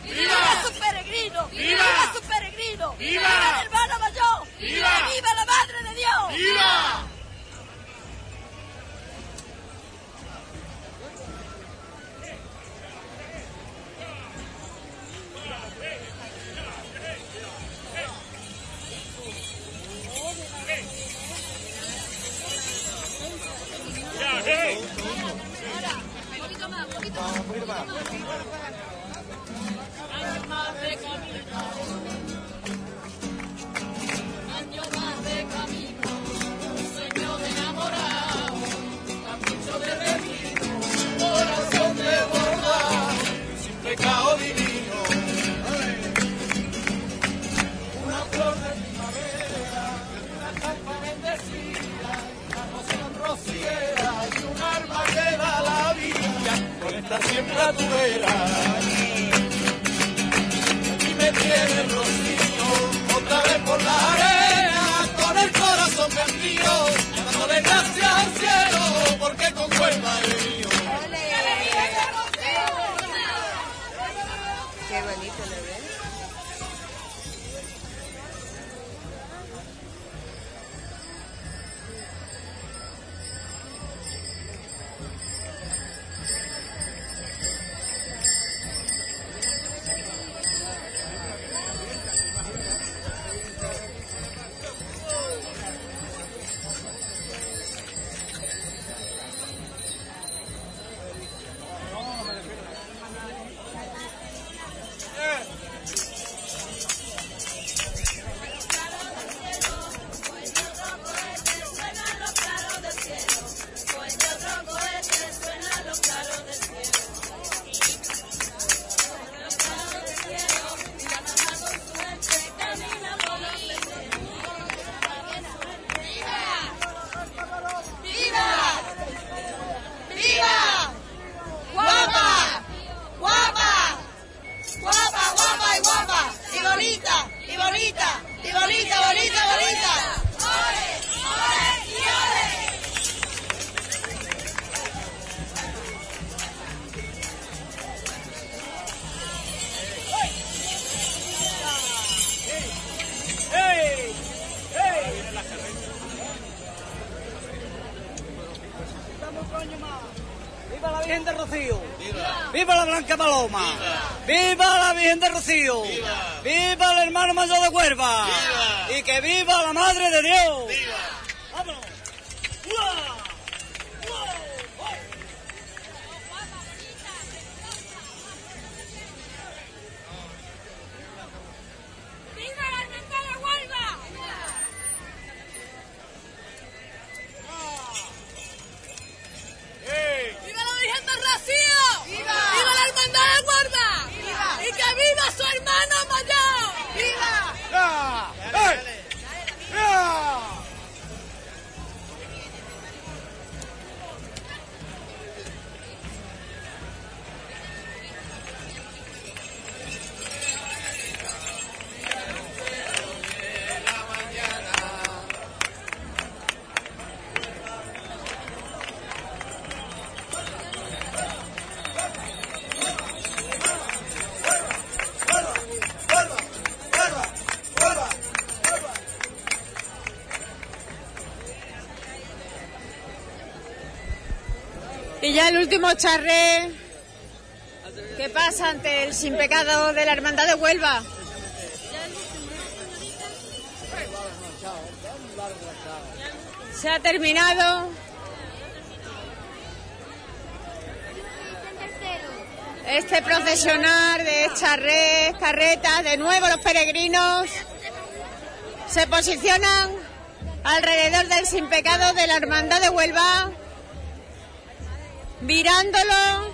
¡Viva! Su peregrino! ¡Viva, su peregrino! ¡Viva! Blanca Paloma! ¡Viva, la Virgen de Rocío! ¡Viva, el hermano mayor de Huerva! ¡Y que viva la Madre de Dios! Último charré que pasa ante el sin pecado de la Hermandad de Huelva. Se ha terminado. Este procesionar de charrés, carretas, de nuevo los peregrinos se posicionan alrededor del sin pecado de la Hermandad de Huelva virándolo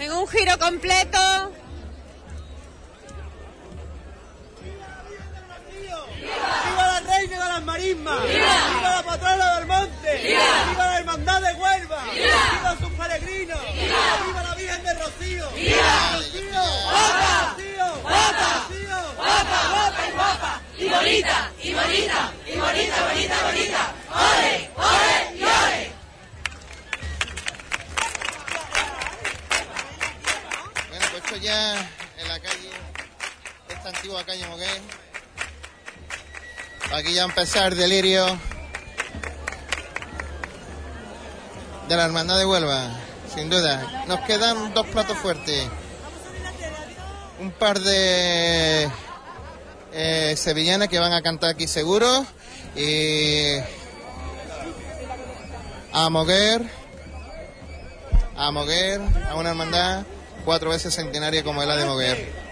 en un giro completo. Delirio de la hermandad de Huelva, sin duda. Nos quedan dos platos fuertes. Un par de eh, sevillanas que van a cantar aquí seguro. Y a Moguer, a Moguer, a una hermandad cuatro veces centenaria como es la de Moguer.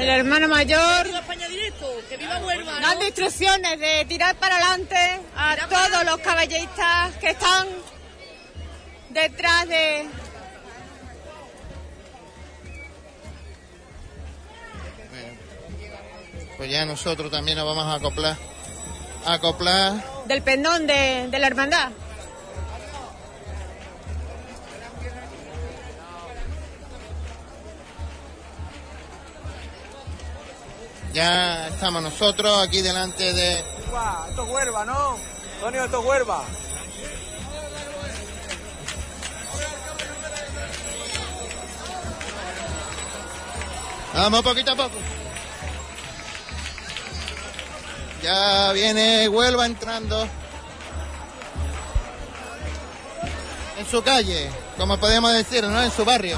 El hermano mayor ¡Viva España Directo! ¡Que viva Huelva! dando instrucciones de tirar para adelante a todos los caballistas que están detrás de Pues ya nosotros también nos vamos a acoplar. A acoplar. del pendón de, de la hermandad. Ya estamos nosotros aquí delante de. Guau, Esto es Huelva, ¿no? Antonio, esto es Huelva. Vamos poquito a poco. Ya viene Huelva entrando. En su calle, como podemos decir, ¿no? En su barrio.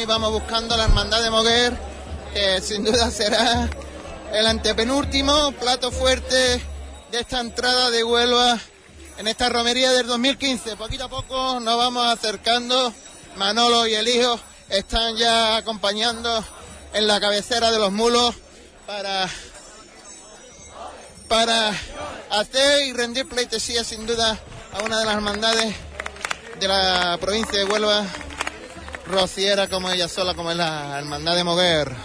y vamos buscando la Hermandad de Moguer, que sin duda será el antepenúltimo plato fuerte de esta entrada de Huelva en esta romería del 2015. Poquito a poco nos vamos acercando. Manolo y el hijo están ya acompañando en la cabecera de los mulos para, para hacer y rendir pleitesía sin duda a una de las hermandades de la provincia de Huelva rociera como ella sola, como es la hermandad de Moguer.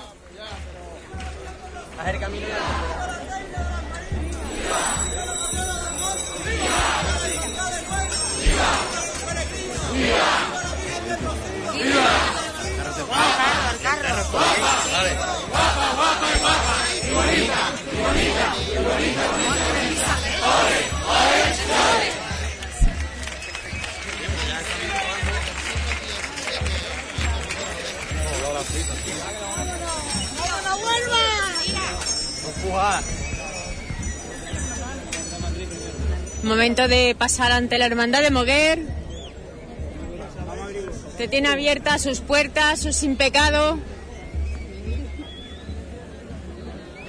Momento de pasar ante la hermandad de Moguer, que tiene abiertas sus puertas, sus sin pecado,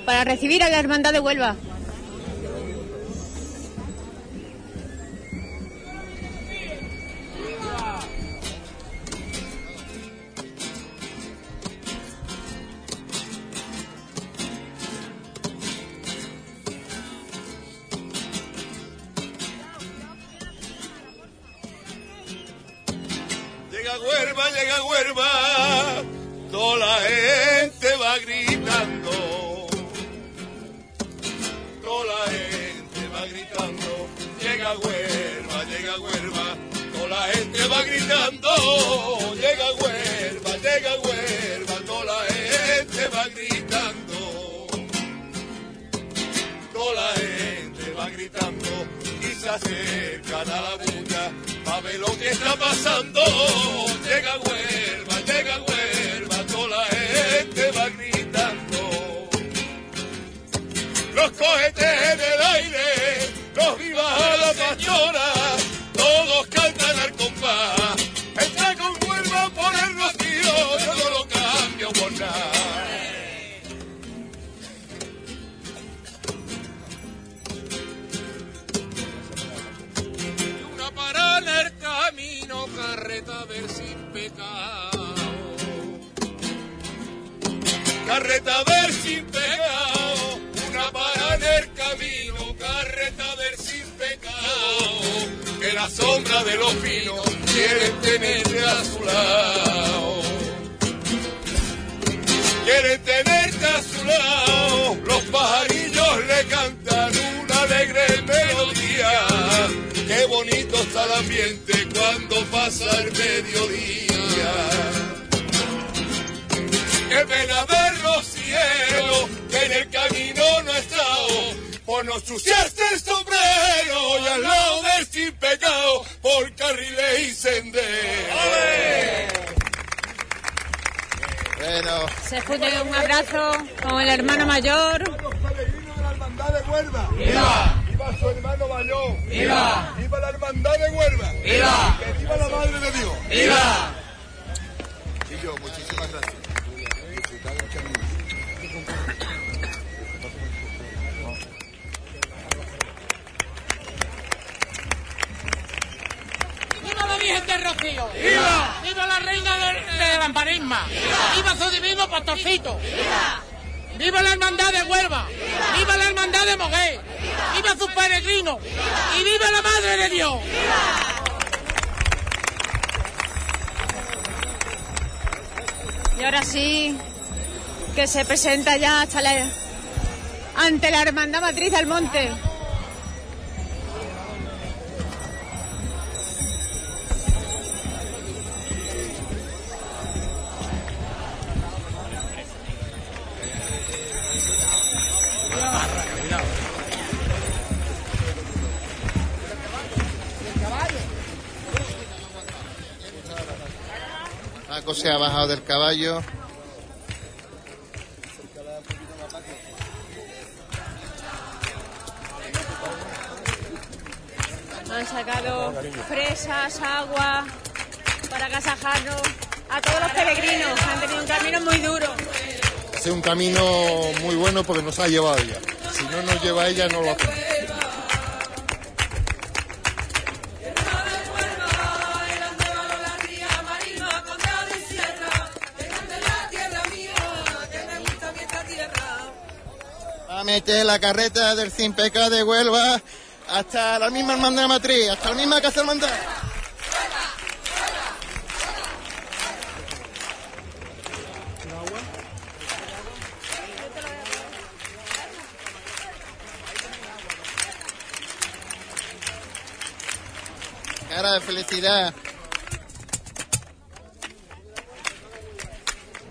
para recibir a la hermandad de Huelva. Toda la gente va gritando. Toda la gente va gritando. Llega Huerva, llega Huerva, toda la gente va gritando. Llega Huerva, llega Huerva, toda la gente va gritando. Toda la gente va gritando y se acercan a la bulla ver lo que está pasando. Llega Huelva, llega Huelva, toda la gente va gritando. Los cohetes en el aire, los vivas a la pastora, Carreta ver sin pecado, una para en el camino, carreta ver sin pecado. Que la sombra de los pinos quieren tenerte a su lado. Quieren tenerte a su lado, los pajarillos le cantan una alegre melodía. Qué bonito está el ambiente cuando pasa el mediodía. Qué pena ver los cielos, que en el camino no he estado. Por no ensuciarse el sombrero y al lado del sin pecado, por carriles y senderos. Bueno, Se funde un abrazo con el hermano mayor. hermandad de Huelva. ¡Viva! ¡Viva su hermano mayor! ¡Viva! ¡Viva la hermandad de Huelva! ¡Viva! ¡Que viva la madre de Dios! ¡Viva! Chillo, muchísimas gracias. ¡Viva la Virgen del Rocío! ¡Viva! ¡Viva la Reina del, del Lamparisma! ¡Viva! su divino pastorcito! ¡Viva! ¡Viva la Hermandad de Huelva! ¡Viva, la Hermandad de Mogué! ¡Viva, sus peregrinos! ¡Y viva la Madre de Dios! Y ahora sí, que se presenta ya hasta la, ante la hermandad matriz del monte. Paco se ha bajado del caballo. Han sacado fresas, agua para agasajarnos a todos los peregrinos. Han tenido un camino muy duro. Ha sido un camino muy bueno porque nos ha llevado ella. Si no nos lleva ella, no lo hacemos. Mete la carreta del Sin Pecado de Huelva hasta la misma hermandad de matriz, hasta la misma casa hermandad. Cara de felicidad.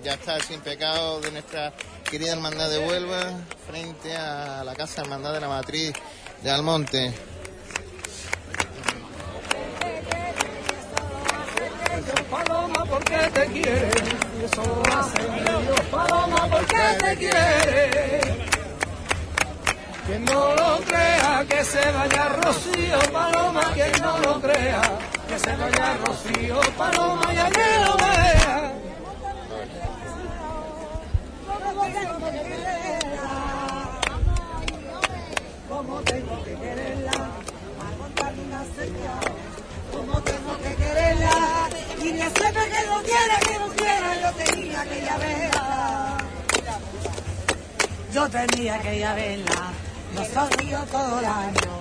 Ya está sin pecado de nuestra querida hermandad de Huelva frente a la casa hermandad de la matriz de Almonte. Paloma, porque te quiere? Eso lo hace Dios, Paloma, porque te quiere? Quien no lo crea, que se vaya Rocío, Paloma, quien no lo crea, que se vaya Rocío, Paloma, ya que lo vea. Como tengo que quererla, y me sepa que no quiera, que no quiera, yo tenía que ya verla. Yo tenía que ya verla, no solo yo todo el año,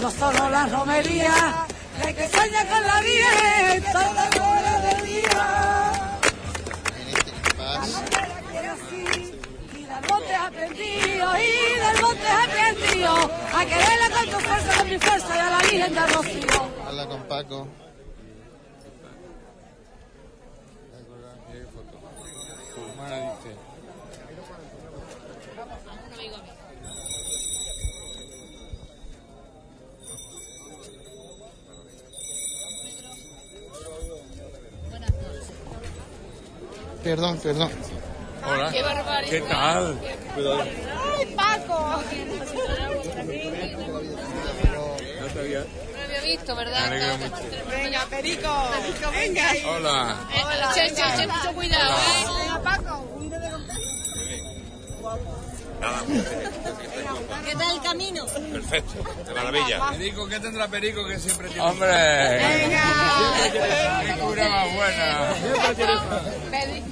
no solo la romería, la que sueña con la vida, toda hora del día. La novela quiere así, y del y del monte a quererla con tu fuerza, con mi fuerza, y a la Virgen de Rocío. Habla con Paco. Perdón, perdón. Hola. Qué barbaridad. ¿Qué tal? ¡Ay, Paco! No te había- No lo había visto, ¿verdad? Venga, Perico. venga. Hola. Hola. Che, che, che, mucho cuidado, ¿eh? Venga, Paco. Nada. ¿Qué tal el camino? Perfecto. De maravilla. Perico, ¿qué tendrá Perico que siempre tiene? ¡Hombre! ¡Qué cura más buena!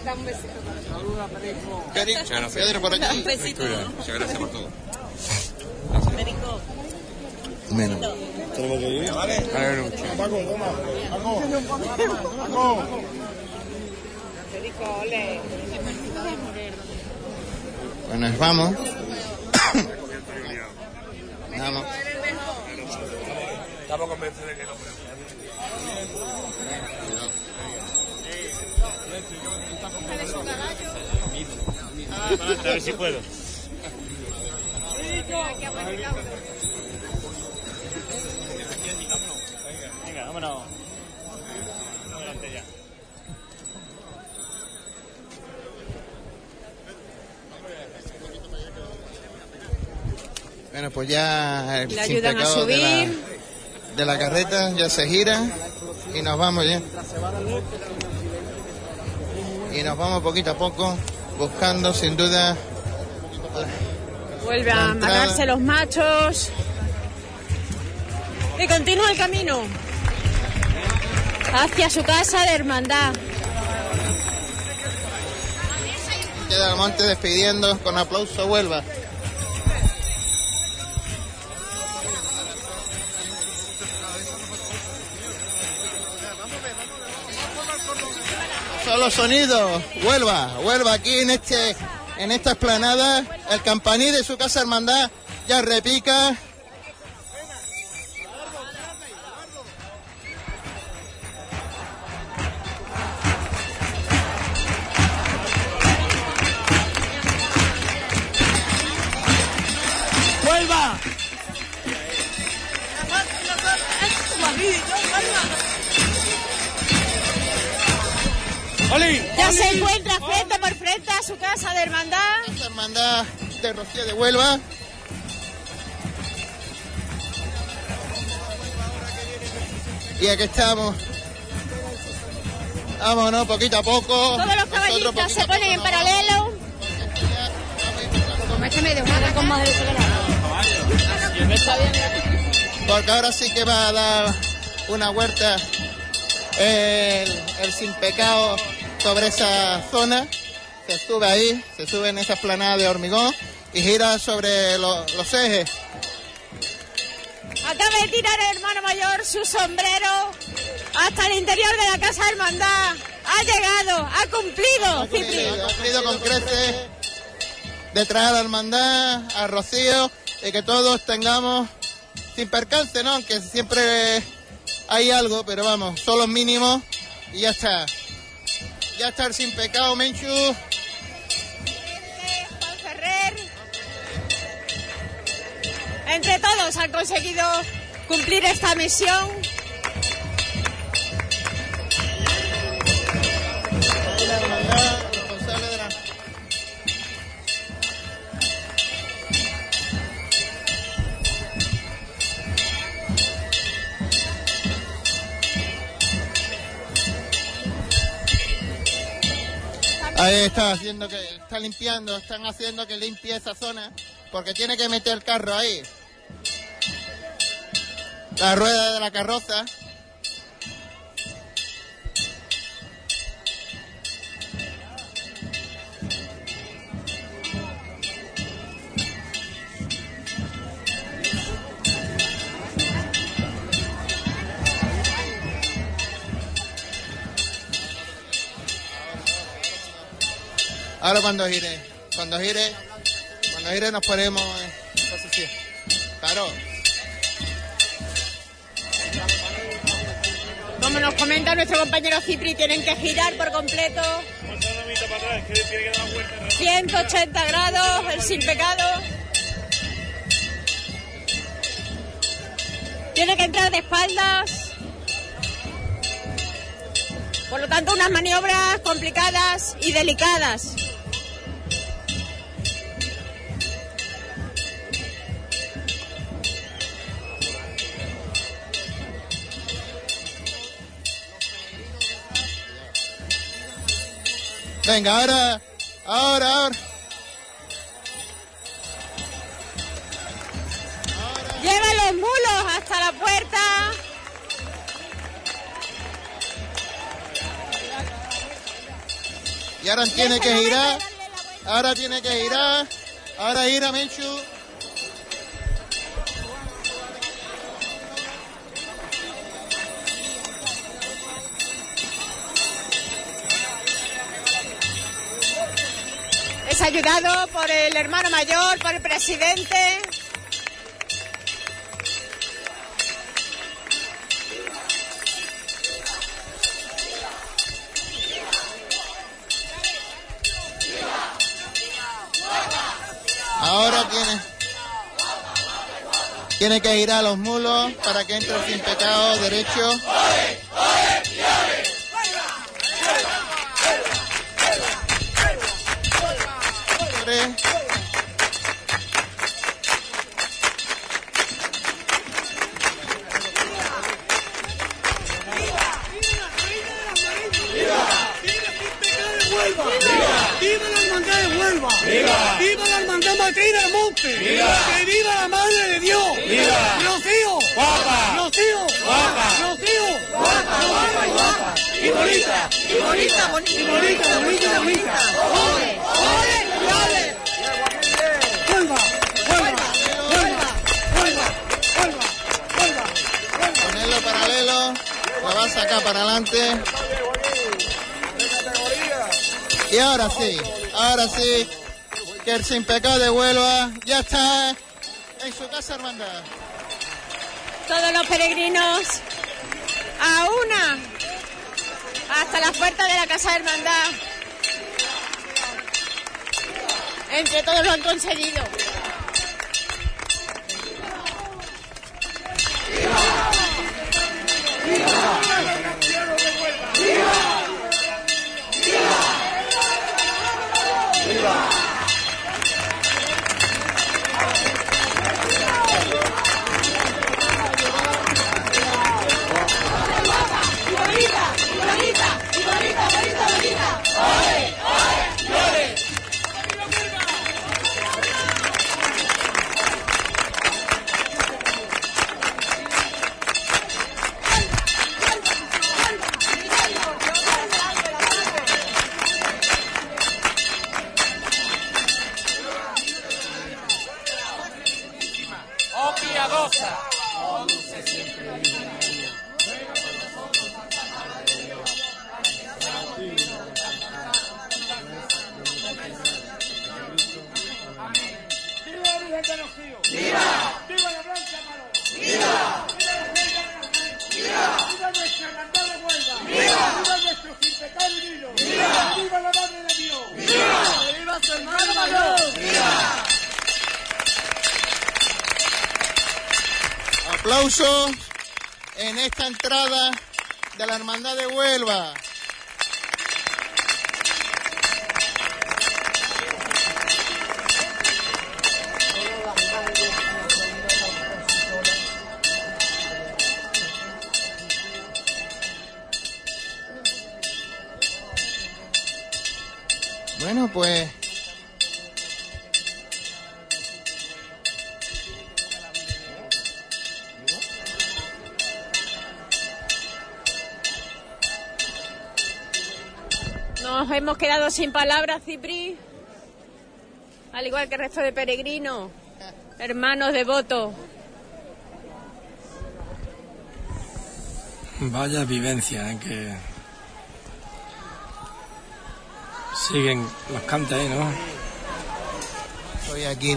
Da un besito. Saluda, Perico. Pedro, Pedro por aquí. Un besito. Muchas gracias por todo. Perico. Menos. Tenemos que ir. Vale. Vale, mucho. Paco, toma. Paco. Paco. Perico, ole. Bueno, nos vamos. Vamos. Estamos convencidos de que no. Ah, adelante, a ver si puedo. Venga, vámonos. Bueno, pues ya el Le ayudan a pecado de la, subir. de la carreta ya se gira y nos vamos ya. Y nos vamos poquito a poco buscando sin duda Vuelve a amarrarse los machos. Y continúa el camino. Hacia su casa de hermandad. queda el monte despidiendo con aplauso Huelva. Solo sonidos, Huelva, Huelva aquí en este en esta explanada, el campaní de su casa hermandad ya repica. Ya se encuentra frente por frente a su casa de hermandad. hermandad de Rocío de Huelva. Y aquí estamos. Vámonos poquito a poco. Todos los poquito se ponen en paralelo. Méteme de una con más de Porque ahora sí que va a dar una huerta el, el sin pecado sobre esa zona. Se sube ahí, se sube en esa esplanada de hormigón y gira sobre lo- los ejes. Acaba de tirar el hermano mayor su sombrero hasta el interior de la Casa Hermandad. Ha llegado, ha cumplido, Cipri. Ha cumplido con creces de traer a la hermandad, a Rocío, y que todos tengamos sin percance, ¿no? Aunque siempre hay algo, pero vamos, son los mínimos y ya está. Ya está el sin pecado, Menchu. Juan Ferrer. Entre todos han conseguido cumplir esta misión. responsable Ahí está haciendo que está limpiando, están haciendo que limpie esa zona porque tiene que meter el carro ahí. La rueda de la carroza. Ahora cuando gire, cuando gire, cuando gire nos ponemos posición. Claro. Como nos comenta nuestro compañero Cipri, tienen que girar por completo. 180 grados, el sin pecado. Tiene que entrar de espaldas. Por lo tanto, unas maniobras complicadas y delicadas. Venga, ahora, ahora, ahora. Lleva los mulos hasta la puerta. Y ahora tiene que girar. Ahora tiene que girar. Ahora gira Menchu. Ayudado por el hermano mayor, por el presidente. Ahora tiene. Tiene que girar los mulos para que entre sin pecado derecho. Del Monte! ¡Viva! ¡Que viva la Madre de Dios! ¡Viva! ¡Rocío! ¡Guapa! ¡Rocío! ¡Guapa! ¡Rocío! ¡Guapa, guapa y guapa! ¡Y bonita! ¡Y bonita! ¡Y bonita! ¡Bonita! ¡Bonita! ¡Ole! ¡Ole! ¡Y ole! ¡Huelva! ¡Huelva! ¡Huelva! ¡Huelva! ¡Huelva! ¡Huelva! Ponerlo paralelo. La va a sacar para adelante. Y ahora sí, ahora sí, que el sin pecado de Huelva ya está en su casa hermandad. Todos los peregrinos a una hasta las puertas de la casa hermandad. Entre todos lo han conseguido. ¡Viva! ¡Viva! Sin palabras, Cipri. Al igual que el resto de peregrinos, hermanos devotos. Vaya vivencia, ¿eh? que siguen los cantes ahí, ¿no? Estoy aquí.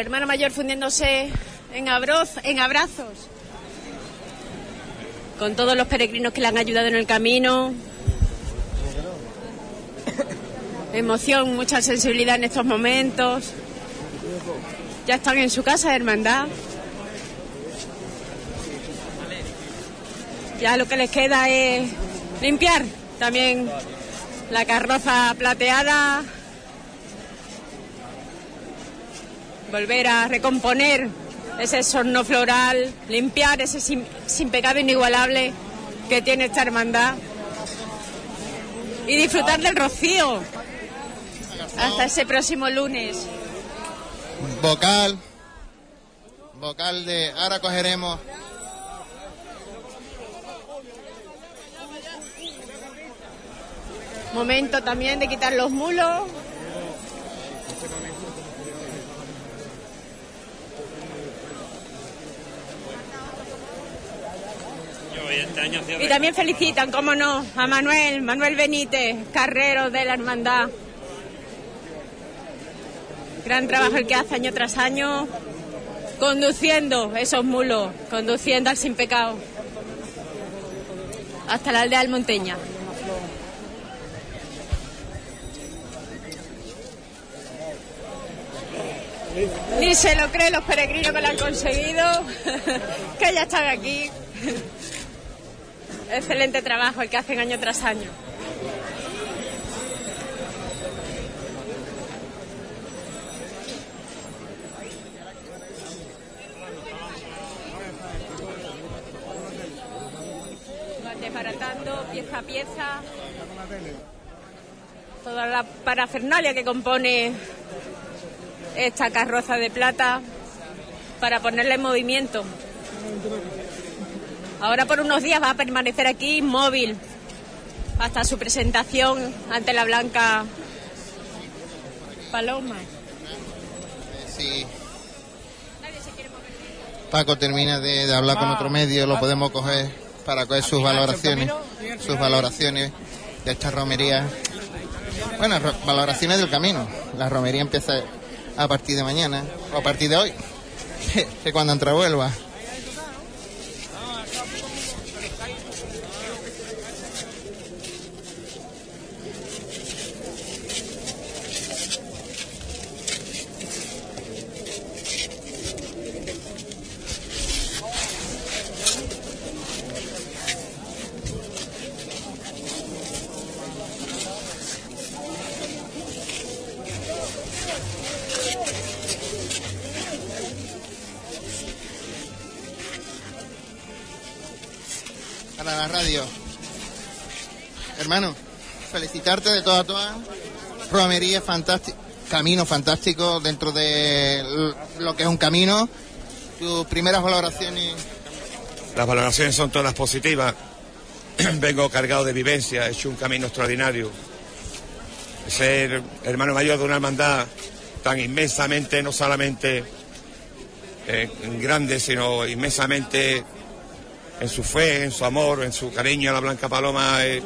Hermano mayor fundiéndose en, abroz, en abrazos con todos los peregrinos que le han ayudado en el camino. Emoción, mucha sensibilidad en estos momentos. Ya están en su casa, hermandad. Ya lo que les queda es limpiar también la carroza plateada, volver a recomponer ese sorno floral, limpiar ese sin, sin pecado inigualable que tiene esta hermandad y disfrutar del rocío hasta ese próximo lunes. Vocal. Vocal de. Ahora cogeremos. Momento también de quitar los mulos. Y también felicitan, cómo no, a Manuel, Manuel Benítez, carrero de la hermandad. Gran trabajo el que hace año tras año, conduciendo esos mulos, conduciendo al sin pecado hasta la aldea del Monteña. Ni se lo creen los peregrinos que lo han conseguido, que ya están aquí. Excelente trabajo el que hacen año tras año. Pieza pieza toda la parafernalia que compone esta carroza de plata para ponerla en movimiento. Ahora por unos días va a permanecer aquí inmóvil hasta su presentación ante la Blanca Paloma. Sí. Paco termina de, de hablar con otro medio, lo podemos coger para coger sus valoraciones, sus valoraciones de esta romería. Bueno, valoraciones del camino. La romería empieza a partir de mañana, o a partir de hoy, que cuando entra vuelva. Felicitarte de toda toda. Romería fantástica, camino fantástico dentro de lo que es un camino. Tus primeras valoraciones. Las valoraciones son todas positivas. Vengo cargado de vivencia, he hecho un camino extraordinario. Ser hermano mayor de una hermandad tan inmensamente, no solamente eh, grande, sino inmensamente en su fe, en su amor, en su cariño a la Blanca Paloma. eh,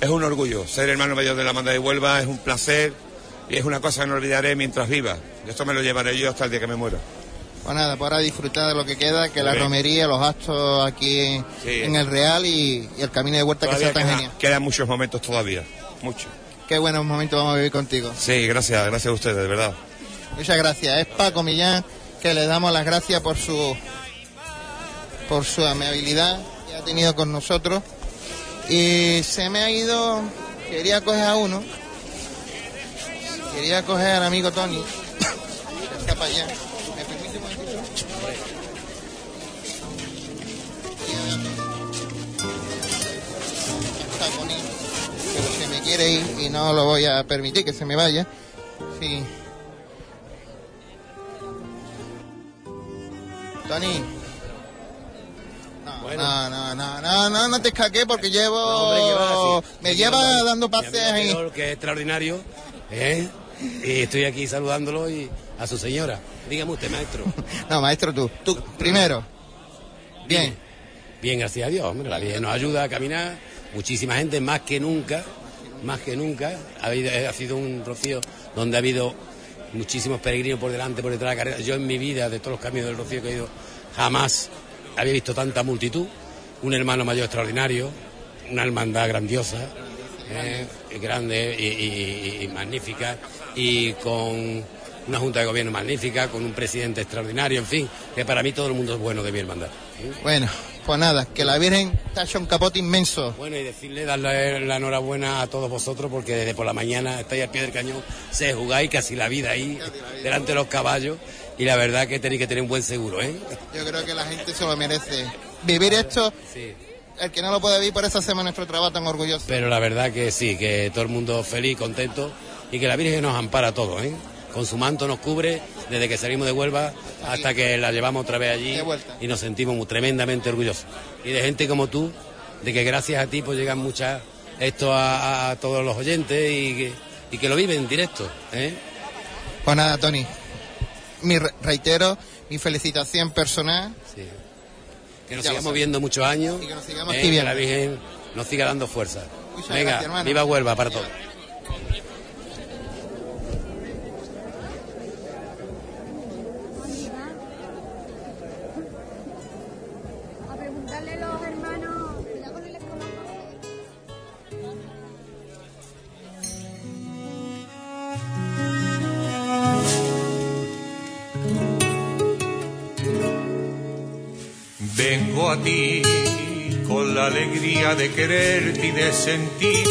es un orgullo. Ser hermano mayor de la banda de Huelva es un placer y es una cosa que no olvidaré mientras viva. Y esto me lo llevaré yo hasta el día que me muera. Pues nada, para disfrutar de lo que queda, que la bien. romería, los actos aquí Sí. en el Real y, y el camino de huerta que sea tan queda- genial. quedan muchos momentos todavía. Muchos. Qué buenos momentos vamos a vivir contigo. Sí, gracias, gracias a ustedes, de verdad. Muchas gracias. Es Paco Millán que le damos las gracias por su por su amabilidad que ha tenido con nosotros. Y se me ha ido, quería coger a uno, quería coger al amigo Tony, que está allá. ¿Me permite un momentito? Pero se me quiere ir y no lo voy a permitir que se me vaya. Sí. Tony. No, no, no, no, no, no, no te escaqué porque llevo... hombre, sí. me lleva dando paseos ahí. Que es extraordinario, ¿eh? Y estoy aquí saludándolo y a su señora. Dígame usted, maestro. No, maestro, tú. Tú, primero. Bien. Bien, gracias a Dios, hombre. La Virgen nos ayuda a caminar. Muchísima gente, más que nunca, más que nunca. Ha, habido- ha sido un rocío donde ha habido muchísimos peregrinos por delante, por detrás de la carrera. Yo en mi vida, de todos los caminos del rocío que he ido, jamás había visto tanta multitud. Un hermano mayor extraordinario, una hermandad grandiosa, eh, grande y, y- y magnífica, y con una junta de gobierno magnífica, con un presidente extraordinario, en fin, que para mí todo el mundo es bueno de mi hermandad. Bueno, pues nada, que la Virgen te ha hecho un capote inmenso. Bueno, y decirle, darle la enhorabuena a todos vosotros, porque desde por la mañana estáis al pie del cañón, se jugáis casi la vida ahí, delante de los caballos, y la verdad que tenéis que tener un buen seguro, ¿eh? Yo creo que la gente se lo merece. Vivir esto, el que no lo puede vivir, por eso hacemos nuestro trabajo tan orgulloso. Pero la verdad que sí, que todo el mundo feliz, contento, y que la Virgen nos ampara a todos, ¿eh? Con su manto nos cubre desde que salimos de Huelva hasta que la llevamos otra vez allí y nos sentimos muy, tremendamente orgullosos. Y de gente como tú, de que gracias a ti pues llegan muchas esto a, a todos los oyentes y que, y que lo viven en directo, ¿eh? Pues nada, Tony. Mi re- reitero, mi felicitación personal. Que nos sigamos viendo muchos años. Y que nos sigamos ¿eh? que la Virgen nos siga dando fuerza. Muchas Venga, gracias, viva Huelva para todos. Vengo a ti con la alegría de quererte y de sentir,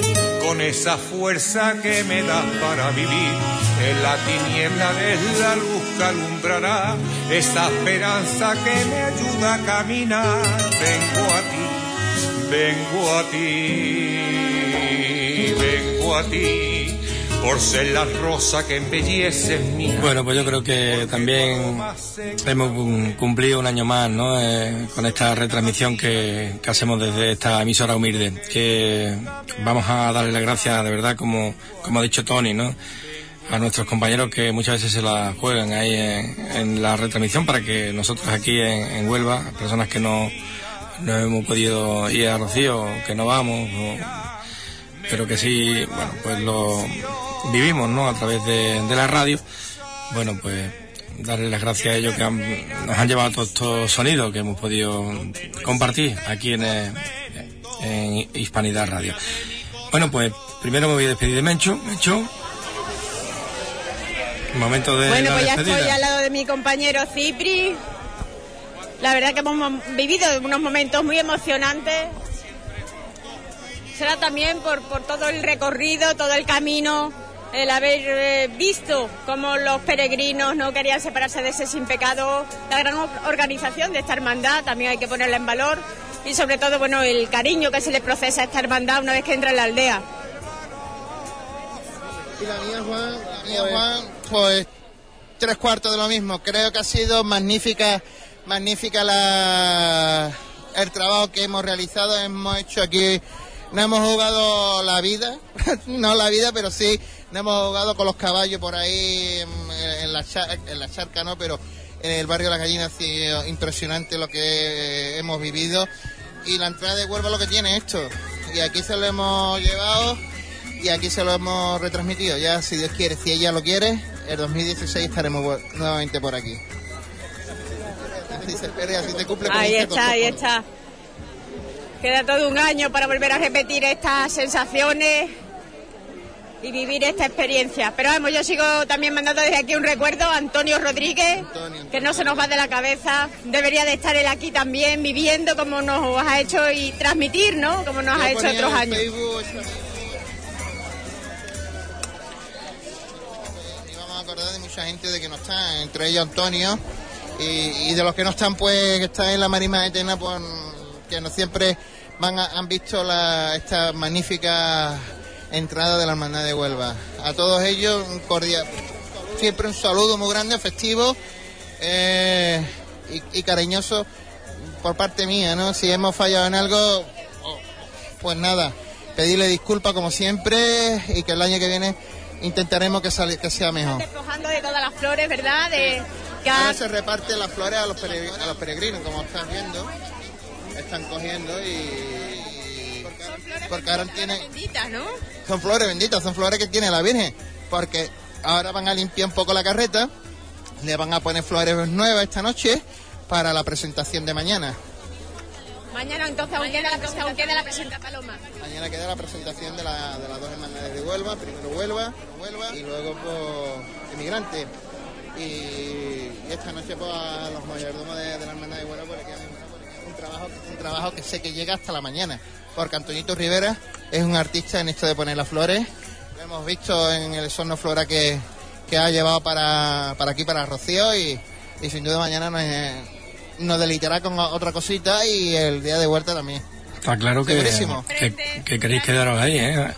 con esa fuerza que me das para vivir. En la tiniebla de la luz que alumbrará, esa esperanza que me ayuda a caminar. Vengo a ti, vengo a ti, vengo a ti, por ser la rosa que embellece mi Bueno, pues yo creo que también hemos cum- cumplido un año más, ¿no? Eh, con esta retransmisión que, que hacemos desde esta emisora humilde. Que vamos a darle las gracias, de verdad, como, como ha dicho Tony, ¿no? A nuestros compañeros que muchas veces se la juegan ahí en, en la retransmisión para que nosotros aquí en, en Huelva, personas que no, no hemos podido ir a Rocío, que no vamos, o- pero que sí, bueno, pues lo vivimos, ¿no? A través de, de la radio. Bueno, pues darle las gracias a ellos que han- nos han llevado todos estos sonidos que hemos podido compartir aquí en, eh, en Hispanidad Radio. Bueno, pues primero me voy a despedir de Mencho. Mencho. Momento de Bueno, la pues ya despedida. estoy al lado de mi compañero Cipri. La verdad que hemos vivido unos momentos muy emocionantes. Será también por, por todo el recorrido, todo el camino, el haber eh, visto cómo los peregrinos no querían separarse de ese sin pecado, la gran or- organización de esta hermandad, también hay que ponerla en valor, y sobre todo, bueno, el cariño que se le procesa a esta hermandad una vez que entra en la aldea. Y la mía, Juan, la mía, pues tres cuartos de lo mismo. Creo que ha sido magnífica, magnífica la, el trabajo que hemos realizado. Hemos hecho aquí, no hemos jugado la vida, no la vida, pero sí no hemos jugado con los caballos por ahí en, en la, char- en la charca, ¿no? Pero en el barrio de la gallina ha sido impresionante lo que hemos vivido. Y la entrada de Huelva lo que tiene esto. Y aquí se lo hemos llevado y aquí se lo hemos retransmitido. Ya, si Dios quiere, si ella lo quiere, el 2016 estaremos nuevamente por aquí. Así te cumple con Ahí está, ahí está. Queda todo un año para volver a repetir estas sensaciones y vivir esta experiencia. Pero vamos, yo sigo también mandando desde aquí un recuerdo a Antonio Rodríguez, que no se nos va de la cabeza. Debería de estar él aquí también, viviendo como nos ha hecho y transmitir, ¿no? Como nos Yo ha hecho otros años. Facebook y vamos a acordar de mucha gente de que no está, entre ellos Antonio, y, y de los que no están, pues, que están en la Marima Eterna, pues, que no siempre van a- han visto la, esta magnífica entrada de la Hermandad de Huelva. A todos ellos, un cordial, siempre un saludo muy grande, festivo eh, y, y cariñoso por parte mía, ¿no? Si hemos fallado en algo, pues nada, pedirle disculpas como siempre y que el año que viene intentaremos que, sali- que sea mejor. Despojando de todas las flores, ¿verdad? De, Ahora se reparte las flores a los, a los peregrinos, como están viendo, están cogiendo y... porque ahora tienen... benditas, ¿no? Son flores benditas, son flores que tiene la Virgen, porque ahora van a limpiar un poco la carreta, le van a poner flores nuevas esta noche para la presentación de mañana. Mañana entonces aún queda, queda la presenta Paloma. Mañana queda la presentación de, la- de las dos hermandades de Huelva, primero Huelva, Huelva y luego pues Emigrante. Y, y esta noche pues a los mayordomos de, de la hermandad de Huelva porque es un trabajo, un trabajo que sé que llega hasta la mañana. Porque Antonito Rivera es un artista en esto de poner las flores. Lo hemos visto en el Sorno Flora que, que ha llevado para, para aquí, para Rocío y, y sin duda mañana nos, eh, nos deleitará con otra cosita y el día de vuelta también. Está claro que, que, que queréis quedaros ahí, ¿eh?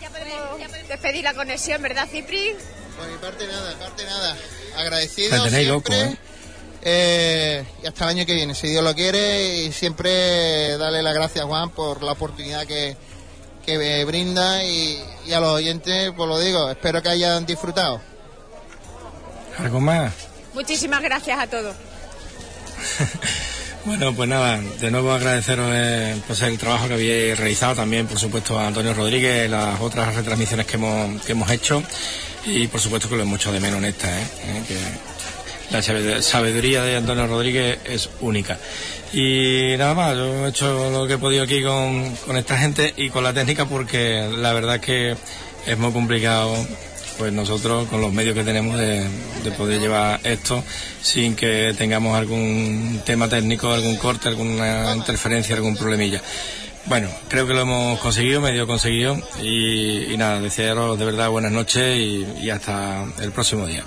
Ya podemos despedir la conexión, ¿verdad, Cipri? Por mi parte nada, parte nada. Agradecido Me tenéis siempre. loco, ¿eh? Eh, y hasta el año que viene, si Dios lo quiere, y siempre darle las gracias a Juan por la oportunidad que, que me brinda y, y a los oyentes, pues lo digo, espero que hayan disfrutado. ¿Algo más? Muchísimas gracias a todos. Bueno, pues nada, de nuevo agradeceros eh, pues el trabajo que habéis realizado, también por supuesto a Antonio Rodríguez, las otras retransmisiones que hemos, que hemos hecho y por supuesto que lo hemos hecho de menos en esta, ¿eh? Eh, que la sabiduría de Antonio Rodríguez es única. Y nada más, yo he hecho lo que he podido aquí con, con esta gente y con la técnica porque la verdad es que es muy complicado pues nosotros con los medios que tenemos de, de poder llevar esto sin que tengamos algún tema técnico, algún corte, alguna interferencia, algún problemilla. Bueno, creo que lo hemos conseguido, medio conseguido y, nada, desearos de verdad buenas noches y hasta el próximo día.